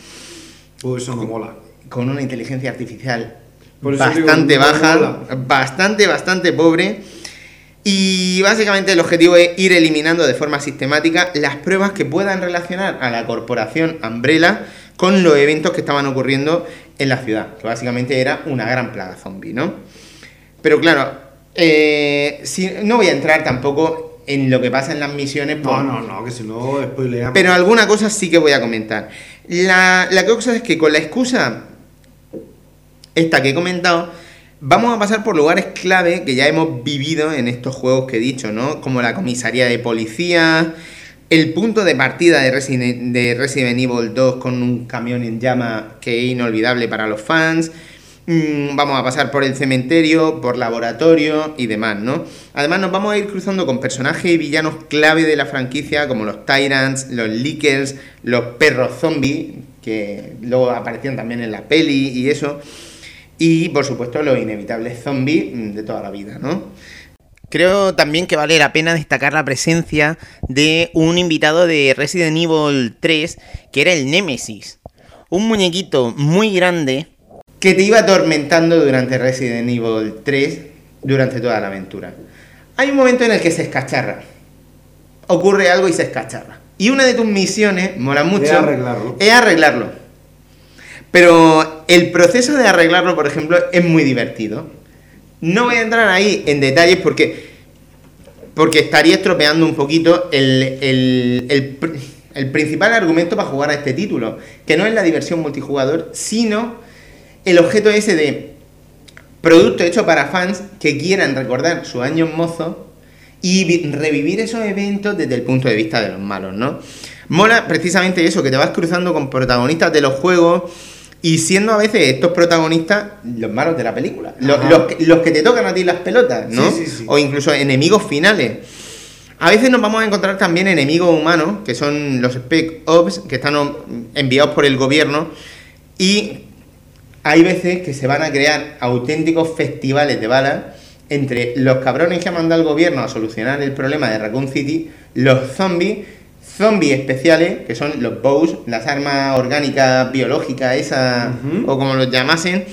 Pues eso no mola. con una inteligencia artificial bastante digo, no baja, bastante, bastante pobre. Y básicamente el objetivo es ir eliminando de forma sistemática las pruebas que puedan relacionar a la corporación Umbrella con los eventos que estaban ocurriendo en la ciudad, que básicamente era una gran plaga zombie, ¿no? Pero claro, eh, si, no voy a entrar tampoco en lo que pasa en las misiones. No, no, no, que si no spoileamos. pero alguna cosa sí que voy a comentar. La, la cosa es que con la excusa esta que he comentado, vamos a pasar por lugares clave que ya hemos vivido en estos juegos que he dicho, ¿no? Como la comisaría de policía, el punto de partida de Resident, de Resident Evil 2 con un camión en llama que es inolvidable para los fans. Mm, Vamos a pasar por el cementerio, por laboratorio y demás, ¿no? Además nos vamos a ir cruzando con personajes y villanos clave de la franquicia como los Tyrants, los Lickers, los perros zombies, que luego aparecían también en la peli y eso. Y por supuesto los inevitables zombies mm, de toda la vida, ¿no? Creo también que vale la pena destacar la presencia de un invitado de Resident Evil 3, que era el Nemesis. Un muñequito muy grande que te iba atormentando durante Resident Evil 3 durante toda la aventura. Hay un momento en el que se escacharra. Ocurre algo y se escacharra. Y una de tus misiones, mola mucho, Es arreglarlo. es arreglarlo. Pero el proceso de arreglarlo, por ejemplo, es muy divertido. No voy a entrar ahí en detalles porque, porque estaría estropeando un poquito el, el- el el principal argumento para jugar a este título, que no es la diversión multijugador, sino el objeto ese de producto hecho para fans que quieran recordar sus años mozos y vi- revivir esos eventos desde el punto de vista de los malos, ¿no? Mola precisamente eso, que te vas cruzando con protagonistas de los juegos y siendo a veces estos protagonistas los malos de la película, los, los que- los que te tocan a ti las pelotas, ¿no? Sí, sí, sí. O incluso enemigos finales. A veces nos vamos a encontrar también enemigos humanos, que son los Spec Ops, que están enviados por el gobierno, y hay veces que se van a crear auténticos festivales de balas entre los cabrones que ha mandado el gobierno a solucionar el problema de Raccoon City, los zombies, zombies especiales, que son los bows, las armas orgánicas biológicas, esas, o como los llamasen,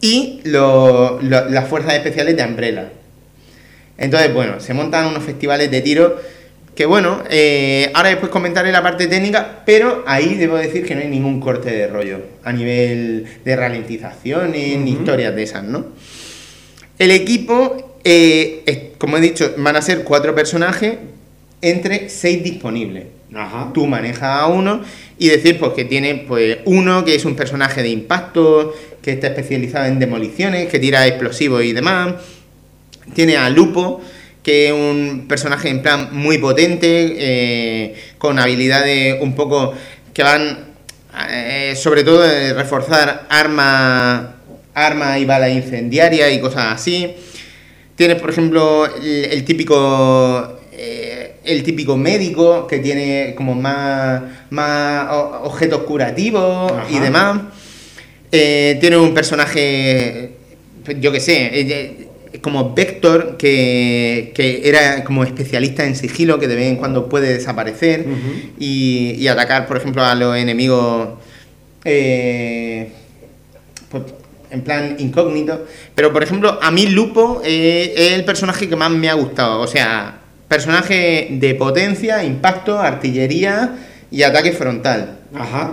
y lo- lo- las fuerzas especiales de Umbrella. Entonces, bueno, se montan unos festivales de tiro que, bueno, eh, ahora después comentaré la parte técnica, pero ahí debo decir que no hay ningún corte de rollo a nivel de ralentizaciones ni Ujú. historias de esas, ¿no? El equipo, eh, es- como he dicho, van a ser cuatro personajes entre seis disponibles. Tú manejas a uno y decir pues que tiene pues uno que es un personaje de impacto, que está especializado en demoliciones, que tira explosivos y demás. Tiene a Lupo, que es un personaje en plan muy potente, eh, con habilidades un poco que van eh, sobre todo de reforzar armas arma y balas incendiarias y cosas así. Tienes, por ejemplo, el, típico eh, el típico médico que tiene como más, más objetos curativos y demás. Eh, tiene un personaje, yo que sé, eh, eh, como Vector, que, que era como especialista en sigilo, que de vez en cuando puede desaparecer y, y atacar, por ejemplo, a los enemigos eh, pues, en plan incógnito. Pero, por ejemplo, a mí Lupo es el personaje que más me ha gustado. O sea, personaje de potencia, impacto, artillería y ataque frontal. Ajá.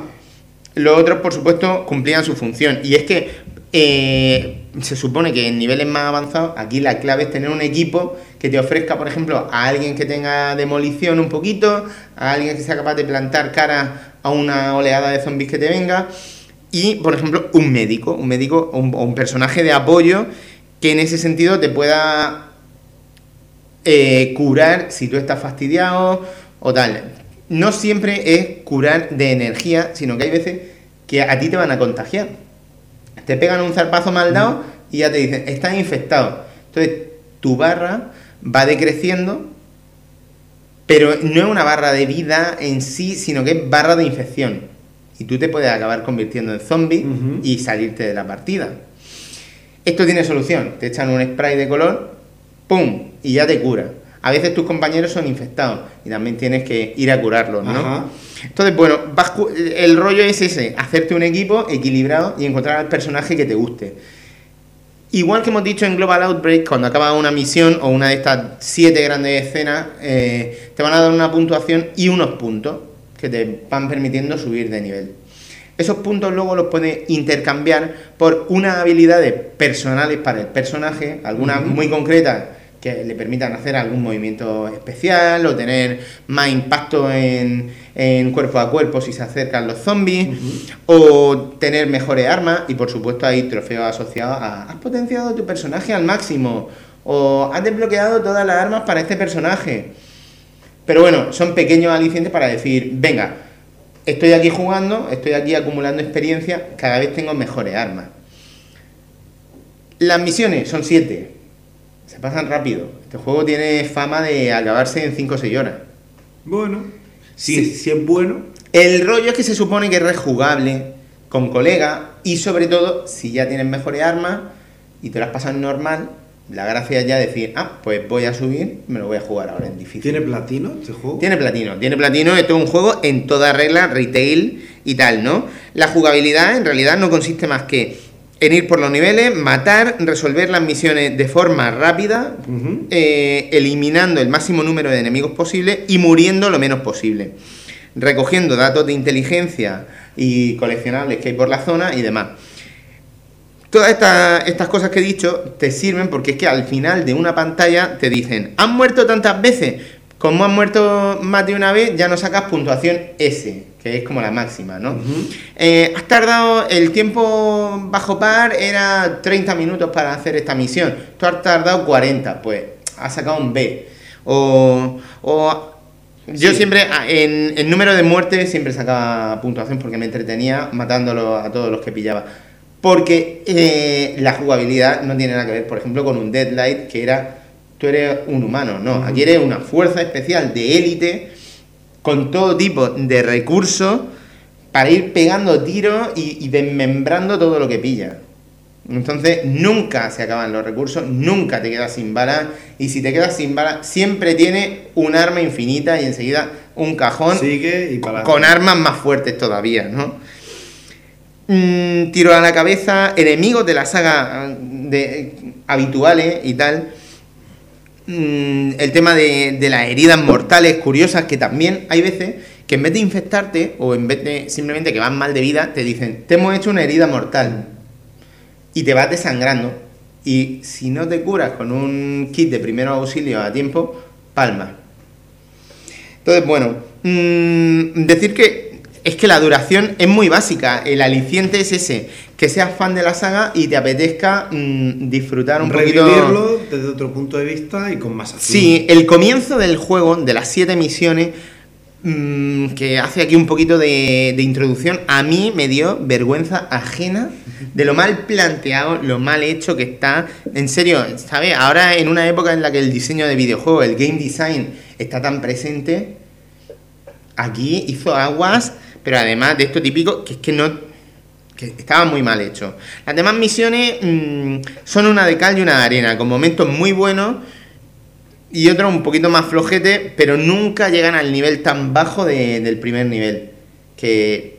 Los otros, por supuesto, cumplían su función. Y es que eh, se supone que en niveles más avanzados, aquí la clave es tener un equipo que te ofrezca, por ejemplo, a alguien que tenga demolición un poquito, a alguien que sea capaz de plantar cara a una oleada de zombies que te venga, y, por ejemplo, un médico, un médico o un, o un personaje de apoyo que en ese sentido te pueda eh, curar si tú estás fastidiado o tal. No siempre es curar de energía, sino que hay veces que a ti te van a contagiar. Te pegan un zarpazo mal dado y ya te dicen, estás infectado. Entonces, tu barra va decreciendo, pero no es una barra de vida en sí, sino que es barra de infección. Y tú te puedes acabar convirtiendo en zombie y salirte de la partida. Esto tiene solución. Te echan un spray de color, ¡pum! Y ya te cura. A veces tus compañeros son infectados y también tienes que ir a curarlos, ¿no? Ajá. Entonces, bueno, vas el rollo es ese, hacerte un equipo equilibrado y encontrar al personaje que te guste. Igual que hemos dicho en Global Outbreak, cuando acaba una misión o una de estas siete grandes escenas, eh, te van a dar una puntuación y unos puntos que te van permitiendo subir de nivel. Esos puntos luego los puedes intercambiar por unas habilidades personales para el personaje, algunas muy concretas que le permitan hacer algún movimiento especial o tener más impacto en, en cuerpo a cuerpo si se acercan los zombies, o tener mejores armas y por supuesto hay trofeos asociados a has potenciado tu personaje al máximo o has desbloqueado todas las armas para este personaje. Pero bueno, son pequeños alicientes para decir, venga, estoy aquí jugando, estoy aquí acumulando experiencia, cada vez tengo mejores armas. Las misiones son siete, se pasan rápido. Este juego tiene fama de acabarse en 5 o 6 horas. Bueno. Si, Sí. si es bueno. El rollo es que se supone que es rejugable con colegas y sobre todo si ya tienes mejores armas y te las pasas normal, la gracia es ya decir, ah, pues voy a subir, me lo voy a jugar ahora en difícil. ¿Tiene platino este juego? Tiene platino, tiene platino, esto es un juego en toda regla, retail y tal, ¿no? La jugabilidad en realidad no consiste más que en ir por los niveles, matar, resolver las misiones de forma rápida, eh, eliminando el máximo número de enemigos posible y muriendo lo menos posible. Recogiendo datos de inteligencia y coleccionables que hay por la zona y demás. Todas estas, estas cosas que he dicho te sirven porque es que al final de una pantalla te dicen, ¿han muerto tantas veces? Como han muerto más de una vez, ya no sacas puntuación S, que es como la máxima, ¿no? Eh, has tardado, el tiempo bajo par era 30 minutos para hacer esta misión. Tú has tardado 40, pues has sacado un B. O, o yo Sí. siempre, ah, en, en número de muertes, siempre sacaba puntuación porque me entretenía matándolo a todos los que pillaba. Porque eh, la jugabilidad no tiene nada que ver, por ejemplo, con un Deadlight que era, tú eres un humano, no, aquí eres una fuerza especial de élite con todo tipo de recursos para ir pegando tiros y, y desmembrando todo lo que pilla. Entonces nunca se acaban los recursos, nunca te quedas sin balas y si te quedas sin balas siempre tiene un arma infinita y enseguida un cajón Sigue y con armas más fuertes todavía, ¿no? Mm, tiro a la cabeza, enemigos de la saga ah, de, habituales y tal. Mm, el tema de, las heridas mortales curiosas, que también hay veces que en vez de infectarte o en vez de simplemente que vas mal de vida, te dicen, te hemos hecho una herida mortal y te vas desangrando. Y si no te curas con un kit de primeros auxilios a tiempo, palma. Entonces, bueno, mm, decir que es que la duración es muy básica. El aliciente es ese, que seas fan de la saga y te apetezca mm, disfrutar un poquito. revivirlo desde otro punto de vista y con más acción. Sí, el comienzo del juego, de las siete misiones, mm, que hace aquí un poquito de, de introducción, a mí me dio vergüenza ajena de lo mal planteado, lo mal hecho que está. En serio, ¿sabes? Ahora en una época en la que el diseño de videojuegos, el game design, está tan presente, aquí hizo aguas, pero además de esto típico, que es que no que estaba muy mal hecho. Las demás misiones mm, son una de cal y una de arena, con momentos muy buenos y otros un poquito más flojete, pero nunca llegan al nivel tan bajo de- del primer nivel. Que.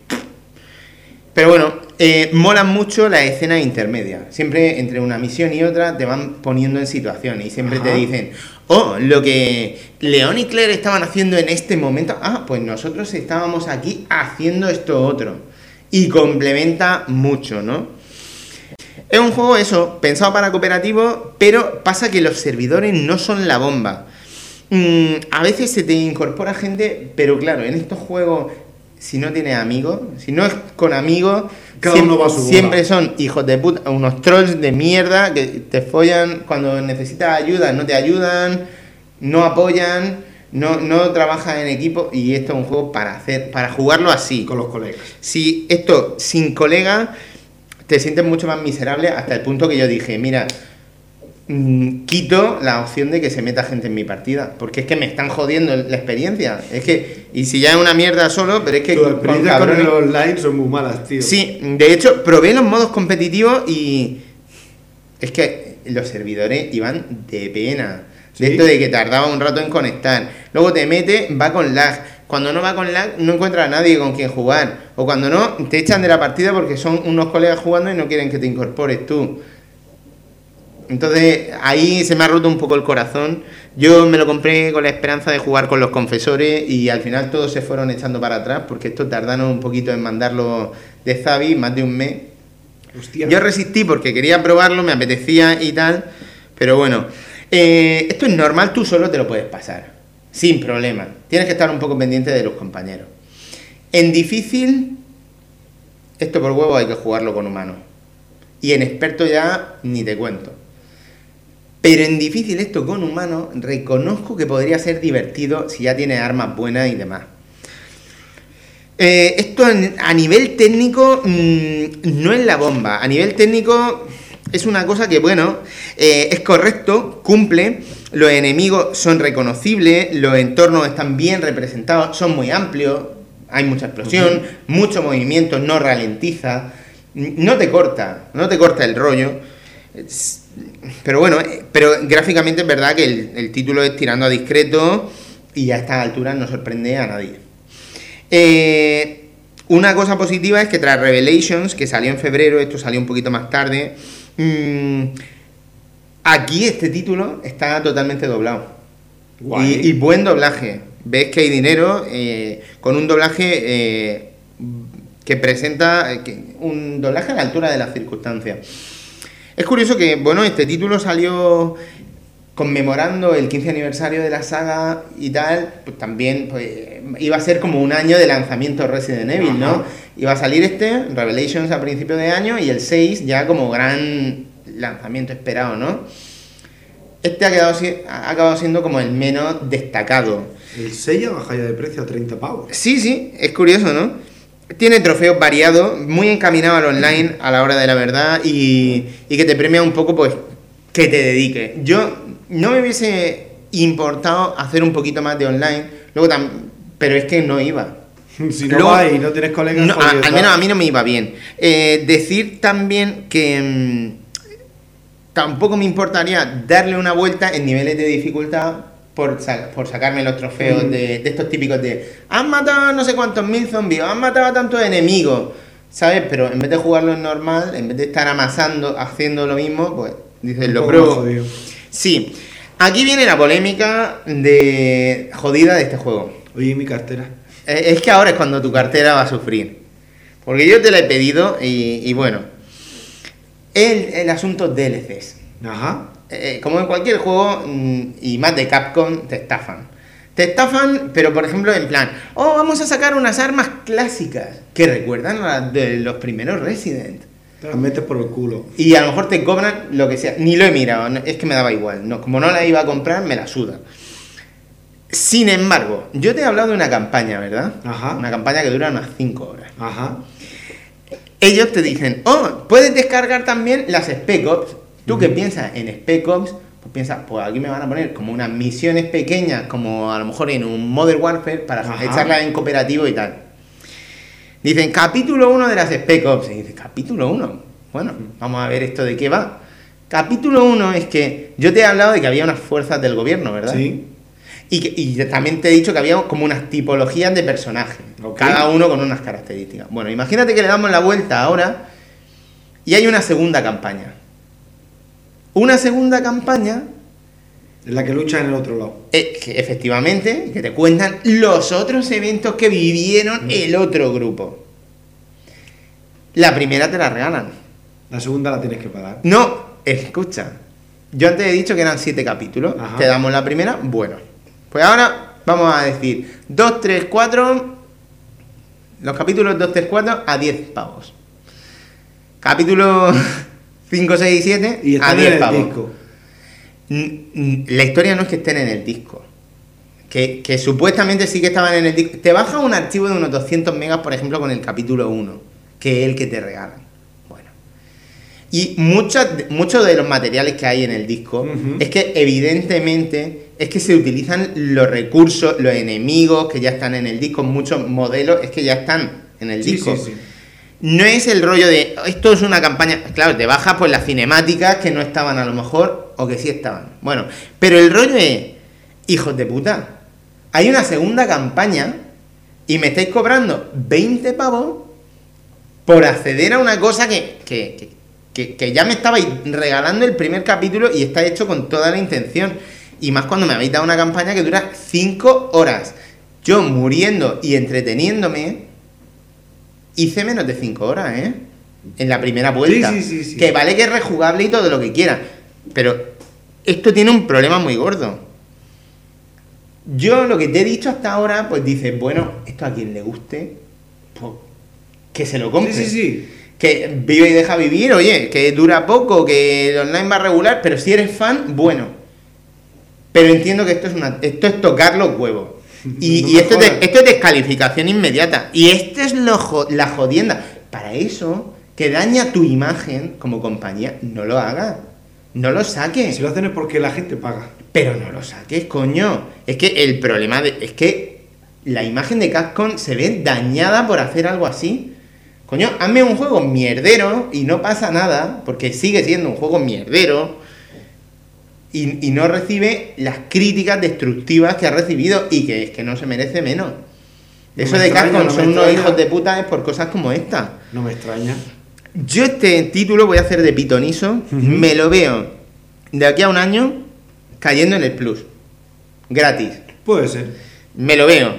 Pero bueno, eh, molan mucho las escenas intermedias. Siempre entre una misión y otra te van poniendo en situaciones y siempre te dicen, oh, lo que León y Claire estaban haciendo en este momento, ah, pues nosotros estábamos aquí haciendo esto otro. Y complementa mucho, ¿no? Es un juego eso, pensado para cooperativo, pero pasa que los servidores no son la bomba. Mm, a veces se te incorpora gente, pero claro, en estos juegos, si no tienes amigos, si no es con amigos, Cada siem- uno va a su bola. siempre son hijos de puta, unos trolls de mierda que te follan cuando necesitas ayuda, no te ayudan, no apoyan, no, no trabajan en equipo y esto es un juego para hacer, para jugarlo así. Con los colegas. Si esto sin colega te sientes mucho más miserable hasta el punto que yo dije, mira, mm, quito la opción de que se meta gente en mi partida, porque es que me están jodiendo la experiencia. Es que, y si ya es una mierda solo, pero es que Tus con experiencias con el online son muy malas, tío. Sí, de hecho, probé los modos competitivos y es que los servidores iban de pena. De esto de que tardaba un rato en conectar. Luego te mete, va con lag. Cuando no va con lag, no encuentra a nadie con quien jugar. O cuando no, te echan de la partida porque son unos colegas jugando y no quieren que te incorpores tú. Entonces ahí se me ha roto un poco el corazón. Yo me lo compré con la esperanza de jugar con los confesores y al final todos se fueron echando para atrás porque esto tardaron un poquito en mandarlo de Zavi, más de un mes. Hostia. Yo resistí porque quería probarlo, me apetecía y tal, pero bueno, eh, esto es normal, tú solo te lo puedes pasar, sin problema. Tienes que estar un poco pendiente de los compañeros. En difícil, esto por huevo hay que jugarlo con humanos. Y en experto ya ni te cuento. Pero en difícil esto con humanos, reconozco que podría ser divertido si ya tienes armas buenas y demás. Eh, esto a nivel técnico mm, no es la bomba. A nivel técnico es una cosa que, bueno, eh, es correcto, cumple. Los enemigos son reconocibles, los entornos están bien representados, son muy amplios, hay mucha explosión, mucho movimiento, no ralentiza, no te corta, no te corta el rollo. Es- Pero bueno, eh, pero gráficamente es verdad que el, el título es tirando a discreto y a estas alturas no sorprende a nadie. Eh, una cosa positiva es que tras Revelations, que salió en febrero, esto salió un poquito más tarde, mm, aquí este título está totalmente doblado. Y, y buen doblaje. Ves que hay dinero eh, con un doblaje eh, que presenta eh, que- un doblaje a la altura de las circunstancias. Es curioso que, bueno, este título salió conmemorando el 15 aniversario de la saga y tal, pues también pues, iba a ser como un año de lanzamiento Resident Evil, ¿no? Ajá. Iba a salir este, Revelations a principio de año, y el 6 ya como gran lanzamiento esperado, ¿no? Este ha, quedado, ha acabado siendo como el menos destacado. El 6 baja ya de precio a 30 pavos. Sí, sí, es curioso, ¿no? Tiene trofeos variados, muy encaminado al online a la hora de la verdad y, y que te premia un poco, pues, que te dediques. Yo no me hubiese importado hacer un poquito más de online, luego pero es que no iba. Si no Luego- vas y no tienes colegas, No, a- al menos a mí no me iba bien. Eh, decir también que mm, tampoco me importaría darle una vuelta en niveles de dificultad por, por sacarme los trofeos Mm. de, de estos típicos de han matado a no sé cuántos mil zombies, han matado a tantos enemigos, ¿sabes? Pero en vez de jugarlo en normal, en vez de estar amasando, haciendo lo mismo, pues dices, lo pruebo. Sí, aquí viene la polémica de jodida de este juego. Oye, ¿y mi cartera. Eh, Es que ahora es cuando tu cartera va a sufrir. Porque yo te la he pedido y, y bueno. El, el asunto DLCs. Ajá. Eh, como en cualquier juego, mm, y más de Capcom, te estafan. Te estafan, pero por ejemplo en plan, oh, vamos a sacar unas armas clásicas que recuerdan a las de los primeros Resident. Te las metes por el culo. Y a lo mejor te cobran lo que sea. Ni lo he mirado, es que me daba igual. No, como no la iba a comprar, me la suda. Sin embargo, yo te he hablado de una campaña, ¿verdad? Ajá. Una campaña que dura unas 5 horas. Ajá. Ellos te dicen, oh, puedes descargar también las Spec Ops. Tú que piensas en Spec Ops, pues piensas, pues aquí me van a poner como unas misiones pequeñas, como a lo mejor en un Modern Warfare, para Ajá. echarlas en cooperativo y tal. Dicen, capítulo 1 de las Spec Ops. Y dices, capítulo 1. Bueno, vamos a ver esto de qué va. Capítulo 1 es que yo te he hablado de que había unas fuerzas del gobierno, ¿verdad? Sí. Y, también te he dicho que había como unas tipologías de personajes, cada uno con unas características. Bueno, imagínate que le damos la vuelta ahora y hay una segunda campaña. Una segunda campaña Es la que lucha en el otro lado. eh, que efectivamente que te cuentan los otros eventos que vivieron el otro grupo. La primera te la regalan. La segunda la tienes que pagar. No, escucha. Yo antes he dicho que eran siete capítulos. Ajá. Te damos la primera. Bueno. Pues ahora vamos a decir 2, 3, 4. Los capítulos 2, 3, 4 a 10 pavos. Capítulo 5, 6 y 7 Y a están en 10 el pavos. disco. La historia no es que estén en el disco. Que, que supuestamente sí que estaban en el disco. Te baja un archivo de unos 200 megas, por ejemplo, con el capítulo 1, que es el que te regalan. Bueno. Y muchos de los materiales que hay en el disco Ujú. es que evidentemente es que se utilizan los recursos, los enemigos que ya están en el disco, muchos modelos es que ya están en el Sí, disco. sí, sí. No es el rollo de esto es una campaña. Claro, te bajas pues las cinemáticas que no estaban a lo mejor o que sí estaban. Bueno, pero el rollo es, hijos de puta, hay una segunda campaña y me estáis cobrando 20 pavos por acceder a una cosa que, que, que- que- que ya me estabais regalando el primer capítulo y está hecho con toda la intención. Y más cuando me habéis dado una campaña que dura 5 horas. Yo muriendo y entreteniéndome, hice menos de 5 horas, ¿eh? En la primera vuelta. Sí, sí, sí. Que vale que es rejugable y todo lo que quiera. Pero esto tiene un problema muy gordo. Yo lo que te he dicho hasta ahora, pues dices, bueno, esto a quien le guste, pues que se lo compre. Sí, sí, sí. Que vive y deja vivir, oye, que dura poco, que el online va regular, pero si eres fan, bueno. Pero entiendo que esto es una, esto es tocar los huevos. Y, No y me esto, es esto descalificación inmediata. Y esto es lo la jodienda. Para eso, que daña tu imagen como compañía, no lo hagas. No lo saques. Si lo hacen es porque la gente paga. Pero no lo saques, coño. Es que el problema de, es que la imagen de Capcom se ve dañada por hacer algo así. Coño, hazme un juego mierdero y no pasa nada, porque sigue siendo un juego mierdero. Y, y no recibe las críticas destructivas que ha recibido y que es que no se merece menos. No Eso me de extraña, Capcom no son unos hijos de puta es por cosas como esta. No me extraña. Yo este título voy a hacer de pitoniso, me lo veo de aquí a un año cayendo en el plus, gratis, Puede ser. me lo veo.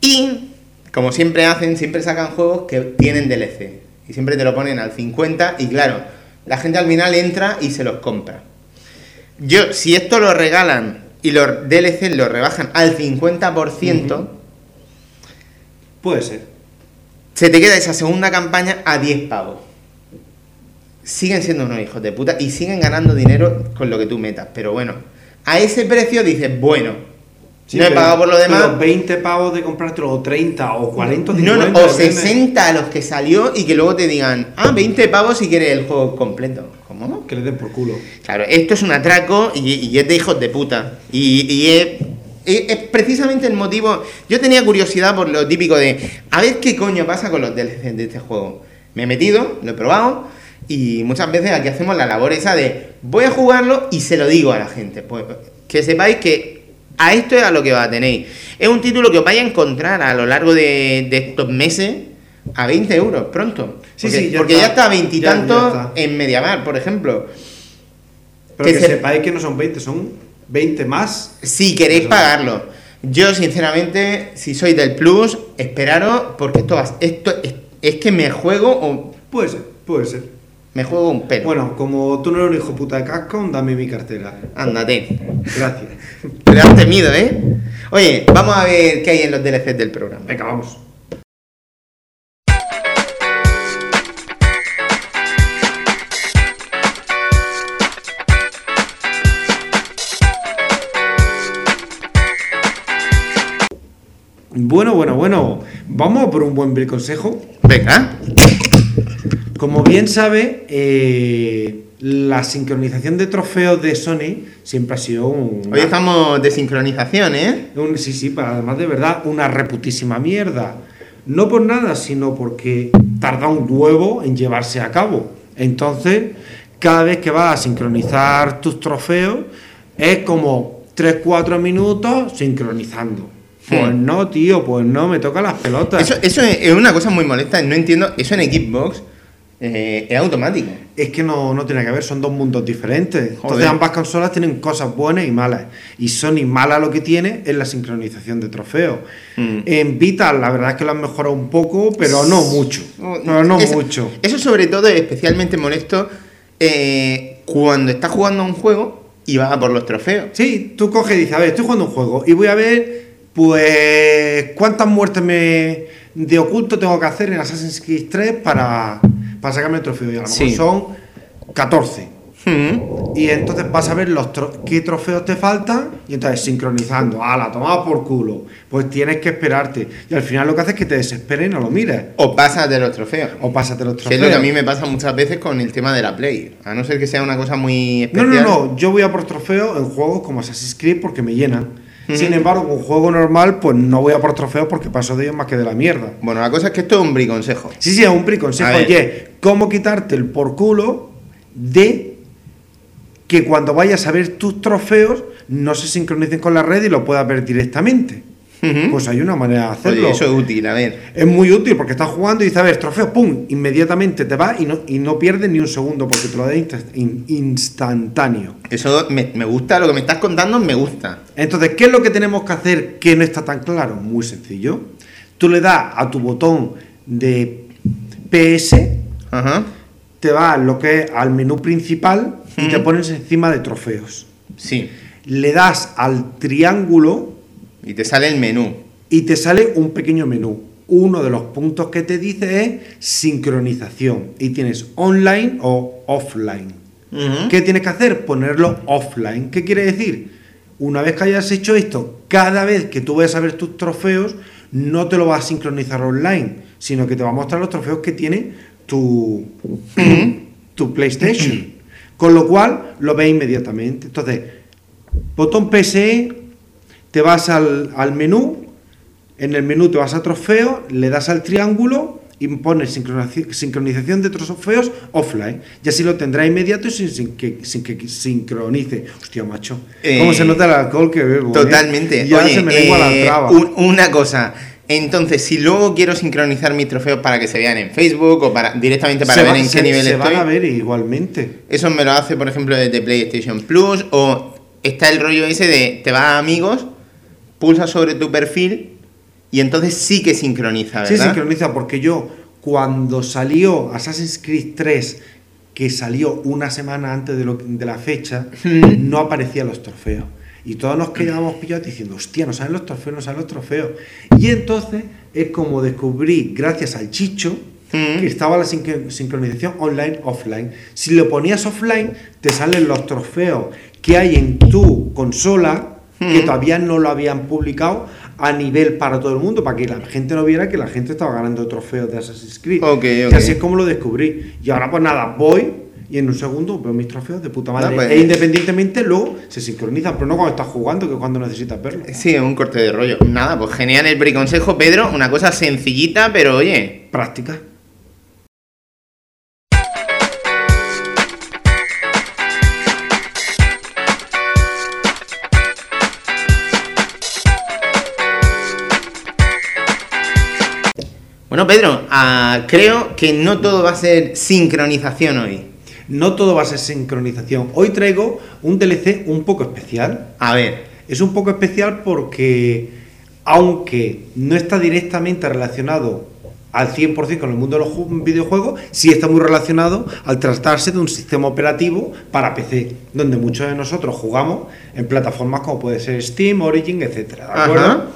Y, como siempre hacen, siempre sacan juegos que tienen DLC. Y siempre te lo ponen al 50 y claro, la gente al final entra y se los compra. Yo, si esto lo regalan y los DLC lo rebajan al 50%, Puede ser. se te queda esa segunda campaña a 10 pavos. Siguen siendo unos hijos de puta y siguen ganando dinero con lo que tú metas. Pero bueno, a ese precio dices, bueno, Sí, no he pero- pagado por lo pero demás. 20 pavos de comprártelo, o 30, o 40, o No, 50. no, o depende. 60 a los que salió y que luego te digan, ah, 20 pavos si quieres el juego completo. ¿Cómo? Que le den por culo. Claro, esto es un atraco y, y es de hijos de puta. Y, y es, es- es precisamente el motivo. Yo tenía curiosidad por lo típico de a ver qué coño pasa con los DLCs de este juego. Me he metido, lo he probado y muchas veces aquí hacemos la labor esa de voy a jugarlo y se lo digo a la gente. Pues que sepáis que a esto es a lo que va a tener. Es un título que os vais a encontrar a lo largo de, de estos meses a 20 euros pronto. Sí, porque, sí, ya porque está. ya está a veintitantos en Mediamar, por ejemplo. Pero Que que, se- sepáis que no son 20, son 20 más. Si queréis Eso. pagarlo. Yo, sinceramente, si sois del Plus, esperaros, porque esto, esto es, es que me juego o Puede ser, puede ser. Me juego un pelo. Bueno, como tú no eres un hijo puta de Capcom, dame mi cartera. Ándate. Gracias. Te has temido, ¿eh? Oye, vamos a ver qué hay en los DLCs del programa. Venga, vamos. Bueno, bueno, bueno. Vamos a por un buen consejo. Venga. Como bien sabe, eh, la sincronización de trofeos de Sony siempre ha sido un. Hoy estamos de sincronización, ¿eh? un- sí, sí, pero además de verdad, una reputísima mierda. No por nada, sino porque tarda un huevo en llevarse a cabo. Entonces, cada vez que vas a sincronizar tus trofeos, es como 3-4 minutos sincronizando. Pues Hmm. no, tío, pues no, me toca las pelotas. Eso, eso es es una cosa muy molesta. No entiendo. Eso en Xbox eh, es automático. Es que no, no tiene que ver, son dos mundos diferentes. Entonces ambas consolas tienen cosas buenas y malas. Y Sony mala lo que tiene es la sincronización de trofeos. Mm. En Vita la verdad es que lo han mejorado un poco, pero no mucho. Pero no Eso- mucho. Eso sobre todo es especialmente molesto eh, cuando estás jugando a un juego y vas a por los trofeos. Sí, tú coges y dices, a ver, estoy jugando un juego y voy a ver, pues, cuántas muertes me de oculto tengo que hacer en Assassin's Creed 3 para, para sacarme el trofeo. Y a lo mejor Sí. son 14. Mm. Y entonces vas a ver los tro- qué trofeos te faltan y entonces sincronizando. ¡Ah, la tomada por culo! Pues tienes que esperarte. Y al final lo que hace es que te desesperes y no lo mires. O pasas de los trofeos. O pásate los Que trofeos. es lo que a mí me pasa muchas veces con el tema de la Play. A no ser que sea una cosa muy No, especial. no, no. Yo voy a por trofeos en juegos como Assassin's Creed porque me llenan. Sin embargo, con un juego normal, pues no voy a por trofeos porque paso de ellos más que de la mierda. Bueno, la cosa es que esto es un briconsejo. Sí, sí, es un ver. Oye, ¿cómo quitarte el por culo de que cuando vayas a ver tus trofeos no se sincronicen con la red y lo puedas ver directamente? Pues hay una manera de hacerlo. Oye, eso es útil, a ver. Es muy útil porque estás jugando y dices, a ver, trofeo, pum, inmediatamente te va y no, y no pierdes ni un segundo porque te lo da insta- in- instantáneo. Eso me, me gusta, lo que me estás contando me gusta. Entonces, ¿qué es lo que tenemos que hacer que no está tan claro? Muy sencillo. Tú le das a tu botón de PS, te va a lo que es al menú principal y te pones encima de trofeos. Sí. Le das al triángulo Y te sale el menú. y te sale un pequeño menú. Uno de los puntos que te dice es sincronización y tienes online o offline. ¿Qué tienes que hacer? Ponerlo offline. ¿Qué quiere decir? Una vez que hayas hecho esto, cada vez que tú vayas a ver tus trofeos, no te lo va a sincronizar online, sino que te va a mostrar los trofeos que tiene tu, tu PlayStation. Con lo cual lo ves inmediatamente. Entonces, botón PSE, te vas al, al menú, en el menú te vas a trofeo, le das al triángulo y pones sincronizaci- sincronización de trofeos offline. Y así lo tendrás inmediato y sin, sin que, sin que sincronice. Hostia, macho. ¿Cómo Eh, se nota el alcohol que bebo? eh? Totalmente. Ya Oye, se me lengua la eh, traba. un- una cosa. Entonces, si luego quiero sincronizar mis trofeos para que se vean en Facebook o para directamente para se ver va- en se- qué nivel se estoy, van a ver igualmente. eso me lo hace, por ejemplo, desde PlayStation Plus o está el rollo ese de te vas a amigos, pulsas sobre tu perfil y entonces sí que sincroniza, Sí, ¿verdad? sincroniza, porque yo, cuando salió Assassin's Creed 3, que salió una semana antes de, lo- de la fecha, no aparecían los trofeos. Y todos nos quedábamos pillados diciendo, hostia, no salen los trofeos, no salen los trofeos. Y entonces es como descubrí, gracias al Chicho, Mm. que estaba la sincro- sincronización online-offline. Si lo ponías offline, te salen los trofeos que hay en tu consola, que todavía no lo habían publicado a nivel para todo el mundo, para que la gente no viera que la gente estaba ganando trofeos de Assassin's Creed. Ok, Y ok. así es como lo descubrí. Y ahora pues nada, voy y en un segundo veo mis trofeos de puta madre. Ah, pues- e independientemente luego se sincronizan, pero no cuando estás jugando, que cuando necesitas verlo. Sí, es un corte de rollo. Nada, pues genial el briconsejo, Pedro. Una cosa sencillita, pero oye, Práctica. Bueno, Pedro, ah, creo que no todo va a ser sincronización hoy. No todo va a ser sincronización. Hoy traigo un DLC un poco especial. A ver, Es un poco especial porque, aunque no está directamente relacionado al 100% con el mundo de los ju- videojuegos, sí está muy relacionado al tratarse de un sistema operativo para PC, donde muchos de nosotros jugamos en plataformas como puede ser Steam, Origin, etc. ¿De acuerdo? Ajá.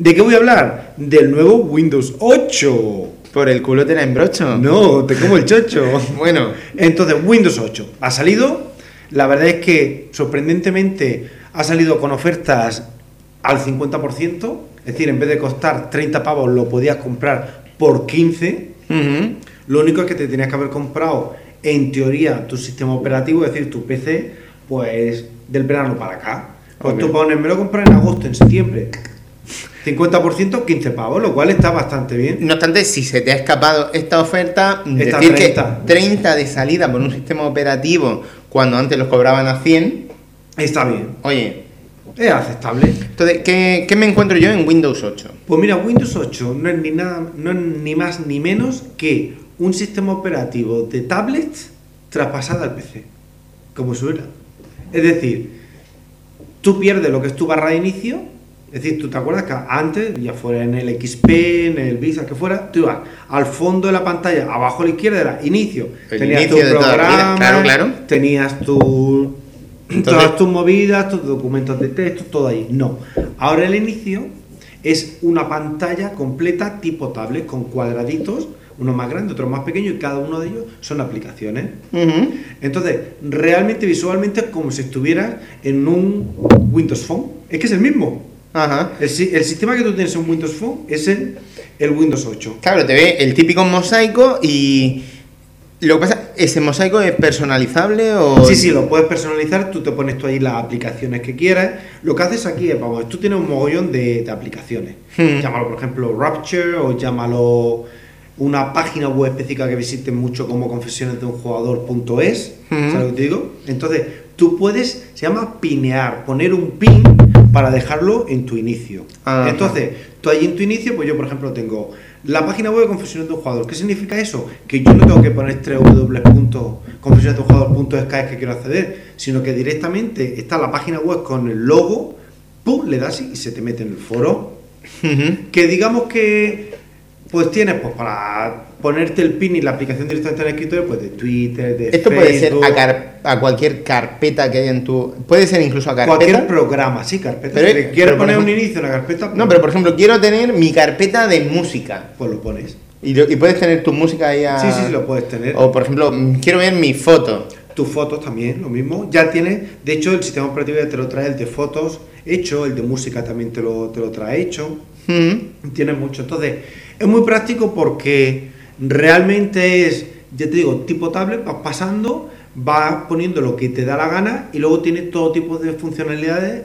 ¿De qué voy a hablar? Del nuevo Windows 8. por el culo te la embrocho. No, te como el chocho. Bueno, Entonces, Windows 8 ha salido. La verdad es que sorprendentemente ha salido con ofertas al 50%, Es decir, en vez de costar 30 pavos, lo podías comprar por 15. Ujú. Lo único es que te tenías que haber comprado, en teoría, tu sistema operativo, es decir, tu PC, pues del verano para acá. Pues tú pones, me lo compras en agosto, en septiembre. 50%, 15 pavos, lo cual está bastante bien. No obstante, si se te ha escapado esta oferta, Está decir 30. que 30 de salida por un sistema operativo cuando antes los cobraban a 100, Está bien. oye, Es aceptable. entonces, ¿qué, qué me encuentro yo en Windows 8? Pues mira, Windows 8 no es ni nada, no es ni más ni menos que un sistema operativo de tablet traspasado al PC, como suena. Es decir, tú pierdes lo que es tu barra de inicio, es decir, tú te acuerdas que antes, ya fuera en el XP, en el Visa, que fuera, tú ibas al fondo de la pantalla, abajo a la izquierda era inicio. El tenías inicio tu programa, claro, claro. tenías tu, Entonces- todas tus movidas, tus documentos de texto, todo ahí. No. Ahora el inicio es una pantalla completa tipo tablet con cuadraditos, uno más grande, otro más pequeño, y cada uno de ellos son aplicaciones. Entonces, realmente visualmente es como si estuvieras en un Windows Phone. Es que es el mismo. Ajá. El, el sistema que tú tienes en Windows Phone es el, el Windows 8. Claro, te ve el típico mosaico y lo que pasa, ¿ese mosaico es personalizable o...? Sí, sí, lo puedes personalizar, tú te pones tú ahí las aplicaciones que quieras. Lo que haces aquí es, vamos, tú tienes un mogollón de, de aplicaciones. Hmm. Llámalo, por ejemplo, Rapture o llámalo una página web específica que visiten mucho como confesiones de un jugador.es. Hmm. ¿Sabes lo que te digo? Entonces, tú puedes, se llama pinear, poner un pin para dejarlo en tu inicio. Entonces, tú ahí en tu inicio, pues yo, por ejemplo, tengo la página web de confesiones de un jugador. ¿Qué significa eso? Que yo no tengo que poner www.confesionesdeunjugador.es que quiero acceder, sino que directamente está la página web con el logo, pum, le das y se te mete en el foro. Que digamos que pues tienes pues para ponerte el pin y la aplicación directamente en el escritorio, pues de Twitter, de Esto puede ser Facebook, a, car- a cualquier carpeta que haya en tu... Puede ser incluso a carpeta. cualquier programa, sí, carpeta. Pero si le por poner un inicio en la carpeta, No, pero por ejemplo, quiero tener mi carpeta de música. pues lo pones. Y, lo- y puedes tener tu música ahí a... Sí, sí, sí, lo puedes tener. O por ejemplo, mm, quiero ver mi foto. Tus fotos también, lo mismo. Ya tienes, de hecho, el sistema operativo ya te lo trae el de fotos hecho, el de música también te lo, te lo trae hecho. Ujú. Tienes mucho. Entonces, es muy práctico porque realmente es, ya te digo, tipo tablet, vas pasando, vas poniendo lo que te da la gana y luego tiene todo tipo de funcionalidades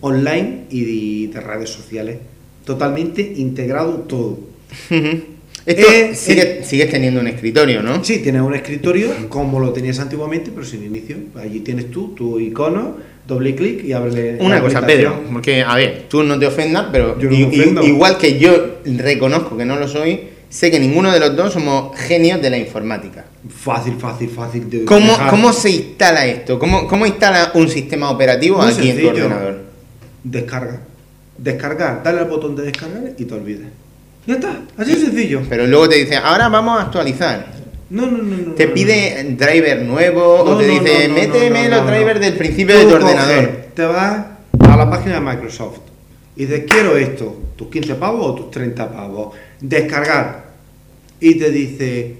online y de, de redes sociales. Totalmente integrado todo. Esto Eh, sigue- sigues teniendo un escritorio, ¿no? Sí, tienes un escritorio como lo tenías antiguamente, pero sin inicio. Allí tienes tú, tu icono, doble clic y abre Una cosa. Pedro, porque, a ver, tú no te ofendas, pero no i- ofendo. igual que yo reconozco que no lo soy, sé que ninguno de los dos somos genios de la informática. Fácil, fácil, fácil. de ¿Cómo, se instala esto? ¿Cómo, cómo instala un sistema operativo Muy aquí en tu ordenador? Descarga. Descargar, dale al botón de descargar y te olvides. Ya está, así de sencillo. Pero luego te dice, ahora vamos a actualizar. No, no, no, no. Te no, pide driver nuevo no. o te dice, méteme los drivers del principio Tú de tu coges, ordenador. Te vas a la página de Microsoft y dices, quiero esto, tus 15 pavos o tus 30 pavos. Descargar. Y te dice,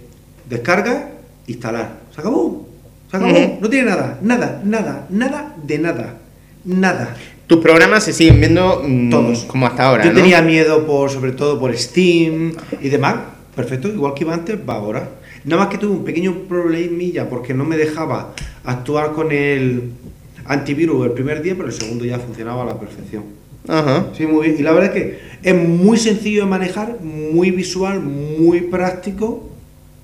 descarga, instalar. Se acabó. Se acabó. No tiene nada, nada, nada, nada de nada. Nada. Tus programas se siguen viendo mm, Todos. como hasta ahora, Yo ¿no? tenía miedo por, sobre todo por Steam y demás. Perfecto, igual que iba antes, va ahora. Nada más que tuve un pequeño problemilla porque no me dejaba actuar con el antivirus el primer día, pero el segundo ya funcionaba a la perfección. Ajá. Sí, muy bien. Y la verdad es que es muy sencillo de manejar, muy visual, muy práctico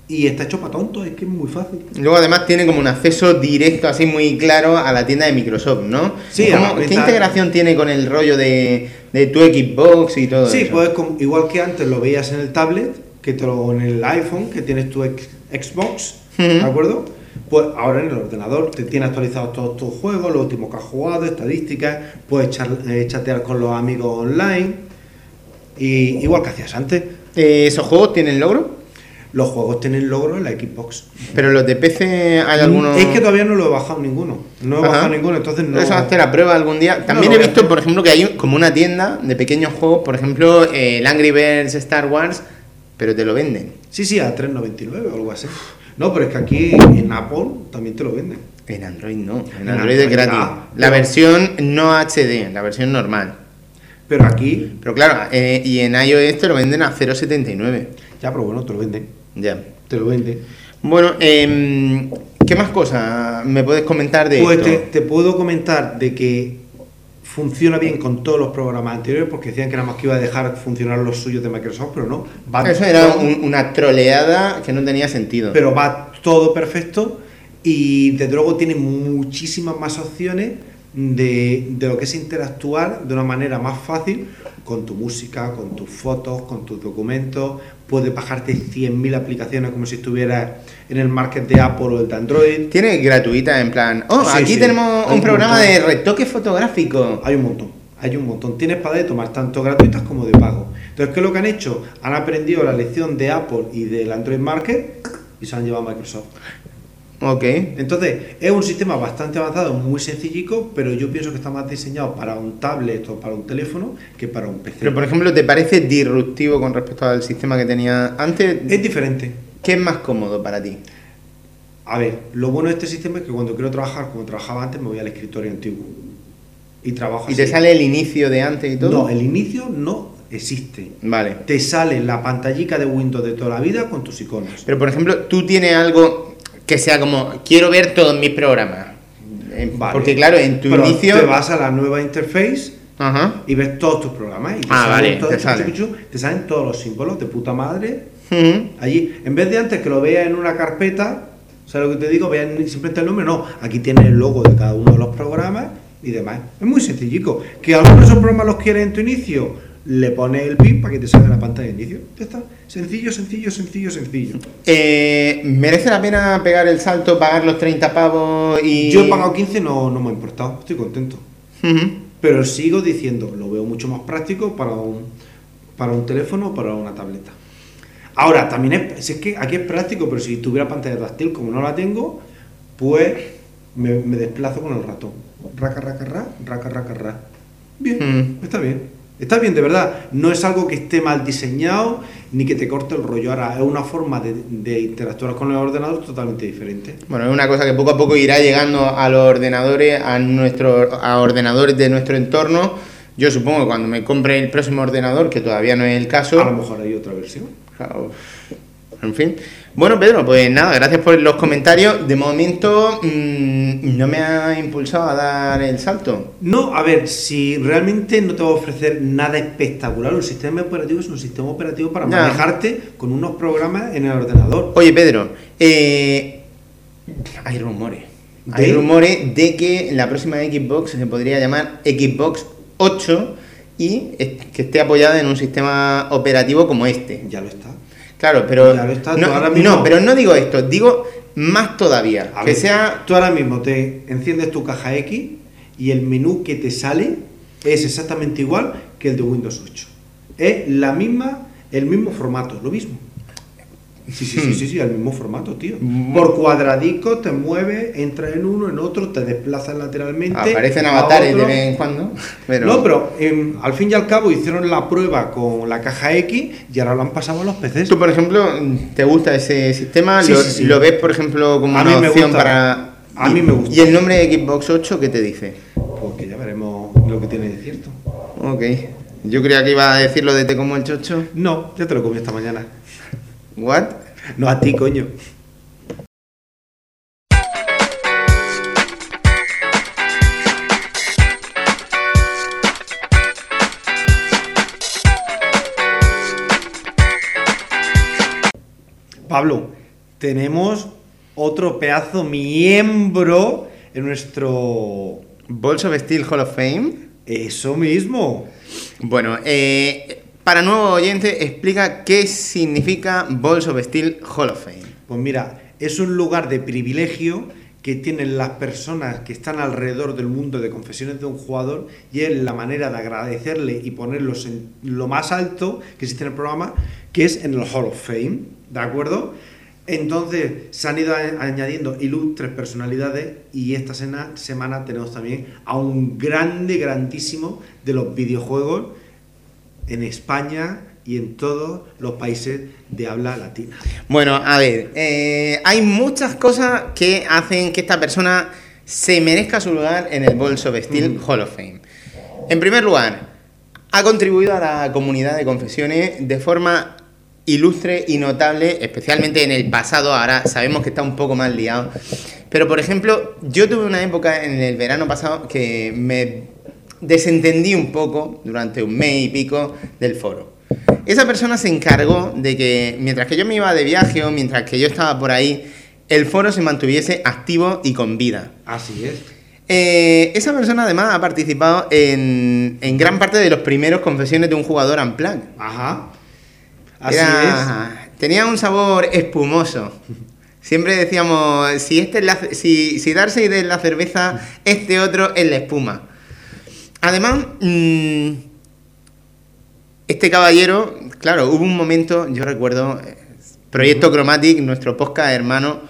y está hecho para tontos, es que es muy fácil. Luego además tiene como un acceso directo, así muy claro, a la tienda de Microsoft, ¿no? Sí, ¿Cómo- ¿Qué integración tiene con el rollo de, de tu Xbox y todo Sí, eso? pues com- igual que antes lo veías en el tablet, que te lo, en el iPhone, que tienes tu ex- Xbox, ¿de acuerdo? Pues ahora en el ordenador te tiene actualizados todos tus juegos, lo último que has jugado, estadísticas, puedes eh, chatear con los amigos online, y igual que hacías antes. Eh, ¿Esos juegos tienen logro? Los juegos tienen logro en la Xbox. Pero los de PC hay algunos... Es que todavía no lo he bajado ninguno. No he Ajá. bajado ninguno, entonces no. Eso hazte la prueba algún día. También he a visto, por ejemplo, que hay como una tienda de pequeños juegos, por ejemplo, eh, el Angry Birds Star Wars, pero te lo venden. Sí, sí, a 3.99 o algo así. No, pero es que aquí en Apple también te lo venden. En Android no, en En Android es gratis. ah, la versión no HD, la versión normal. Pero aquí, Pero claro, eh, y en iOS te lo venden a 0,79. ya, pero bueno, te lo venden. Ya. Te lo venden. Bueno, em, ¿qué más cosas me puedes comentar de Pues esto? te, te puedo comentar de que funciona bien con todos los programas anteriores, porque decían que nada más que iba a dejar funcionar los suyos de Microsoft, pero no. Va Eso era todo- un- una troleada que no tenía sentido. pero va todo perfecto y desde luego tiene muchísimas más opciones de, de lo que es interactuar de una manera más fácil con tu música, con tus fotos, con tus documentos. Puedes bajarte 100.000 aplicaciones como si estuvieras en el market de Apple o el de Android. Tiene gratuita en plan. Oh, Sí, aquí sí, tenemos hay un programa montón. de retoque fotográfico. Hay un montón, hay un montón. Tienes para de tomar tanto gratuitas como de pago. Entonces, ¿qué es lo que han hecho? Han aprendido la lección de Apple y del Android Market y se han llevado a Microsoft. Ok. Entonces, es un sistema bastante avanzado, muy sencillico, pero yo pienso que está más diseñado para un tablet o para un teléfono que para un PC. Pero por ejemplo, ¿te parece disruptivo con respecto al sistema que tenía antes? es diferente. ¿Qué es más cómodo para ti? A ver, lo bueno de este sistema es que cuando quiero trabajar como trabajaba antes, me voy al escritorio antiguo. Y trabajo ¿Y te sale el inicio de antes y todo? No, el inicio no existe. Vale. Te sale la pantallica de Windows de toda la vida con tus iconos. Pero por ejemplo, tú tienes algo que sea como, quiero ver todos mis programas. Vale. Porque claro, en tu Pero inicio... Te vas a la nueva interface Ajá. y ves todos tus programas. Y te Ah, salen vale, todos te sale. salen todos los símbolos de puta madre. Allí, en vez de antes que lo veas en una carpeta, ¿sabes lo que te digo? Veas simplemente el nombre, no. Aquí tienes el logo de cada uno de los programas y demás. Es muy sencillico. Que algunos de esos programas los quieres en tu inicio, le pones el pin para que te salga la pantalla de inicio. Ya está. Sencillo, sencillo, sencillo, sencillo. Eh, ¿Merece la pena pegar el salto, pagar los 30 pavos y...? Yo he pagado 15, no, no me ha importado. Estoy contento. Pero sigo diciendo, lo veo mucho más práctico para un, para un teléfono o para una tableta. Ahora, también es, si es que aquí es práctico, pero si tuviera pantalla táctil, como no la tengo, pues me, me desplazo con el ratón. Raca, raca, ra, raca, raca, ra. Bien, Mm. está bien. Está bien, de verdad. No es algo que esté mal diseñado ni que te corte el rollo. Ahora, es una forma de, de interactuar con el ordenador totalmente diferente. Bueno, es una cosa que poco a poco irá llegando a los ordenadores, a nuestro, a ordenadores de nuestro entorno. Yo supongo que cuando me compre el próximo ordenador, que todavía no es el caso, A lo mejor hay otra versión. Claro. En fin. Bueno, Pedro, pues nada, gracias por los comentarios. De momento mm, no me ha impulsado a dar el salto. No, a ver, si realmente no te va a ofrecer nada espectacular, un sistema operativo es un sistema operativo para manejarte con unos programas en el ordenador. Oye, Pedro, eh, hay rumores. Hay rumores de que la próxima Xbox se podría llamar Xbox 8 y que esté apoyada en un sistema operativo como este. Ya lo está. Claro, pero está, no, ahora mismo- no, pero no digo esto, digo más todavía, A que ver, sea Tú ahora mismo te enciendes tu caja X y el menú que te sale es exactamente igual que el de Windows 8. Es la misma, el mismo formato, lo mismo. Sí, sí, sí, sí, sí, el mismo formato, tío. Mm. Por cuadradico te mueves, entras en uno, en otro, te desplazas lateralmente. aparecen avatares de vez en cuando. Pero... No, pero em, al fin y al cabo hicieron la prueba con la caja X y ahora lo han pasado a los PCs. ¿Tú, por ejemplo, te gusta ese sistema? Sí, ¿Lo, sí, sí. lo ves, por ejemplo, como A una opción gusta. para...? A mí me gusta. ¿Y el nombre de Xbox 8 qué te dice? Porque ya veremos lo que tiene de cierto. Ok. Yo creía que iba a decir lo de te como el chocho. No, ya te lo comí esta mañana. ¿What? No a ti, coño. Pablo, tenemos otro pedazo miembro en nuestro... Balls of Steel Hall of Fame. Eso mismo. Bueno, eh, para nuevo oyente, explica qué significa Balls of Steel Hall of Fame. Pues mira, es un lugar de privilegio que tienen las personas que están alrededor del mundo de confesiones de un jugador y es la manera de agradecerle y ponerlos en lo más alto que existe en el programa, que es en el Hall of Fame, ¿de acuerdo? Entonces se han ido añadiendo ilustres personalidades y esta semana tenemos también a un grande, grandísimo de los videojuegos en España y en todos los países de habla latina. Bueno, a ver, eh, hay muchas cosas que hacen que esta persona se merezca su lugar en el Balls of Steel Hall of Fame. En primer lugar, ha contribuido a la comunidad de confesiones de forma ilustre y notable, especialmente en el pasado, ahora sabemos que está un poco más liado. Pero, por ejemplo, yo tuve una época en el verano pasado que me desentendí un poco durante un mes y pico del foro. Esa persona se encargó de que mientras que yo me iba de viaje o mientras que yo estaba por ahí, el foro se mantuviese activo y con vida. Así es. Eh, esa persona además ha participado en, en gran parte de los primeros confesiones de un jugador Unplugged. Ajá. Así Era- Tenía un sabor espumoso. Siempre decíamos, si, este es la, si, si Darcy es la cerveza, este otro es la espuma. Además, mm, este caballero, claro, hubo un momento, yo recuerdo, eh, Proyecto Chromatic, nuestro podcast hermano,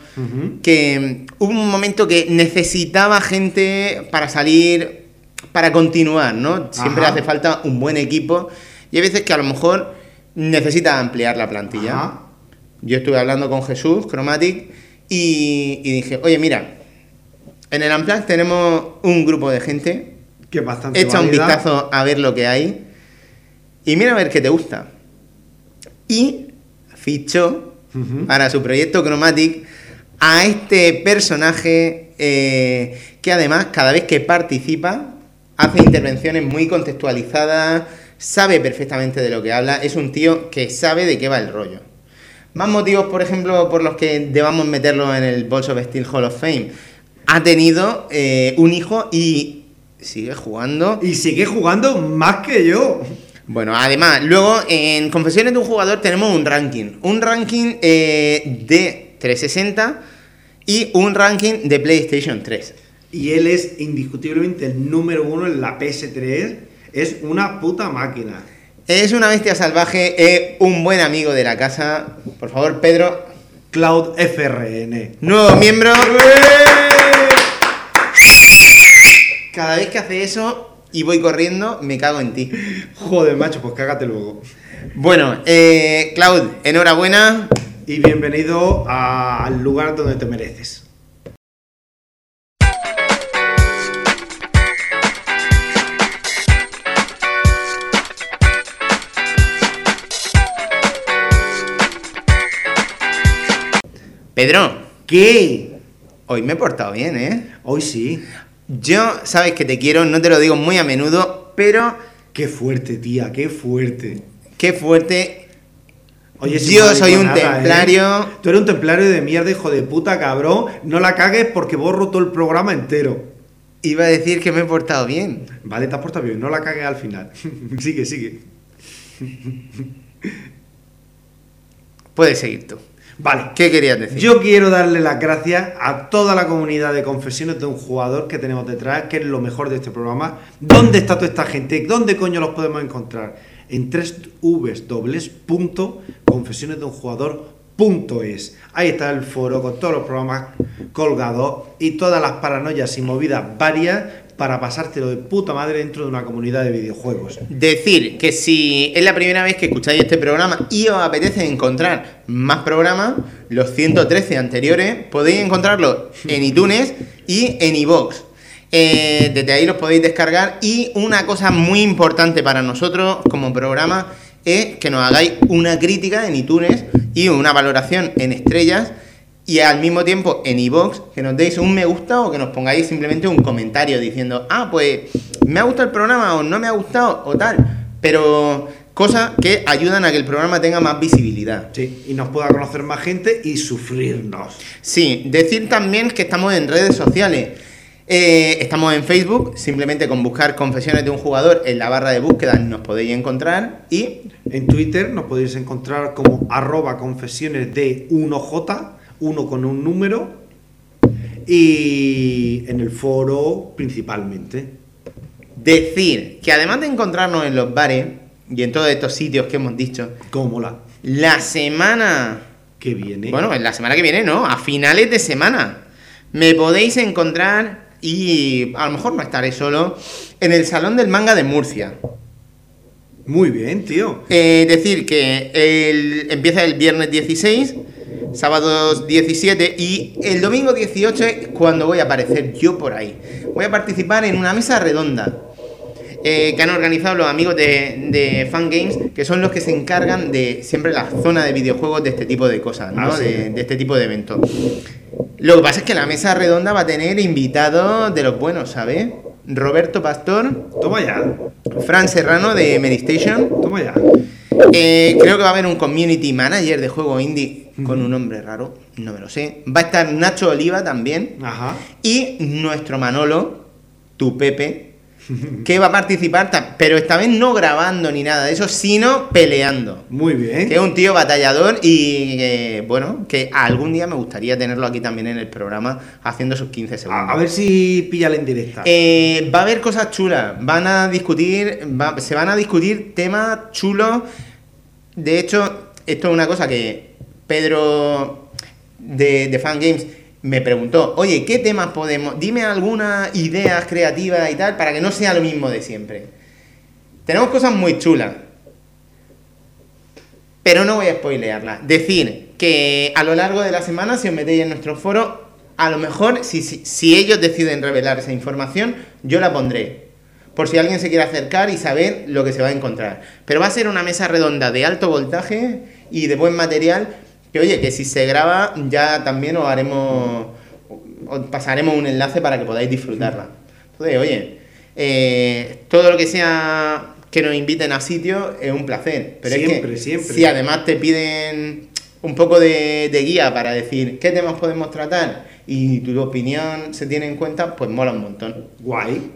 que mm, hubo un momento que necesitaba gente para salir, para continuar, ¿no? Siempre Ajá. hace falta un buen equipo y hay veces que a lo mejor necesita ampliar la plantilla. Ajá. Yo estuve hablando con Jesús, Chromatic, y, y dije, oye, mira, en el Unplugged tenemos un grupo de gente, Que es bastante echa un vistazo a ver lo que hay y mira a ver qué te gusta. Y fichó para su proyecto Chromatic a este personaje eh, que además cada vez que participa hace intervenciones muy contextualizadas, sabe perfectamente de lo que habla, es un tío que sabe de qué va el rollo. Más motivos, por ejemplo, por los que debamos meterlo en el Balls of Steel Hall of Fame. Ha tenido eh, un hijo y sigue jugando. Y sigue jugando más que yo. Bueno, además, luego en Confesiones de un jugador tenemos un ranking. Un ranking eh, de 360 y un ranking de PlayStation 3. Y él es indiscutiblemente el número uno en la PS3. Es una puta máquina. Es una bestia salvaje, es un buen amigo de la casa. Por favor, Pedro, Cloud FRN. nuevo miembro. Cada vez que hace eso y voy corriendo, me cago en ti. Joder, macho, pues cágate luego. Bueno, eh, Cloud, enhorabuena. Y bienvenido al lugar donde te mereces. Pedro, ¿Qué? hoy me he portado bien, ¿eh? Hoy sí. Yo, sabes que te quiero, no te lo digo muy a menudo, pero Qué fuerte, tía, qué fuerte. qué fuerte. Oye, sin Yo soy un ¿eh? templario. Tú eres un templario de mierda, hijo de puta, cabrón. No la cagues porque borro todo el programa entero. Iba a decir que me he portado bien. Vale, te has portado bien, no la cagues al final. sigue, sigue. Puedes seguir tú. Vale. ¿Qué querías decir? Yo quiero darle las gracias a toda la comunidad de confesiones de un jugador que tenemos detrás, que es lo mejor de este programa. ¿Dónde está toda esta gente? ¿Dónde coño los podemos encontrar? En www.confesionesdeunjugador.es. Ahí está el foro con todos los programas colgados y todas las paranoias y movidas varias para pasártelo de puta madre dentro de una comunidad de videojuegos. Decir que si es la primera vez que escucháis este programa y os apetece encontrar más programas, los 113 anteriores, podéis encontrarlos en iTunes y en iVoox. Eh, desde ahí los podéis descargar y una cosa muy importante para nosotros como programa es que nos hagáis una crítica en iTunes y una valoración en estrellas y al mismo tiempo en iVoox que nos deis un me gusta o que nos pongáis simplemente un comentario diciendo, ah, pues me ha gustado el programa o no me ha gustado o tal. Pero cosas que ayudan a que el programa tenga más visibilidad. Sí, y nos pueda conocer más gente y sufrirnos. Sí, decir también que estamos en redes sociales. Eh, estamos en Facebook, simplemente con buscar confesiones de un jugador en la barra de búsqueda nos podéis encontrar y En Twitter nos podéis encontrar como arroba confesiones de 1J, uno con un número, y en el foro principalmente. decir que además de encontrarnos en los bares y en todos estos sitios que hemos dicho, Como mola. la semana Que viene. Bueno, en la semana que viene, ¿no? A finales de semana. Me podéis encontrar, y a lo mejor no estaré solo, en el Salón del Manga de Murcia. Muy bien, tío. Eh, decir que el- empieza el viernes 16, sábados 17 y el domingo 18 es cuando voy a aparecer yo por ahí. Voy a participar en una mesa redonda. eh, que han organizado los amigos de, de Fan Games, que son los que se encargan de siempre la zona de videojuegos de este tipo de cosas, ¿no? Ah, sí. de, de este tipo de eventos. Lo que pasa es que la mesa redonda va a tener invitados de los buenos, ¿sabes? Roberto Pastor, Toma ya, Fran Serrano de Medistation. toma ya. Eh, creo que va a haber un community manager de juego indie con un nombre raro, no me lo sé. Va a estar Nacho Oliva también. Ajá. Y nuestro Manolo, tu Pepe, que va a participar, pero esta vez no grabando ni nada de eso, sino peleando. Muy bien. Que es un tío batallador y que, bueno, que algún día me gustaría tenerlo aquí también en el programa haciendo sus 15 segundos. A, ver si pilla la indirecta. Eh, va a haber cosas chulas, van a discutir, va- se van a discutir temas chulos. De hecho, esto es una cosa que Pedro de, de Fan Games me preguntó, oye, ¿qué temas podemos? Dime algunas ideas creativas y tal, para que no sea lo mismo de siempre. Tenemos cosas muy chulas. Pero no voy a spoilearlas. Decir que a lo largo de la semana, si os metéis en nuestro foro, a lo mejor, si, si, si ellos deciden revelar esa información, yo la pondré. Por si alguien se quiere acercar y saber lo que se va a encontrar. Pero va a ser una mesa redonda de alto voltaje y de buen material. Que oye, que si se graba, ya también os haremos. Os pasaremos un enlace para que podáis disfrutarla. Entonces, oye, eh, todo lo que sea que nos inviten a sitios es un placer. Pero es Siempre, que siempre. si además te piden un poco de, de guía para decir qué temas podemos tratar y tu opinión se tiene en cuenta, pues mola un montón. Guay.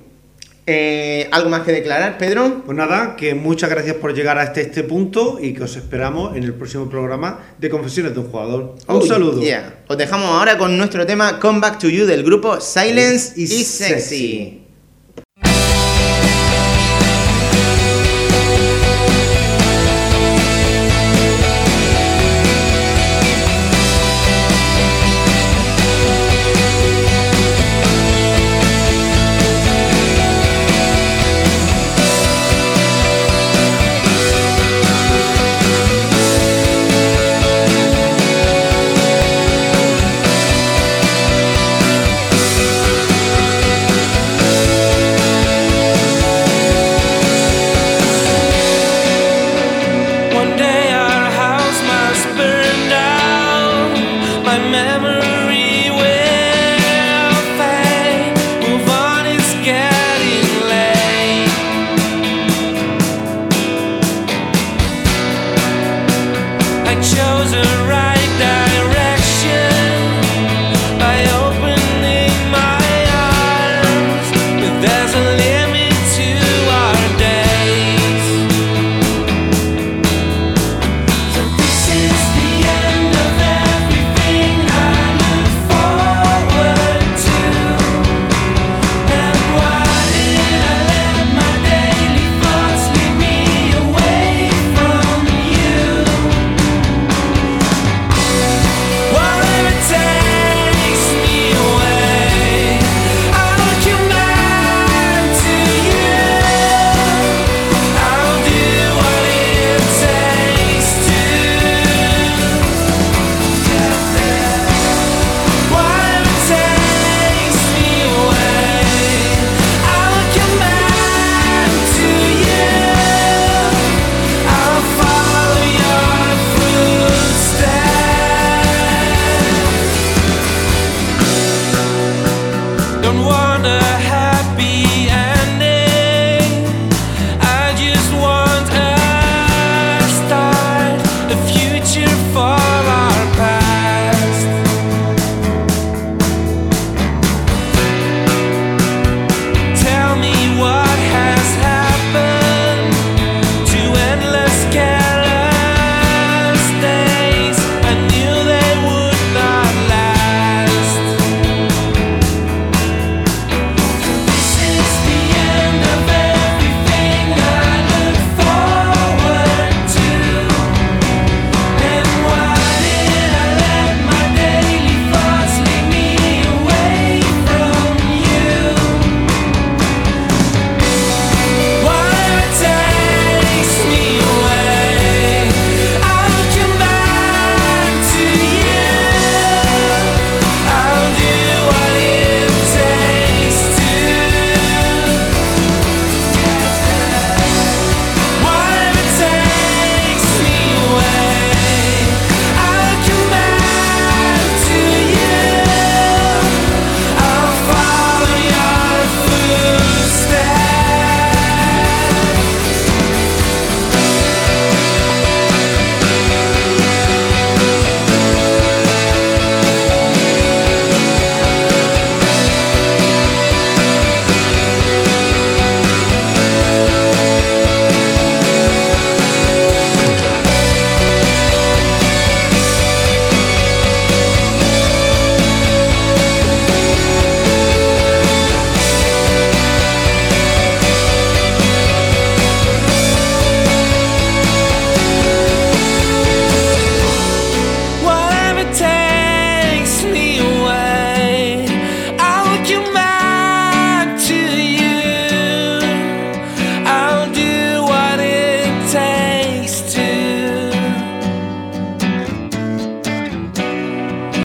Eh, ¿Algo más que declarar, Pedro? Pues nada, que muchas gracias por llegar hasta este punto y que os esperamos en el próximo programa de Confesiones de un Jugador. Un saludo. yeah. Os dejamos ahora con nuestro tema Come Back to You del grupo Silence Is is Sexy. Sexy.